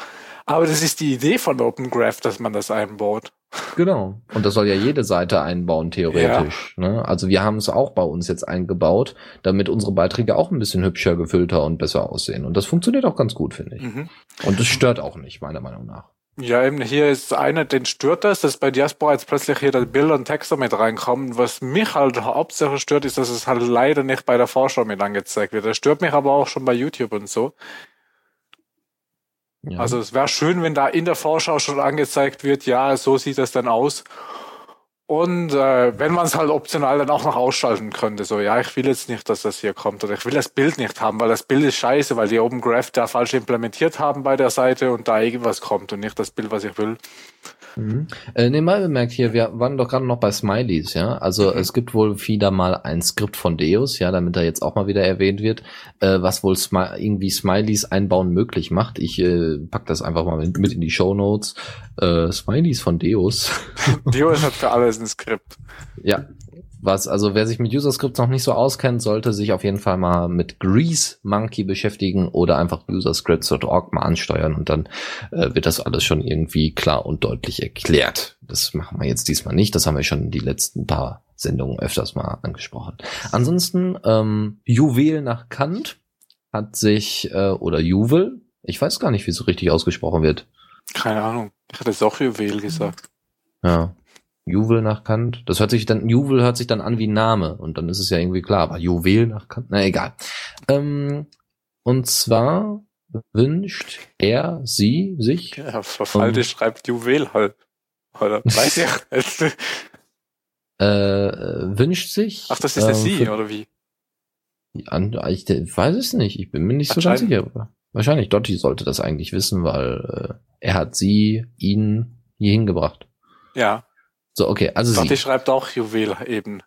Aber das ist die Idee von Open Graph, dass man das einbaut. Genau. Und das soll ja jede Seite einbauen, theoretisch. Ne? Also wir haben es auch bei uns jetzt eingebaut, damit unsere Beiträge auch ein bisschen hübscher, gefüllter und besser aussehen. Und das funktioniert auch ganz gut, finde ich. Mhm. Und es stört auch nicht, meiner Meinung nach. Ja, eben hier ist einer, den stört das, dass bei Diaspora jetzt plötzlich hier das Bilder und Texte mit reinkommen. Was mich halt hauptsächlich stört, ist, dass es halt leider nicht bei der Vorschau mit angezeigt wird. Das stört mich aber auch schon bei YouTube und so. Ja. Also es wäre schön, wenn da in der Vorschau schon angezeigt wird, ja, so sieht das dann aus. Und äh, wenn man es halt optional dann auch noch ausschalten könnte, so ja, ich will jetzt nicht, dass das hier kommt oder ich will das Bild nicht haben, weil das Bild ist scheiße, weil die Open Graph da falsch implementiert haben bei der Seite und da irgendwas kommt und nicht das Bild, was ich will. Mhm. Äh, nebenbei bemerkt hier, wir waren doch gerade noch bei Smileys, ja. Also Mhm. es gibt wohl wieder mal ein Skript von Deus, ja, damit er jetzt auch mal wieder erwähnt wird, äh, was wohl Smi irgendwie Smileys einbauen möglich macht. Ich äh, pack das einfach mal mit, mit in die Show Notes. Äh, Smileys von Deus. Dio ist halt für alles ein Skript. ja. Was, also wer sich mit User Scripts noch nicht so auskennt, sollte sich auf jeden Fall mal mit Grease Monkey beschäftigen oder einfach userscripts.org mal ansteuern und dann äh, wird das alles schon irgendwie klar und deutlich erklärt. Das machen wir jetzt diesmal nicht, das haben wir schon die letzten paar Sendungen öfters mal angesprochen. Ansonsten, ähm, Juwel nach Kant hat sich, äh, oder Juwel, ich weiß gar nicht, wie es so richtig ausgesprochen wird. Keine Ahnung. Ich hatte es auch Juwel gesagt. Ja. Juwel nach Kant. Das hört sich dann, Juwel hört sich dann an wie Name und dann ist es ja irgendwie klar, aber Juwel nach Kant, na egal. Ähm, und zwar wünscht er, sie, sich. Ja, Verfallte schreibt Juwel halt. Oder weiß ich. äh, wünscht sich. Ach, das ist der äh, sie, oder wie? Ich weiß es nicht, ich bin mir nicht so ganz sicher. Wahrscheinlich Dotti sollte das eigentlich wissen, weil äh, er hat sie, ihn hier hingebracht. Ja. So, okay, also Dotti sie. schreibt auch Juwel eben.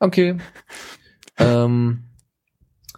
Okay. ähm,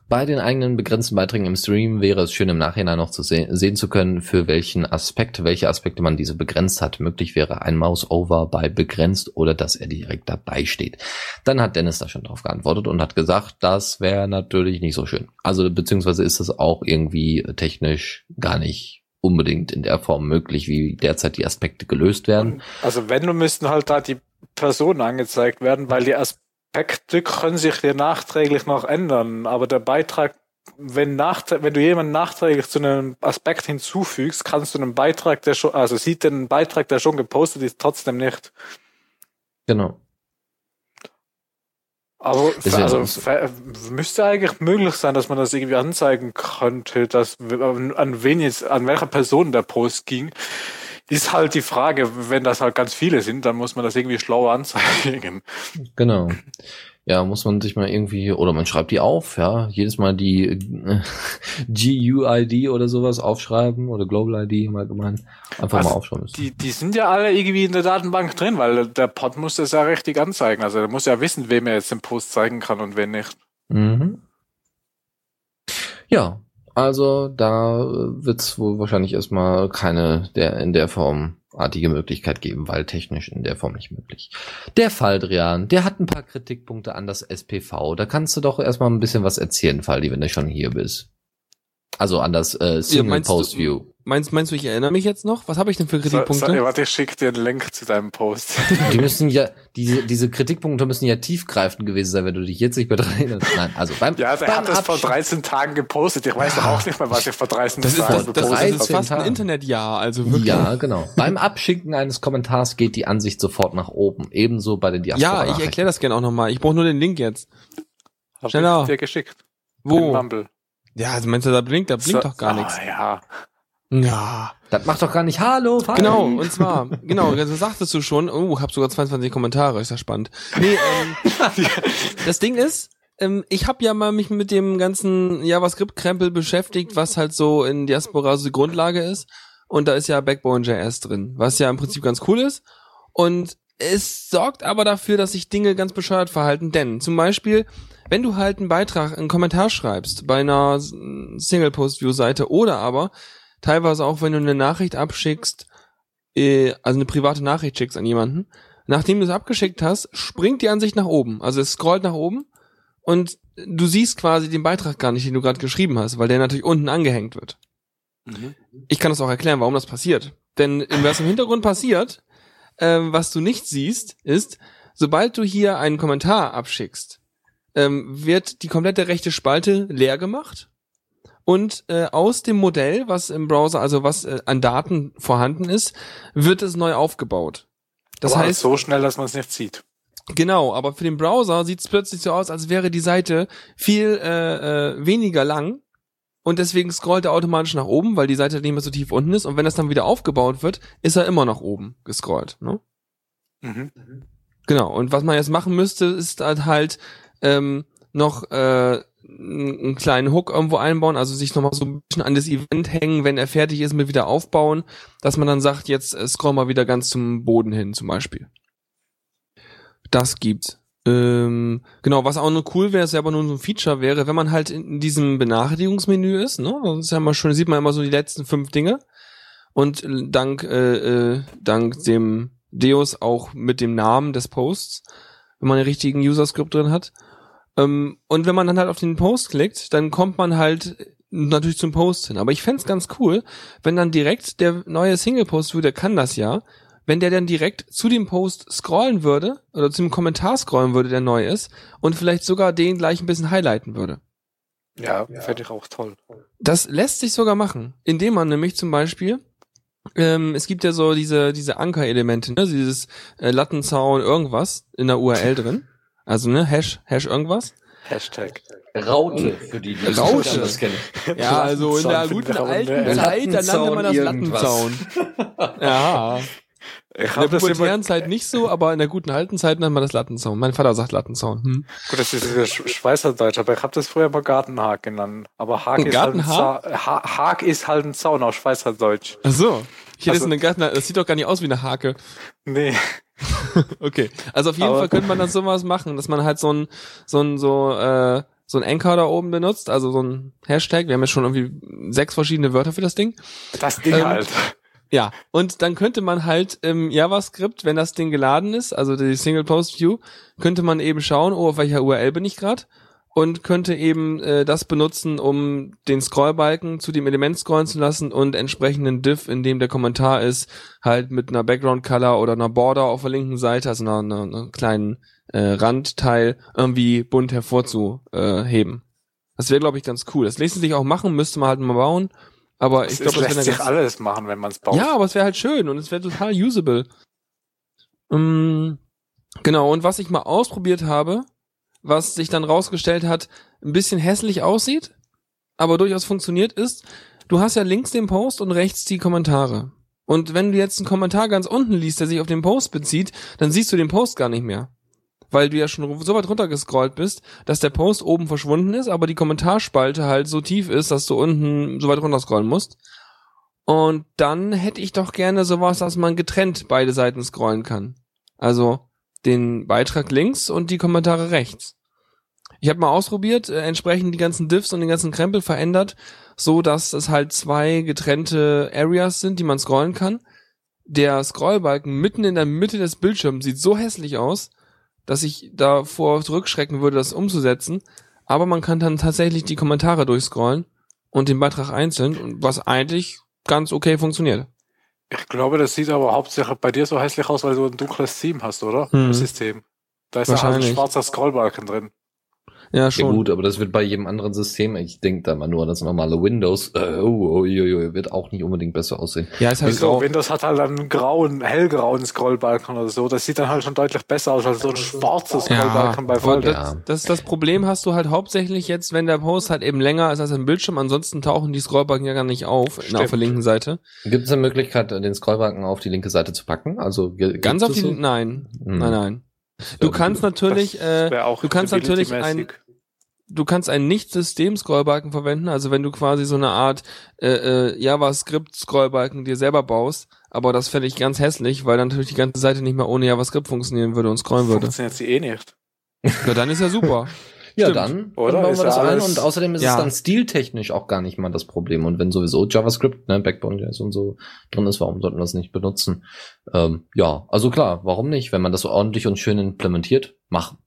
bei den eigenen begrenzten Beiträgen im Stream wäre es schön im Nachhinein noch zu se sehen zu können, für welchen Aspekt, welche Aspekte man diese begrenzt hat. Möglich wäre ein Mouse-Over bei begrenzt oder dass er direkt dabei steht. Dann hat Dennis da schon drauf geantwortet und hat gesagt, das wäre natürlich nicht so schön. Also beziehungsweise ist es auch irgendwie technisch gar nicht unbedingt in der Form möglich, wie derzeit die Aspekte gelöst werden. Also wenn, du müssten halt da die Personen angezeigt werden, weil die Aspekte können sich dir nachträglich noch ändern, aber der Beitrag, wenn, wenn du jemanden nachträglich zu einem Aspekt hinzufügst, kannst du einen Beitrag, der schon, also sieht den Beitrag, der schon gepostet ist, trotzdem nicht. Genau. Aber also, müsste eigentlich möglich sein, dass man das irgendwie anzeigen könnte, dass an wen jetzt, an welcher Person der Post ging. Ist halt die Frage, wenn das halt ganz viele sind, dann muss man das irgendwie schlauer anzeigen. Genau. Ja, muss man sich mal irgendwie, oder man schreibt die auf, ja, jedes Mal die äh, GUID oder sowas aufschreiben oder Global ID mal gemeint. Einfach also mal aufschreiben müssen. Die, die sind ja alle irgendwie in der Datenbank drin, weil der Pod muss das ja richtig anzeigen. Also er muss ja wissen, wem er jetzt den Post zeigen kann und wen nicht. Mhm. Ja, also da äh, wird es wohl wahrscheinlich erstmal keine der in der Form artige Möglichkeit geben, weil technisch in der Form nicht möglich. Der Faldrian, der hat ein paar Kritikpunkte an das SPV. Da kannst du doch erstmal ein bisschen was erzählen, Faldi, wenn du schon hier bist. Also an das äh, Single ja, Post View. Meinst, meinst du, ich erinnere mich jetzt noch? Was habe ich denn für Kritikpunkte? So, so, warte, ich schicke dir einen Link zu deinem Post. Die müssen ja, diese, diese Kritikpunkte müssen ja tiefgreifend gewesen sein, wenn du dich jetzt nicht mehr dran erinnerst. Nein, also beim, Ja, der beim hat das vor 13 Tagen gepostet. Ich weiß ja. auch nicht mehr, was ich vor 13 das Tagen ist, das, das, ist fast ein Internetjahr, also wirklich. Ja, genau. beim Abschicken eines Kommentars geht die Ansicht sofort nach oben. Ebenso bei den Diaspora. Ja, ich erkläre das gerne auch nochmal. Ich brauche nur den Link jetzt. Hab Schneller. Ich dir geschickt. Wo? Ja, also meinst du, da blinkt, da blinkt so, doch gar oh, nichts. Ja. Ja. Das macht doch gar nicht Hallo. Falli. Genau, und zwar, genau, also sagtest du schon, oh, hab sogar 22 Kommentare, ist ja spannend. Nee, ähm, das Ding ist, ähm, ich habe ja mal mich mit dem ganzen JavaScript-Krempel beschäftigt, was halt so in Diaspora so die Grundlage ist. Und da ist ja Backbone.js drin, was ja im Prinzip ganz cool ist. Und es sorgt aber dafür, dass sich Dinge ganz bescheuert verhalten, denn zum Beispiel, wenn du halt einen Beitrag, einen Kommentar schreibst bei einer Single-Post-View-Seite oder aber teilweise auch, wenn du eine Nachricht abschickst, äh, also eine private Nachricht schickst an jemanden, nachdem du es abgeschickt hast, springt die Ansicht nach oben. Also es scrollt nach oben und du siehst quasi den Beitrag gar nicht, den du gerade geschrieben hast, weil der natürlich unten angehängt wird. Mhm. Ich kann das auch erklären, warum das passiert. Denn was im Hintergrund passiert, äh, was du nicht siehst, ist, sobald du hier einen Kommentar abschickst, ähm, wird die komplette rechte Spalte leer gemacht und äh, aus dem Modell, was im Browser, also was äh, an Daten vorhanden ist, wird es neu aufgebaut. Das aber heißt so schnell, dass man es nicht sieht. Genau, aber für den Browser sieht es plötzlich so aus, als wäre die Seite viel äh, äh, weniger lang und deswegen scrollt er automatisch nach oben, weil die Seite nicht mehr so tief unten ist und wenn das dann wieder aufgebaut wird, ist er immer nach oben gescrollt. Ne? Mhm. Genau. Und was man jetzt machen müsste, ist halt halt ähm, noch äh, einen kleinen Hook irgendwo einbauen, also sich nochmal so ein bisschen an das Event hängen, wenn er fertig ist mit wieder aufbauen, dass man dann sagt, jetzt äh, scroll mal wieder ganz zum Boden hin, zum Beispiel. Das gibt's. Ähm, genau, was auch nur cool wäre, ist aber nur so ein Feature wäre, wenn man halt in diesem Benachrichtigungsmenü ist, ne? Das ist ja mal schön, sieht man immer so die letzten fünf Dinge. Und dank, äh, äh, dank dem Deus auch mit dem Namen des Posts wenn man einen richtigen User-Script drin hat. Ähm, und wenn man dann halt auf den Post klickt, dann kommt man halt natürlich zum Post hin. Aber ich fänd's ganz cool, wenn dann direkt der neue Single-Post, der kann das ja, wenn der dann direkt zu dem Post scrollen würde oder zu dem Kommentar scrollen würde, der neu ist und vielleicht sogar den gleich ein bisschen highlighten würde. Ja, ja. fände ich auch toll. Das lässt sich sogar machen, indem man nämlich zum Beispiel ähm, es gibt ja so diese diese Anker-Elemente, ne? dieses äh, Lattenzaun irgendwas in der URL drin. Also ne Hash Hash irgendwas. Hashtag. Raute, für die, die Raute. das kennen. Ja, also in der guten alten Zeit, da nannte man das Lattenzaun. ja. Ich in der pubertären Zeit nicht so, aber in der guten alten Zeit nennt man das Lattenzaun. Mein Vater sagt Lattenzaun. Hm. Gut, das ist dieser Schweizerdeutsch, aber ich habe das früher mal Gartenhag genannt. Aber Hag ist, halt ein Zaun, Hag ist halt ein Zaun auf Schweizerdeutsch. Ach so. Hier also, ist eine Garten, das sieht doch gar nicht aus wie eine Hake. Nee. okay. Also auf jeden aber Fall könnte man dann sowas machen, dass man halt so ein, so ein, so, äh, so ein Anchor da oben benutzt, also so ein Hashtag. Wir haben jetzt schon irgendwie sechs verschiedene Wörter für das Ding. Das Ding ähm, halt. Ja, und dann könnte man halt im JavaScript, wenn das Ding geladen ist, also die Single Post View, könnte man eben schauen, oh, auf welcher URL bin ich gerade und könnte eben äh, das benutzen, um den Scrollbalken zu dem Element scrollen zu lassen und entsprechenden Div, in dem der Kommentar ist, halt mit einer Background Color oder einer Border auf der linken Seite, also einer, einer, einer kleinen äh, Randteil, irgendwie bunt hervorzuheben. Das wäre, glaube ich, ganz cool. Das ließe sich auch machen, müsste man halt mal bauen. Aber ich glaube, das lässt sich alles machen, wenn man es baut. Ja, aber es wäre halt schön und es wäre total usable. Um, genau, und was ich mal ausprobiert habe, was sich dann rausgestellt hat, ein bisschen hässlich aussieht, aber durchaus funktioniert ist, du hast ja links den Post und rechts die Kommentare. Und wenn du jetzt einen Kommentar ganz unten liest, der sich auf den Post bezieht, dann siehst du den Post gar nicht mehr weil du ja schon so weit runtergescrollt bist, dass der Post oben verschwunden ist, aber die Kommentarspalte halt so tief ist, dass du unten so weit runterscrollen musst. Und dann hätte ich doch gerne sowas, dass man getrennt beide Seiten scrollen kann. Also den Beitrag links und die Kommentare rechts. Ich habe mal ausprobiert, äh, entsprechend die ganzen Diffs und den ganzen Krempel verändert, so dass es halt zwei getrennte Areas sind, die man scrollen kann. Der Scrollbalken mitten in der Mitte des Bildschirms sieht so hässlich aus, dass ich davor zurückschrecken würde, das umzusetzen. Aber man kann dann tatsächlich die Kommentare durchscrollen und den Beitrag einzeln, was eigentlich ganz okay funktioniert. Ich glaube, das sieht aber hauptsächlich bei dir so hässlich aus, weil du ein dunkles Theme hast, oder? Hm. System. Da ist ja halt ein schwarzer Scrollbalken drin. Ja, schon. Ja, gut, aber das wird bei jedem anderen System, ich denke da mal nur an das normale Windows, äh, oh, oh, oh, oh, wird auch nicht unbedingt besser aussehen. Ja, ist halt so, Windows hat halt einen grauen, hellgrauen Scrollbalken oder so. Das sieht dann halt schon deutlich besser aus als so ein schwarzes Scrollbalken ja, bei Voll. Das, das, das Problem hast du halt hauptsächlich jetzt, wenn der Post halt eben länger ist als ein Bildschirm. Ansonsten tauchen die Scrollbalken ja gar nicht auf Stimmt. auf der linken Seite. Gibt es eine Möglichkeit, den Scrollbalken auf die linke Seite zu packen? Also ganz auf die, so? nein, hm. nein, nein. Du kannst natürlich, äh, du kannst natürlich ein, du kannst einen Nicht-System-Scrollbalken verwenden, also wenn du quasi so eine Art äh, äh, JavaScript-Scrollbalken dir selber baust, aber das fände ich ganz hässlich, weil dann natürlich die ganze Seite nicht mehr ohne JavaScript funktionieren würde und scrollen würde. Funktioniert sie eh nicht. Ja, dann ist ja super. ja, dann, Oder? dann bauen wir das ein und außerdem ist ja. es dann stiltechnisch auch gar nicht mal das Problem. Und wenn sowieso JavaScript, ne, Backbone.js und so drin ist, warum sollten wir das nicht benutzen? Ähm, ja, also klar, warum nicht? Wenn man das so ordentlich und schön implementiert, machen.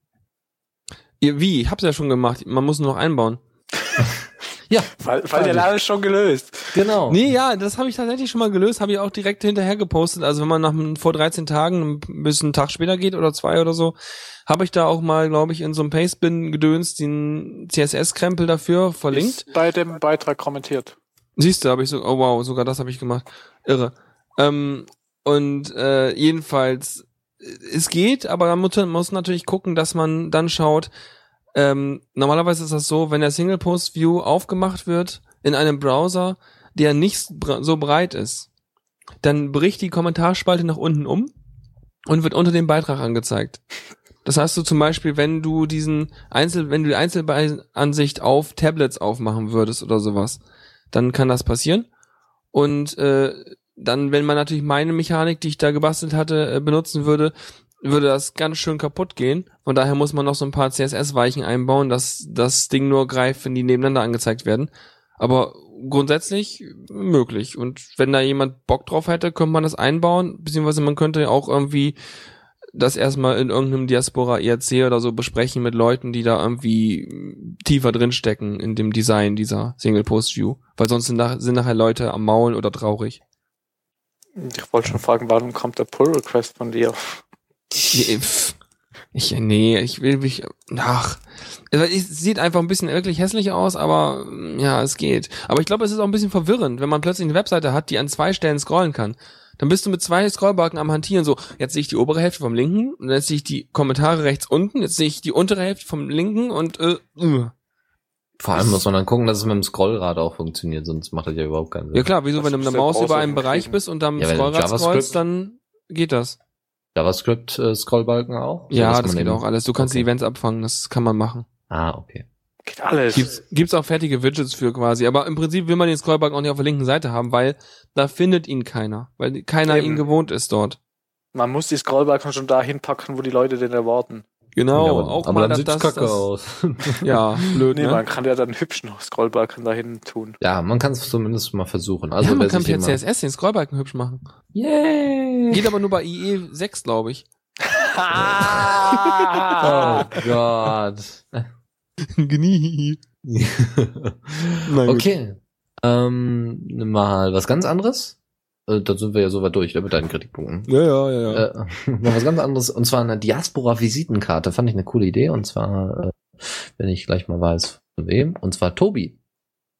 Wie? Ich hab's ja schon gemacht. Man muss nur noch einbauen. ja. Weil, weil der Lade schon gelöst. Genau. Nee, ja, das habe ich tatsächlich schon mal gelöst, habe ich auch direkt hinterher gepostet. Also wenn man nach vor 13 Tagen ein bisschen einen Tag später geht oder zwei oder so, habe ich da auch mal, glaube ich, in so einem Pastebin gedönst den CSS-Krempel dafür verlinkt. Ist bei dem Beitrag kommentiert. Siehst du, habe ich so, oh wow, sogar das habe ich gemacht. Irre. Ähm, und äh, jedenfalls es geht, aber man muss, natürlich gucken, dass man dann schaut, ähm, normalerweise ist das so, wenn der Single Post View aufgemacht wird in einem Browser, der nicht so breit ist, dann bricht die Kommentarspalte nach unten um und wird unter dem Beitrag angezeigt. Das heißt du zum Beispiel, wenn du diesen Einzel, wenn du die Einzelansicht auf Tablets aufmachen würdest oder sowas, dann kann das passieren. Und äh, dann, wenn man natürlich meine Mechanik, die ich da gebastelt hatte, äh, benutzen würde, würde das ganz schön kaputt gehen. Von daher muss man noch so ein paar CSS-Weichen einbauen, dass das Ding nur greift, wenn die nebeneinander angezeigt werden. Aber grundsätzlich möglich. Und wenn da jemand Bock drauf hätte, könnte man das einbauen, beziehungsweise man könnte auch irgendwie das erstmal in irgendeinem Diaspora IRC oder so besprechen mit Leuten, die da irgendwie tiefer drinstecken in dem Design dieser Single Post View. Weil sonst sind, nach, sind nachher Leute am Maul oder traurig. Ich wollte schon fragen, warum kommt der Pull Request von dir? Ich, nee, ich will mich, ach, es sieht einfach ein bisschen wirklich hässlich aus, aber ja, es geht. Aber ich glaube, es ist auch ein bisschen verwirrend, wenn man plötzlich eine Webseite hat, die an zwei Stellen scrollen kann. Dann bist du mit zwei Scrollbalken am Hantieren, so, jetzt sehe ich die obere Hälfte vom linken, und jetzt sehe ich die Kommentare rechts unten, jetzt sehe ich die untere Hälfte vom linken und äh, uh. Vor allem muss man dann gucken, dass es mit dem Scrollrad auch funktioniert, sonst macht das ja überhaupt keinen Sinn. Ja klar, wieso, wenn du mit der Maus über einen? Bereich bist und dann Ja, wenn Scrollrad scrollst, dann geht das. JavaScript äh, Scrollbalken auch? So, Ja, dass das geht eben- auch alles. Du kannst die Okay. Events abfangen, das kann man machen. Ah, okay. Geht alles. Gibt's, gibt's auch fertige Widgets für quasi. Aber im Prinzip will man den Scrollbalken auch nicht auf der linken Seite haben, weil da findet ihn keiner. Weil keiner Eben. ihn gewohnt ist dort. Man muss die Scrollbalken schon dahin packen, wo die Leute den erwarten. Genau, Ja, aber, auch aber mal dann sieht's das, kacke das, aus. Ja, blöd, Nee, ne? man kann ja dann hübschen Scrollbalken dahin tun. ja, man kann es zumindest mal versuchen. Also ja, man kann per CSS den Scrollbalken hübsch machen. Yay! Geht aber nur bei IE 6, glaube ich. Oh Gott. Genie. Okay. Ähm, mal was ganz anderes. Äh, da sind wir ja soweit durch, ne, mit deinen Kritikpunkten. Ja, ja, ja, ja. Äh, mal was ganz anderes, und zwar eine Diaspora-Visitenkarte. Fand ich eine coole Idee, und zwar, äh, wenn ich gleich mal weiß, von wem, und zwar Tobi.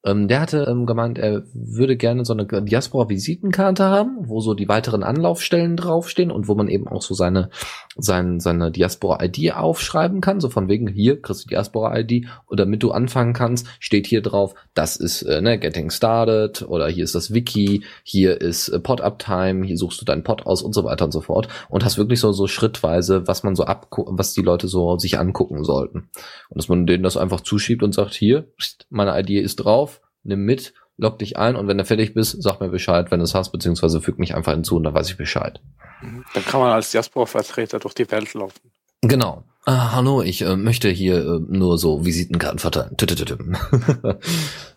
Ähm, der hatte ähm, gemeint, er würde gerne so eine Diaspora-Visitenkarte haben, wo so die weiteren Anlaufstellen draufstehen und wo man eben auch so seine, sein, seine Diaspora-ID aufschreiben kann. So von wegen, hier kriegst du Diaspora-ID und damit du anfangen kannst, steht hier drauf, das ist äh, ne, Getting Started oder hier ist das Wiki, hier ist äh, Pod-Uptime, hier suchst du deinen Pod aus und so weiter und so fort und hast wirklich so, so schrittweise, was man so ab, was die Leute so sich angucken sollten. Und dass man denen das einfach zuschiebt und sagt, hier, meine ID ist drauf, nimm mit, log dich ein und wenn du fertig bist, sag mir Bescheid, wenn du es hast, beziehungsweise füg mich einfach hinzu und dann weiß ich Bescheid. Dann kann man als Diaspora-Vertreter durch die Welt laufen. Genau. Ah, hallo, ich äh, möchte hier äh, nur so Visitenkarten verteilen.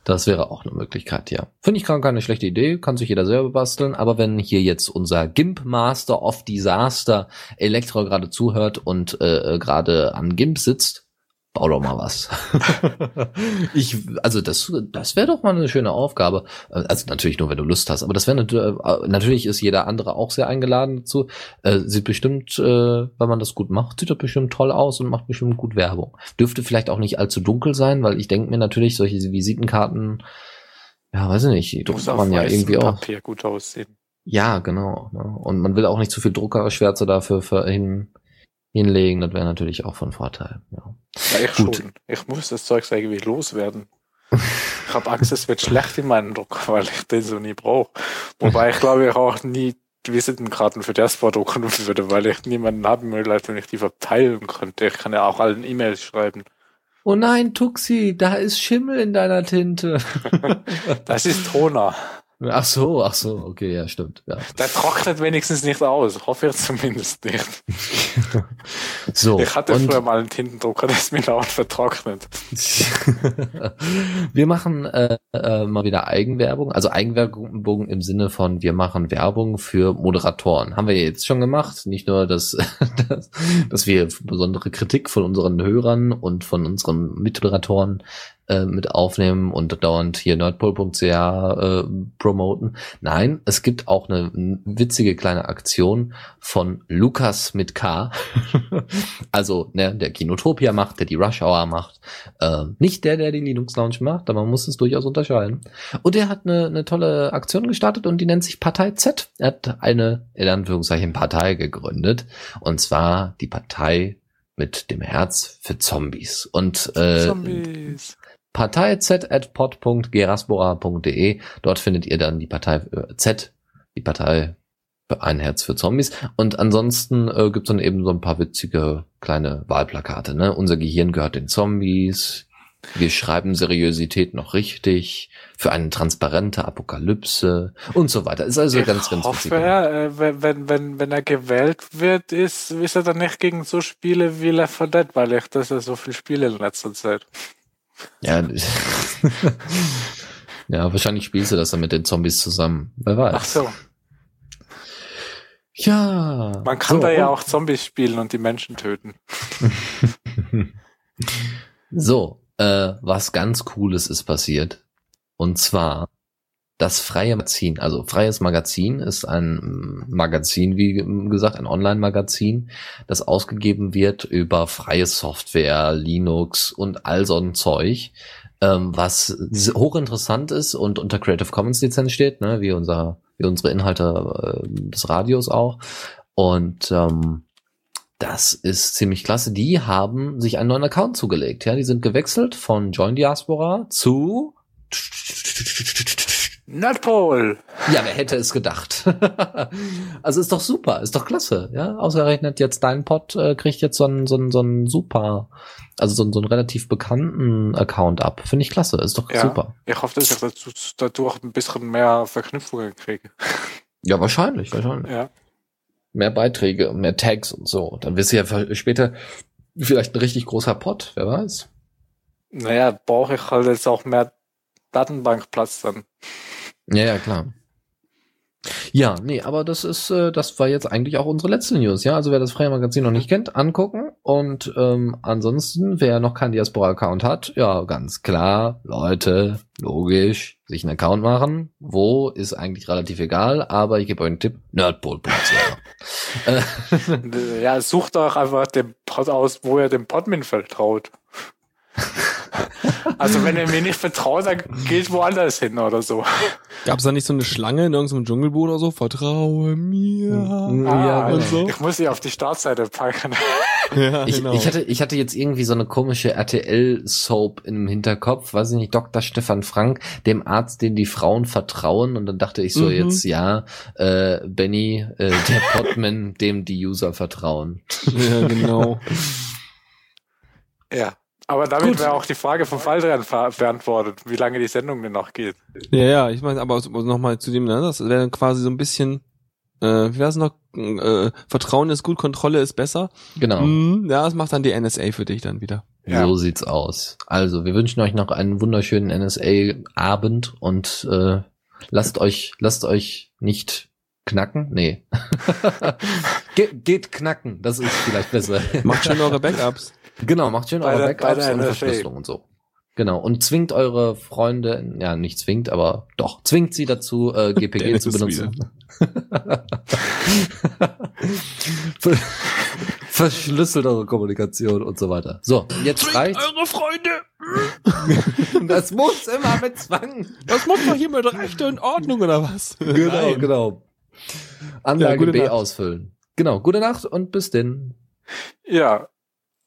Das wäre auch eine Möglichkeit, ja. Finde ich gar keine schlechte Idee, kann sich jeder selber basteln, aber wenn hier jetzt unser GIMP Master of Disaster Elektro gerade zuhört und äh, äh, gerade an GIMP sitzt, bau doch mal was. ich, also das, das wäre doch mal eine schöne Aufgabe. Äh, Also natürlich nur, wenn du Lust hast, aber das wäre natürlich, äh, natürlich ist jeder andere auch sehr eingeladen dazu. Äh, sieht bestimmt, äh, wenn man das gut macht, sieht das bestimmt toll aus und macht bestimmt gut Werbung. Dürfte vielleicht auch nicht allzu dunkel sein, weil ich denke mir natürlich, solche Visitenkarten, ja, weiß ich nicht, die druckt man ja irgendwie auch. Papier gut aussehen. Ja, genau. Ne? Und man will auch nicht zu viel Druckerschwärze dafür für hin, hinlegen. Das wäre natürlich auch von Vorteil. Ja. Ja, ich Gut. schon. Ich muss das Zeug irgendwie loswerden. Ich habe Angst, es wird schlecht in meinem Drucker, weil ich den so nie brauche. Wobei ich glaube, ich auch nie Visitenkarten für Diaspora drucken würde, weil ich niemanden haben will, als wenn ich die verteilen könnte. Ich kann ja auch allen E-Mails schreiben. Oh nein, Tuxi, da ist Schimmel in deiner Tinte. Das ist Toner. Ach so, ach so, okay, ja, stimmt. Ja. Der trocknet wenigstens nicht aus. Hoffe ich zumindest nicht. So, Ich hatte früher mal einen Tintendrucker, der ist mir dauernd vertrocknet. wir machen äh, äh, mal wieder Eigenwerbung, also Eigenwerbung im Sinne von wir machen Werbung für Moderatoren. Haben wir jetzt schon gemacht, nicht nur, dass, dass, dass wir besondere Kritik von unseren Hörern und von unseren Mitmoderatoren äh, mit aufnehmen und dauernd hier nerdpol.ch äh, promoten. Nein, es gibt auch eine witzige kleine Aktion von Lukas mit K. also ne, der Kinotopia macht, der die Rush Hour macht. Äh, nicht der, der die Linux Lounge macht, aber man muss es durchaus unterscheiden. Und er hat eine, eine tolle Aktion gestartet und die nennt sich Partei Z. Er hat eine, in Anführungszeichen, Partei gegründet. Und zwar die Partei mit dem Herz für Zombies. Und äh, Zombies. parteiz.pod.geraspora.de. Dort findet ihr dann die Partei äh, Z, die Partei für ein Herz für Zombies. Und ansonsten äh, gibt's dann eben so ein paar witzige kleine Wahlplakate. Ne? Unser Gehirn gehört den Zombies. Wir schreiben Seriosität noch richtig für eine transparente Apokalypse und so weiter. Ist also ich ganz, ganz hoffe, witzig. er, äh, wenn, wenn, wenn, wenn er gewählt wird, ist, ist er dann nicht gegen so Spiele wie Left 4 Dead, weil ich das ja so viel spiele in letzter Zeit. Ja, ja, wahrscheinlich spielst du das dann mit den Zombies zusammen. Wer weiß. Ach so. Ja. Man kann So, da ja auch Zombies spielen und die Menschen töten. so, äh, was ganz Cooles ist passiert. Und zwar das freie Magazin. Also freies Magazin ist ein Magazin, wie gesagt, ein Online-Magazin, das ausgegeben wird über freie Software, Linux und all so ein Zeug, ähm, was hochinteressant ist und unter Creative Commons Lizenz steht, ne, wie unser, wie unsere Inhalte äh, des Radios auch. Und ähm, das ist ziemlich klasse. Die haben sich einen neuen Account zugelegt. Ja, die sind gewechselt von Join Diaspora zu. Nerdpole! Ja, wer hätte es gedacht? also ist doch super, ist doch klasse. Ja, ausgerechnet jetzt dein Pod äh, kriegt jetzt so einen so einen so einen super, also so einen, so einen relativ bekannten Account ab. Finde ich klasse, ist doch Ja. super. Ich hoffe, dass ich dazu, dadurch ein bisschen mehr Verknüpfungen kriege. Ja, wahrscheinlich, wahrscheinlich. Ja. Mehr Beiträge, mehr Tags und so. Dann wirst du ja später vielleicht ein richtig großer Pod, wer weiß. Naja, brauche ich halt jetzt auch mehr Datenbankplatz dann. Ja, ja, klar. Ja, nee, aber das ist, äh, das war jetzt eigentlich auch unsere letzte News, ja. Also wer das freie Magazin noch nicht kennt, angucken. Und ähm, ansonsten, wer noch keinen Diaspora-Account hat, ja, ganz klar, Leute, logisch, sich einen Account machen. Wo ist eigentlich relativ egal, aber ich gebe euch einen Tipp, nerdpol.ch. äh, Ja, sucht doch einfach den Pod aus, wo ihr dem Podmin vertraut. also wenn ihr mir nicht vertraut, dann geht woanders hin oder so. Gab's da nicht so eine Schlange in irgendeinem Dschungelbuch oder so? Vertraue mir. Ja, und genau. so. Ich muss sie auf die Startseite packen. Ja, Ich, genau. ich, hatte, ich hatte jetzt irgendwie so eine komische RTL-Soap im Hinterkopf, weiß ich nicht, Dr. Stefan Frank, dem Arzt, den die Frauen vertrauen. Und dann dachte ich so Mhm. jetzt, ja, äh, Benny, äh, der Podman, dem die User vertrauen. ja, genau. Ja. Aber damit wäre auch die Frage von Faldrian ver- beantwortet, wie lange die Sendung denn noch geht. Ja, ja, ich meine, aber nochmal zu dem, ne, das wäre quasi so ein bisschen, äh, wie war es noch, äh, Vertrauen ist gut, Kontrolle ist besser. Genau. Mhm, ja, das macht dann die NSA für dich dann wieder. Ja. So sieht's aus. Also, wir wünschen euch noch einen wunderschönen NSA-Abend und äh, lasst euch, lasst euch nicht knacken. Nee. Ge geht knacken, das ist vielleicht besser. Macht schön eure Backups. Genau, macht schön eure Backups und. Verschlüsselung und so. Genau. Und zwingt eure Freunde, ja, nicht zwingt, aber doch, zwingt sie dazu, äh, GPG zu benutzen. Ver- Verschlüsselt eure Kommunikation und so weiter. So, jetzt reicht. eure Freunde! Das muss immer mit Zwang. Das muss doch hier mit Rechte und Ordnung oder was? Genau, Nein. genau. Anlage Ja, B Nacht. ausfüllen. Genau, gute Nacht und bis denn. Ja,